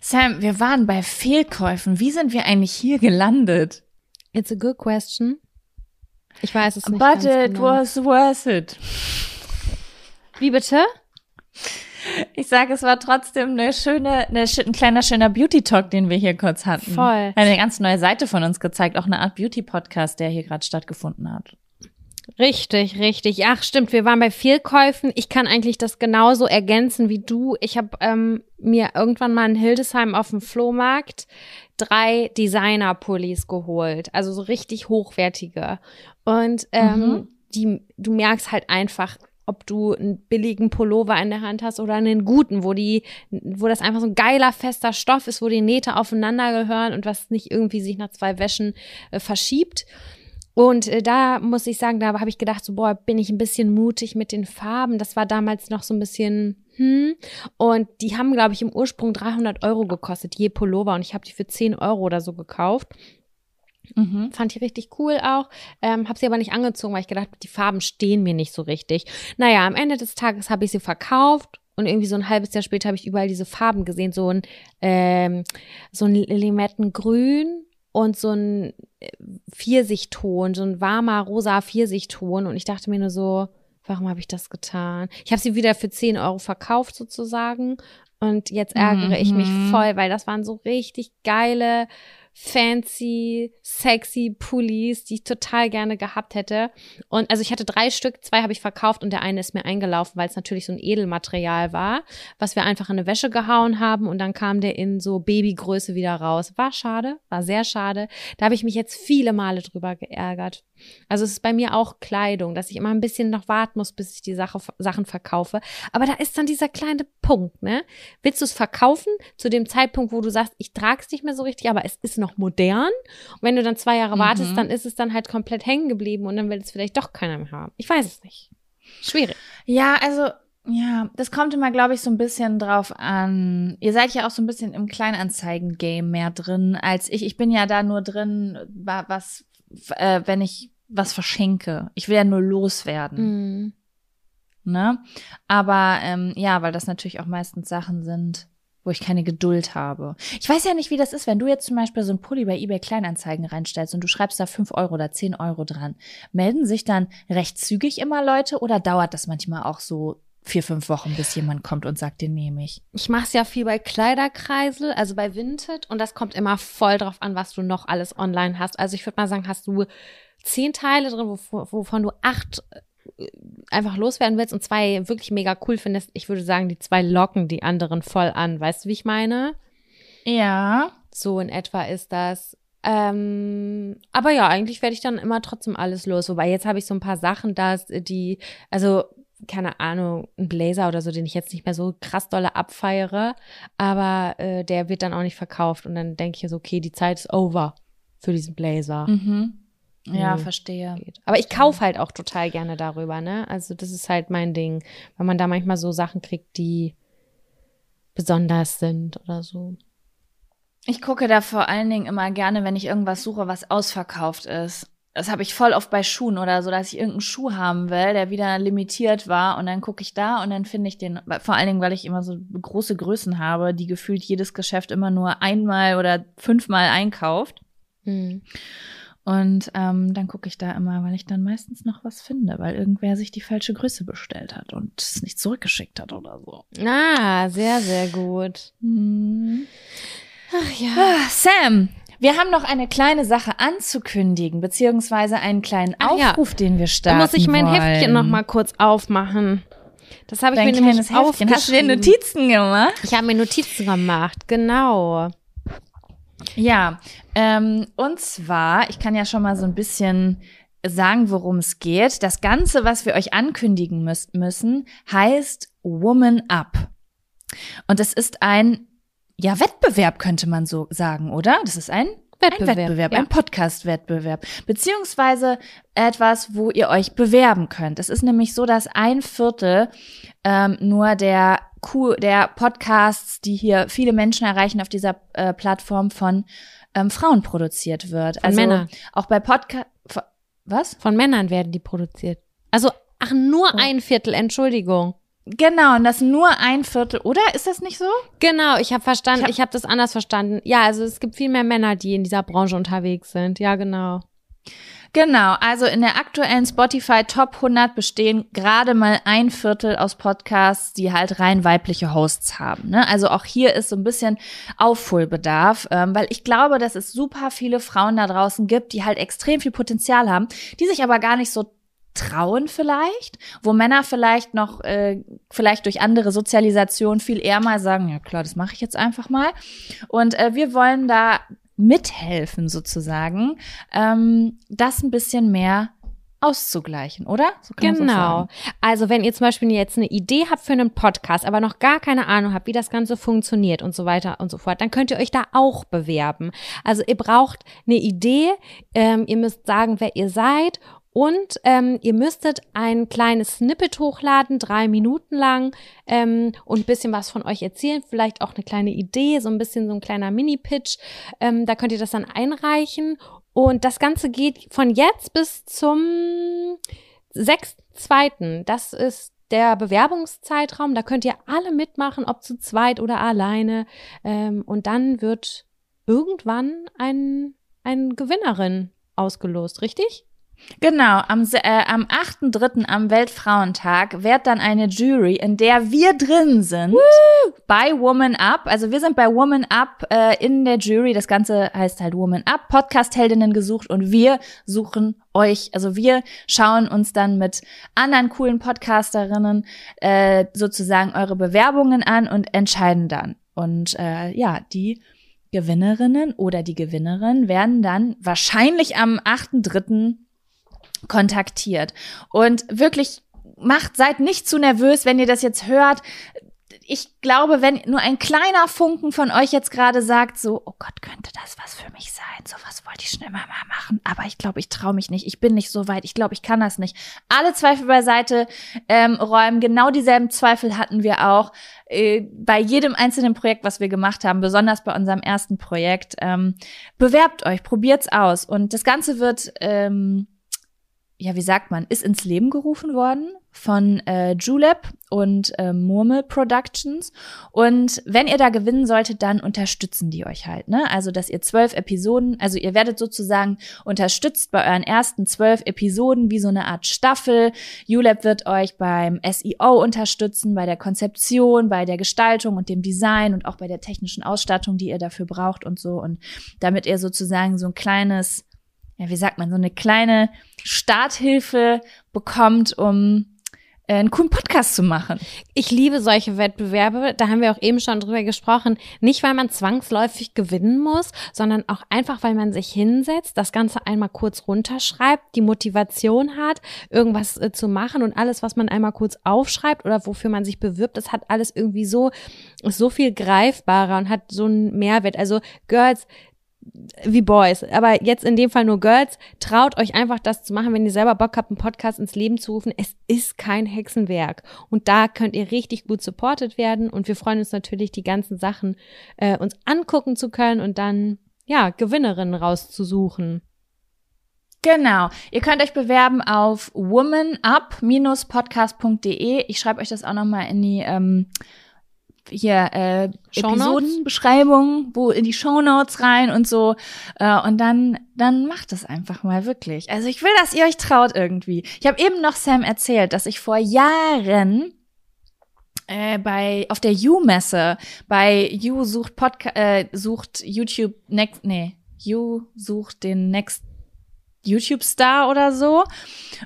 Speaker 2: Sam, wir waren bei Fehlkäufen. Wie sind wir eigentlich hier gelandet?
Speaker 1: It's a good question. Ich weiß es nicht.
Speaker 2: But it genau. was worth it.
Speaker 1: Wie bitte?
Speaker 2: Ich sage, es war trotzdem eine schöne, eine, ein kleiner schöner Beauty Talk, den wir hier kurz hatten.
Speaker 1: Voll.
Speaker 2: Eine ganz neue Seite von uns gezeigt, auch eine Art Beauty Podcast, der hier gerade stattgefunden hat.
Speaker 1: Richtig, richtig. Ach, stimmt. Wir waren bei Fehlkäufen. Ich kann eigentlich das genauso ergänzen wie du. Ich habe ähm, mir irgendwann mal in Hildesheim auf dem Flohmarkt drei Designer-Pullis geholt, also so richtig hochwertige. Und ähm, mhm. die, du merkst halt einfach, ob du einen billigen Pullover in der Hand hast oder einen guten, wo die, wo das einfach so ein geiler fester Stoff ist, wo die Nähte aufeinander gehören und was nicht irgendwie sich nach zwei Wäschen äh, verschiebt. Und äh, da muss ich sagen, da habe ich gedacht, so boah, bin ich ein bisschen mutig mit den Farben. Das war damals noch so ein bisschen hm. Und die haben, glaube ich, im Ursprung 300 Euro gekostet, je Pullover. Und ich habe die für 10 Euro oder so gekauft. Mhm. Fand ich richtig cool auch. Ähm, habe sie aber nicht angezogen, weil ich gedacht die Farben stehen mir nicht so richtig. Naja, am Ende des Tages habe ich sie verkauft und irgendwie so ein halbes Jahr später habe ich überall diese Farben gesehen. So ein, ähm, so ein Limettengrün und so ein äh, Pfirsichton, so ein warmer rosa Pfirsichton. Und ich dachte mir nur so, warum habe ich das getan? Ich habe sie wieder für 10 Euro verkauft sozusagen. Und jetzt ärgere mhm. ich mich mhm. voll, weil das waren so richtig geile fancy, sexy Pullis, die ich total gerne gehabt hätte. Und also ich hatte drei Stück, zwei habe ich verkauft und der eine ist mir eingelaufen, weil es natürlich so ein Edelmaterial war, was wir einfach in eine Wäsche gehauen haben und dann kam der in so Babygröße wieder raus. War schade, war sehr schade. Da habe ich mich jetzt viele Male drüber geärgert. Also es ist bei mir auch Kleidung, dass ich immer ein bisschen noch warten muss, bis ich die Sache, Sachen verkaufe. Aber da ist dann dieser kleine Punkt, ne? Willst du es verkaufen zu dem Zeitpunkt, wo du sagst, ich trage es nicht mehr so richtig, aber es ist noch modern? Und wenn du dann zwei Jahre mhm. wartest, dann ist es dann halt komplett hängen geblieben und dann will es vielleicht doch keiner mehr haben. Ich weiß es nicht. Schwierig.
Speaker 2: Ja, also ja, das kommt immer, glaube ich, so ein bisschen drauf an. Ihr seid ja auch so ein bisschen im Kleinanzeigen-Game mehr drin als ich. Ich bin ja da nur drin, was äh, wenn ich was verschenke. Ich will ja nur loswerden. Mhm. Ne? Aber ähm, ja, weil das natürlich auch meistens Sachen sind, wo ich keine Geduld habe. Ich weiß ja nicht, wie das ist, wenn du jetzt zum Beispiel so ein Pulli bei eBay Kleinanzeigen reinstellst und du schreibst da fünf Euro oder zehn Euro dran. Melden sich dann recht zügig immer Leute oder dauert das manchmal auch so vier, fünf Wochen, bis jemand kommt und sagt, den nehme ich.
Speaker 1: Ich mache es ja viel bei Kleiderkreisel, also bei Vinted und das kommt immer voll drauf an, was du noch alles online hast. Also ich würde mal sagen, hast du zehn Teile drin, wovon du acht einfach loswerden willst und zwei wirklich mega cool findest, ich würde sagen, die zwei locken die anderen voll an. Weißt du, wie ich meine?
Speaker 2: Ja.
Speaker 1: So in etwa ist das. Ähm, aber ja, eigentlich werde ich dann immer trotzdem alles los. Wobei jetzt habe ich so ein paar Sachen, dass die, also keine Ahnung, ein Blazer oder so, den ich jetzt nicht mehr so krass dolle abfeiere, aber äh, der wird dann auch nicht verkauft und dann denke ich so, okay, die Zeit ist over für diesen Blazer.
Speaker 2: Mhm. Ja, mhm. verstehe.
Speaker 1: Geht. Aber ich kaufe halt auch total gerne darüber, ne? Also das ist halt mein Ding, weil man da manchmal so Sachen kriegt, die besonders sind oder so.
Speaker 2: Ich gucke da vor allen Dingen immer gerne, wenn ich irgendwas suche, was ausverkauft ist das habe ich voll oft bei Schuhen oder so, dass ich irgendeinen Schuh haben will, der wieder limitiert war und dann gucke ich da und dann finde ich den, vor allen Dingen, weil ich immer so große Größen habe, die gefühlt jedes Geschäft immer nur einmal oder fünfmal einkauft. Mhm. Und ähm, dann gucke ich da immer, weil ich dann meistens noch was finde, weil irgendwer sich die falsche Größe bestellt hat und es nicht zurückgeschickt hat oder so.
Speaker 1: Ah, sehr, sehr gut. Mhm.
Speaker 2: Ach ja. Ah, Sam, Wir haben noch eine kleine Sache anzukündigen, beziehungsweise einen kleinen
Speaker 1: Ach ja.
Speaker 2: Aufruf, den wir
Speaker 1: Da
Speaker 2: starten
Speaker 1: muss ich mein
Speaker 2: wollen.
Speaker 1: Heftchen noch mal kurz aufmachen. Das habe ich
Speaker 2: Dein
Speaker 1: mir nämlich
Speaker 2: Heftchen. Hast du dir
Speaker 1: aufgeschrieben.
Speaker 2: Notizen gemacht?
Speaker 1: Ich habe mir Notizen gemacht, genau.
Speaker 2: Ja, ähm, und zwar, ich kann ja schon mal so ein bisschen sagen, worum es geht. Das Ganze, was wir euch ankündigen müß, müssen, heißt Woman Up. Und es ist ein, ja, Wettbewerb könnte man so sagen, oder? Das ist ein
Speaker 1: Wettbewerb,
Speaker 2: ein Wettbewerb,
Speaker 1: ja.
Speaker 2: ein Podcast-Wettbewerb, beziehungsweise etwas, wo ihr euch bewerben könnt. Es ist nämlich so, dass ein Viertel ähm, nur der Q, der Podcasts, die hier viele Menschen erreichen auf dieser äh, Plattform von ähm, Frauen produziert wird.
Speaker 1: Von
Speaker 2: also
Speaker 1: Männern.
Speaker 2: auch bei Podcast, was?
Speaker 1: Von Männern werden die produziert. Also, ach, nur
Speaker 2: Oh.
Speaker 1: ein Viertel, Entschuldigung.
Speaker 2: Genau, und das nur ein Viertel, oder? Ist das nicht so?
Speaker 1: Genau, ich habe verstanden,
Speaker 2: Ich hab-
Speaker 1: ich habe das anders verstanden. Ja, also es gibt viel mehr Männer, die in dieser Branche unterwegs sind. Ja, genau.
Speaker 2: Genau, also in der aktuellen Spotify Top 100 bestehen gerade mal ein Viertel aus Podcasts, die halt rein weibliche Hosts haben. Ne? Also auch hier ist so ein bisschen Aufholbedarf, ähm, weil ich glaube, dass es super viele Frauen da draußen gibt, die halt extrem viel Potenzial haben, die sich aber gar nicht so trauen vielleicht, wo Männer vielleicht noch, äh, vielleicht durch andere Sozialisation viel eher mal sagen, ja klar, das mache ich jetzt einfach mal. Und äh, wir wollen da mithelfen sozusagen, ähm, das ein bisschen mehr auszugleichen, oder? So
Speaker 1: Genau. Also wenn ihr zum Beispiel jetzt eine Idee habt für einen Podcast, aber noch gar keine Ahnung habt, wie das Ganze funktioniert und so weiter und so fort, dann könnt ihr euch da auch bewerben. Also ihr braucht eine Idee, ähm, ihr müsst sagen, wer ihr seid und ähm, ihr müsstet ein kleines Snippet hochladen, drei Minuten lang ähm, und ein bisschen was von euch erzählen, vielleicht auch eine kleine Idee, so ein bisschen so ein kleiner Mini-Pitch. Ähm, da könnt ihr das dann einreichen und das Ganze geht von jetzt bis zum 6.2. Das ist der Bewerbungszeitraum. Da könnt ihr alle mitmachen, ob zu zweit oder alleine. Ähm, und dann wird irgendwann ein, ein Gewinnerin ausgelost, richtig?
Speaker 2: Genau, am, äh, am 8.3. am Weltfrauentag wird dann eine Jury, in der wir drin sind, bei Woman Up. Also wir sind bei Woman Up äh, in der Jury. Das Ganze heißt halt Woman Up, Podcast-Heldinnen gesucht und wir suchen euch, also wir schauen uns dann mit anderen coolen Podcasterinnen äh, sozusagen eure Bewerbungen an und entscheiden dann. Und äh, ja, die Gewinnerinnen oder die Gewinnerin werden dann wahrscheinlich am 8.3 kontaktiert. Und wirklich macht, seid nicht zu nervös, wenn ihr das jetzt hört. Ich glaube, wenn nur ein kleiner Funken von euch jetzt gerade sagt, so, oh Gott, könnte das was für mich sein? Sowas wollte ich schon immer mal machen, aber ich glaube, ich traue mich nicht. Ich bin nicht so weit. Ich glaube, ich kann das nicht. Alle Zweifel beiseite ähm, räumen. Genau dieselben Zweifel hatten wir auch äh, bei jedem einzelnen Projekt, was wir gemacht haben, besonders bei unserem ersten Projekt. Ähm, bewerbt euch, probiert's aus. Und das Ganze wird ähm, ja, wie sagt man, ist ins Leben gerufen worden von äh, Julep und äh, Murmel Productions. Und wenn ihr da gewinnen solltet, dann unterstützen die euch halt, ne? Also, dass ihr zwölf Episoden, also ihr werdet sozusagen unterstützt bei euren ersten zwölf Episoden, wie so eine Art Staffel. Julep wird euch beim SEO unterstützen, bei der Konzeption, bei der Gestaltung und dem Design und auch bei der technischen Ausstattung, die ihr dafür braucht und so. Und damit ihr sozusagen so ein kleines ja, wie sagt man, so eine kleine Starthilfe bekommt, um äh, einen coolen Podcast zu machen.
Speaker 1: Ich liebe solche Wettbewerbe, da haben wir auch eben schon drüber gesprochen. Nicht, weil man zwangsläufig gewinnen muss, sondern auch einfach, weil man sich hinsetzt, das Ganze einmal kurz runterschreibt, die Motivation hat, irgendwas äh, zu machen und alles, was man einmal kurz aufschreibt oder wofür man sich bewirbt, das hat alles irgendwie so, so viel greifbarer und hat so einen Mehrwert. Also Girls, wie Boys, aber jetzt in dem Fall nur Girls, traut euch einfach das zu machen, wenn ihr selber Bock habt, einen Podcast ins Leben zu rufen. Es ist kein Hexenwerk und da könnt ihr richtig gut supported werden und wir freuen uns natürlich, die ganzen Sachen äh, uns angucken zu können und dann ja Gewinnerinnen rauszusuchen.
Speaker 2: Genau. Ihr könnt euch bewerben auf womanup-podcast.de. Ich schreibe euch das auch nochmal in die ähm, hier äh? Episodenbeschreibung, wo in die Shownotes rein und so. Äh, und dann, dann macht es einfach mal wirklich. Also ich will, dass ihr euch traut irgendwie. Ich habe eben noch Sam erzählt, dass ich vor Jahren äh, bei auf der You-Messe bei You sucht Podca äh, sucht YouTube Next nee You sucht den Next YouTube-Star oder so.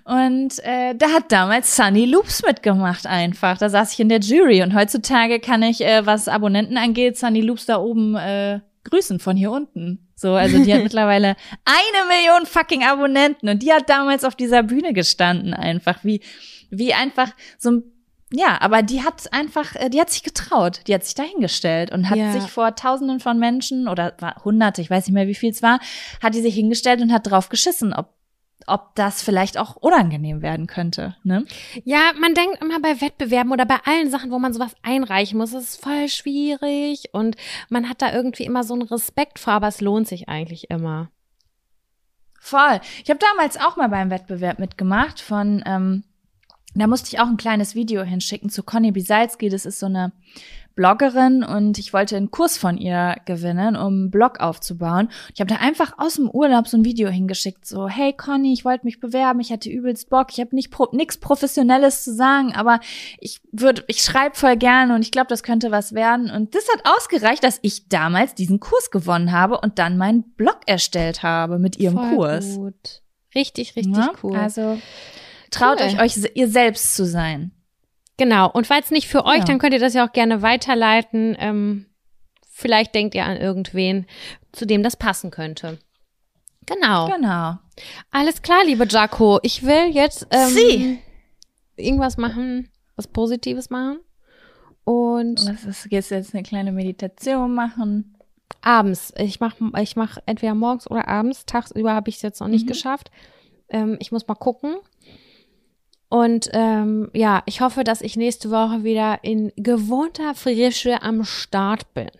Speaker 2: Und äh, da hat damals Sunny Loops mitgemacht einfach. Da saß ich in der Jury und heutzutage kann ich, äh, was Abonnenten angeht, Sunny Loops da oben äh, grüßen von hier unten. So, also die hat mittlerweile eine Million fucking Abonnenten und die hat damals auf dieser Bühne gestanden einfach, wie, wie einfach so ein ja, aber die hat einfach, äh, die hat sich getraut, die hat sich dahingestellt und hat
Speaker 1: Ja.
Speaker 2: sich vor Tausenden von Menschen oder Hunderte, ich weiß nicht mehr, wie viel es war, hat die sich hingestellt und hat drauf geschissen, ob ob das vielleicht auch unangenehm werden könnte. Ne?
Speaker 1: Ja, man denkt immer bei Wettbewerben oder bei allen Sachen, wo man sowas einreichen muss, es ist voll schwierig und man hat da irgendwie immer so einen Respekt vor, aber es lohnt sich eigentlich immer.
Speaker 2: Voll. Ich habe damals auch mal beim Wettbewerb mitgemacht von, ähm, da musste ich auch ein kleines Video hinschicken zu Conny Bisalski. Das ist so eine Bloggerin und ich wollte einen Kurs von ihr gewinnen, um einen Blog aufzubauen. Ich habe da einfach aus dem Urlaub so ein Video hingeschickt, so, hey Conny, ich wollte mich bewerben, ich hatte übelst Bock, ich habe nicht pro nix Professionelles zu sagen, aber ich würde, ich schreibe voll gerne und ich glaube, das könnte was werden. Und das hat ausgereicht, dass ich damals diesen Kurs gewonnen habe und dann meinen Blog erstellt habe mit ihrem
Speaker 1: Voll
Speaker 2: Kurs.
Speaker 1: Gut. Richtig, richtig
Speaker 2: Ja,
Speaker 1: cool.
Speaker 2: Also traut
Speaker 1: Cool.
Speaker 2: euch, euch ihr selbst zu sein.
Speaker 1: Genau. Und falls nicht für euch,
Speaker 2: Ja.
Speaker 1: dann könnt ihr das ja auch gerne weiterleiten. Ähm, vielleicht denkt ihr an irgendwen, zu dem das passen könnte. Genau.
Speaker 2: Genau.
Speaker 1: Alles klar, liebe Jaco. Ich will jetzt ähm,
Speaker 2: Sie.
Speaker 1: irgendwas machen, was Positives machen. Und
Speaker 2: Was ist, gehst du jetzt eine kleine Meditation machen?
Speaker 1: abends. Ich mache ich mach entweder morgens oder abends. Tagsüber habe ich es jetzt noch nicht
Speaker 2: Mhm.
Speaker 1: geschafft. Ähm, ich muss mal gucken. Und ähm, ja, ich hoffe, dass ich nächste Woche wieder in gewohnter Frische am Start bin.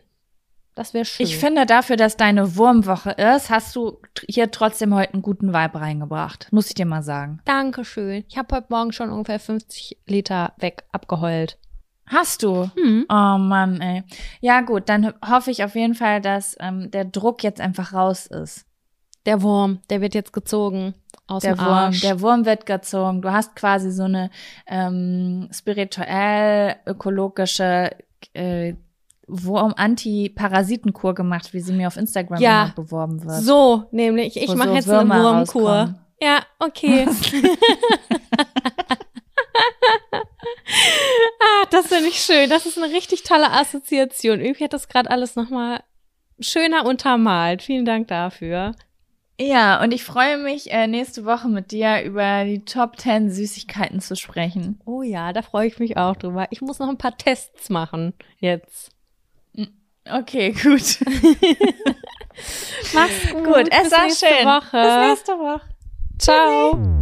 Speaker 1: Das wäre schön.
Speaker 2: Ich finde, dafür, dass deine Wurmwoche ist, hast du hier trotzdem heute einen guten Vibe reingebracht. Muss ich dir mal sagen.
Speaker 1: Dankeschön. Ich habe heute Morgen schon ungefähr 50 Liter weg abgeheult.
Speaker 2: Hast du?
Speaker 1: Hm.
Speaker 2: Oh Mann, ey. Ja, gut, dann hoffe ich auf jeden Fall, dass ähm, der Druck jetzt einfach raus ist.
Speaker 1: Der Wurm, der wird jetzt gezogen aus
Speaker 2: Der
Speaker 1: dem
Speaker 2: Wurm,
Speaker 1: Arsch.
Speaker 2: der Wurm wird gezogen. Du hast quasi so eine ähm, spirituell ökologische äh, Wurm-Anti-Parasitenkur gemacht, wie sie mir auf Instagram
Speaker 1: Ja.
Speaker 2: beworben wird.
Speaker 1: so, nämlich. Ich mache
Speaker 2: so
Speaker 1: jetzt eine
Speaker 2: Würmer
Speaker 1: Wurmkur.
Speaker 2: rauskommen.
Speaker 1: Ja, okay. ah, das finde ich schön. Das ist eine richtig tolle Assoziation. Irgendwie hat das gerade alles nochmal schöner untermalt. Vielen Dank dafür.
Speaker 2: Ja, und ich freue mich, äh, nächste Woche mit dir über die Top 10 Süßigkeiten zu sprechen.
Speaker 1: Oh ja, da freue ich mich auch drüber. Ich muss noch ein paar Tests machen jetzt.
Speaker 2: Okay, gut.
Speaker 1: Mach's gut.
Speaker 2: gut, es
Speaker 1: Bis
Speaker 2: war
Speaker 1: nächste
Speaker 2: schön.
Speaker 1: Woche.
Speaker 2: Bis nächste Woche.
Speaker 1: Ciao.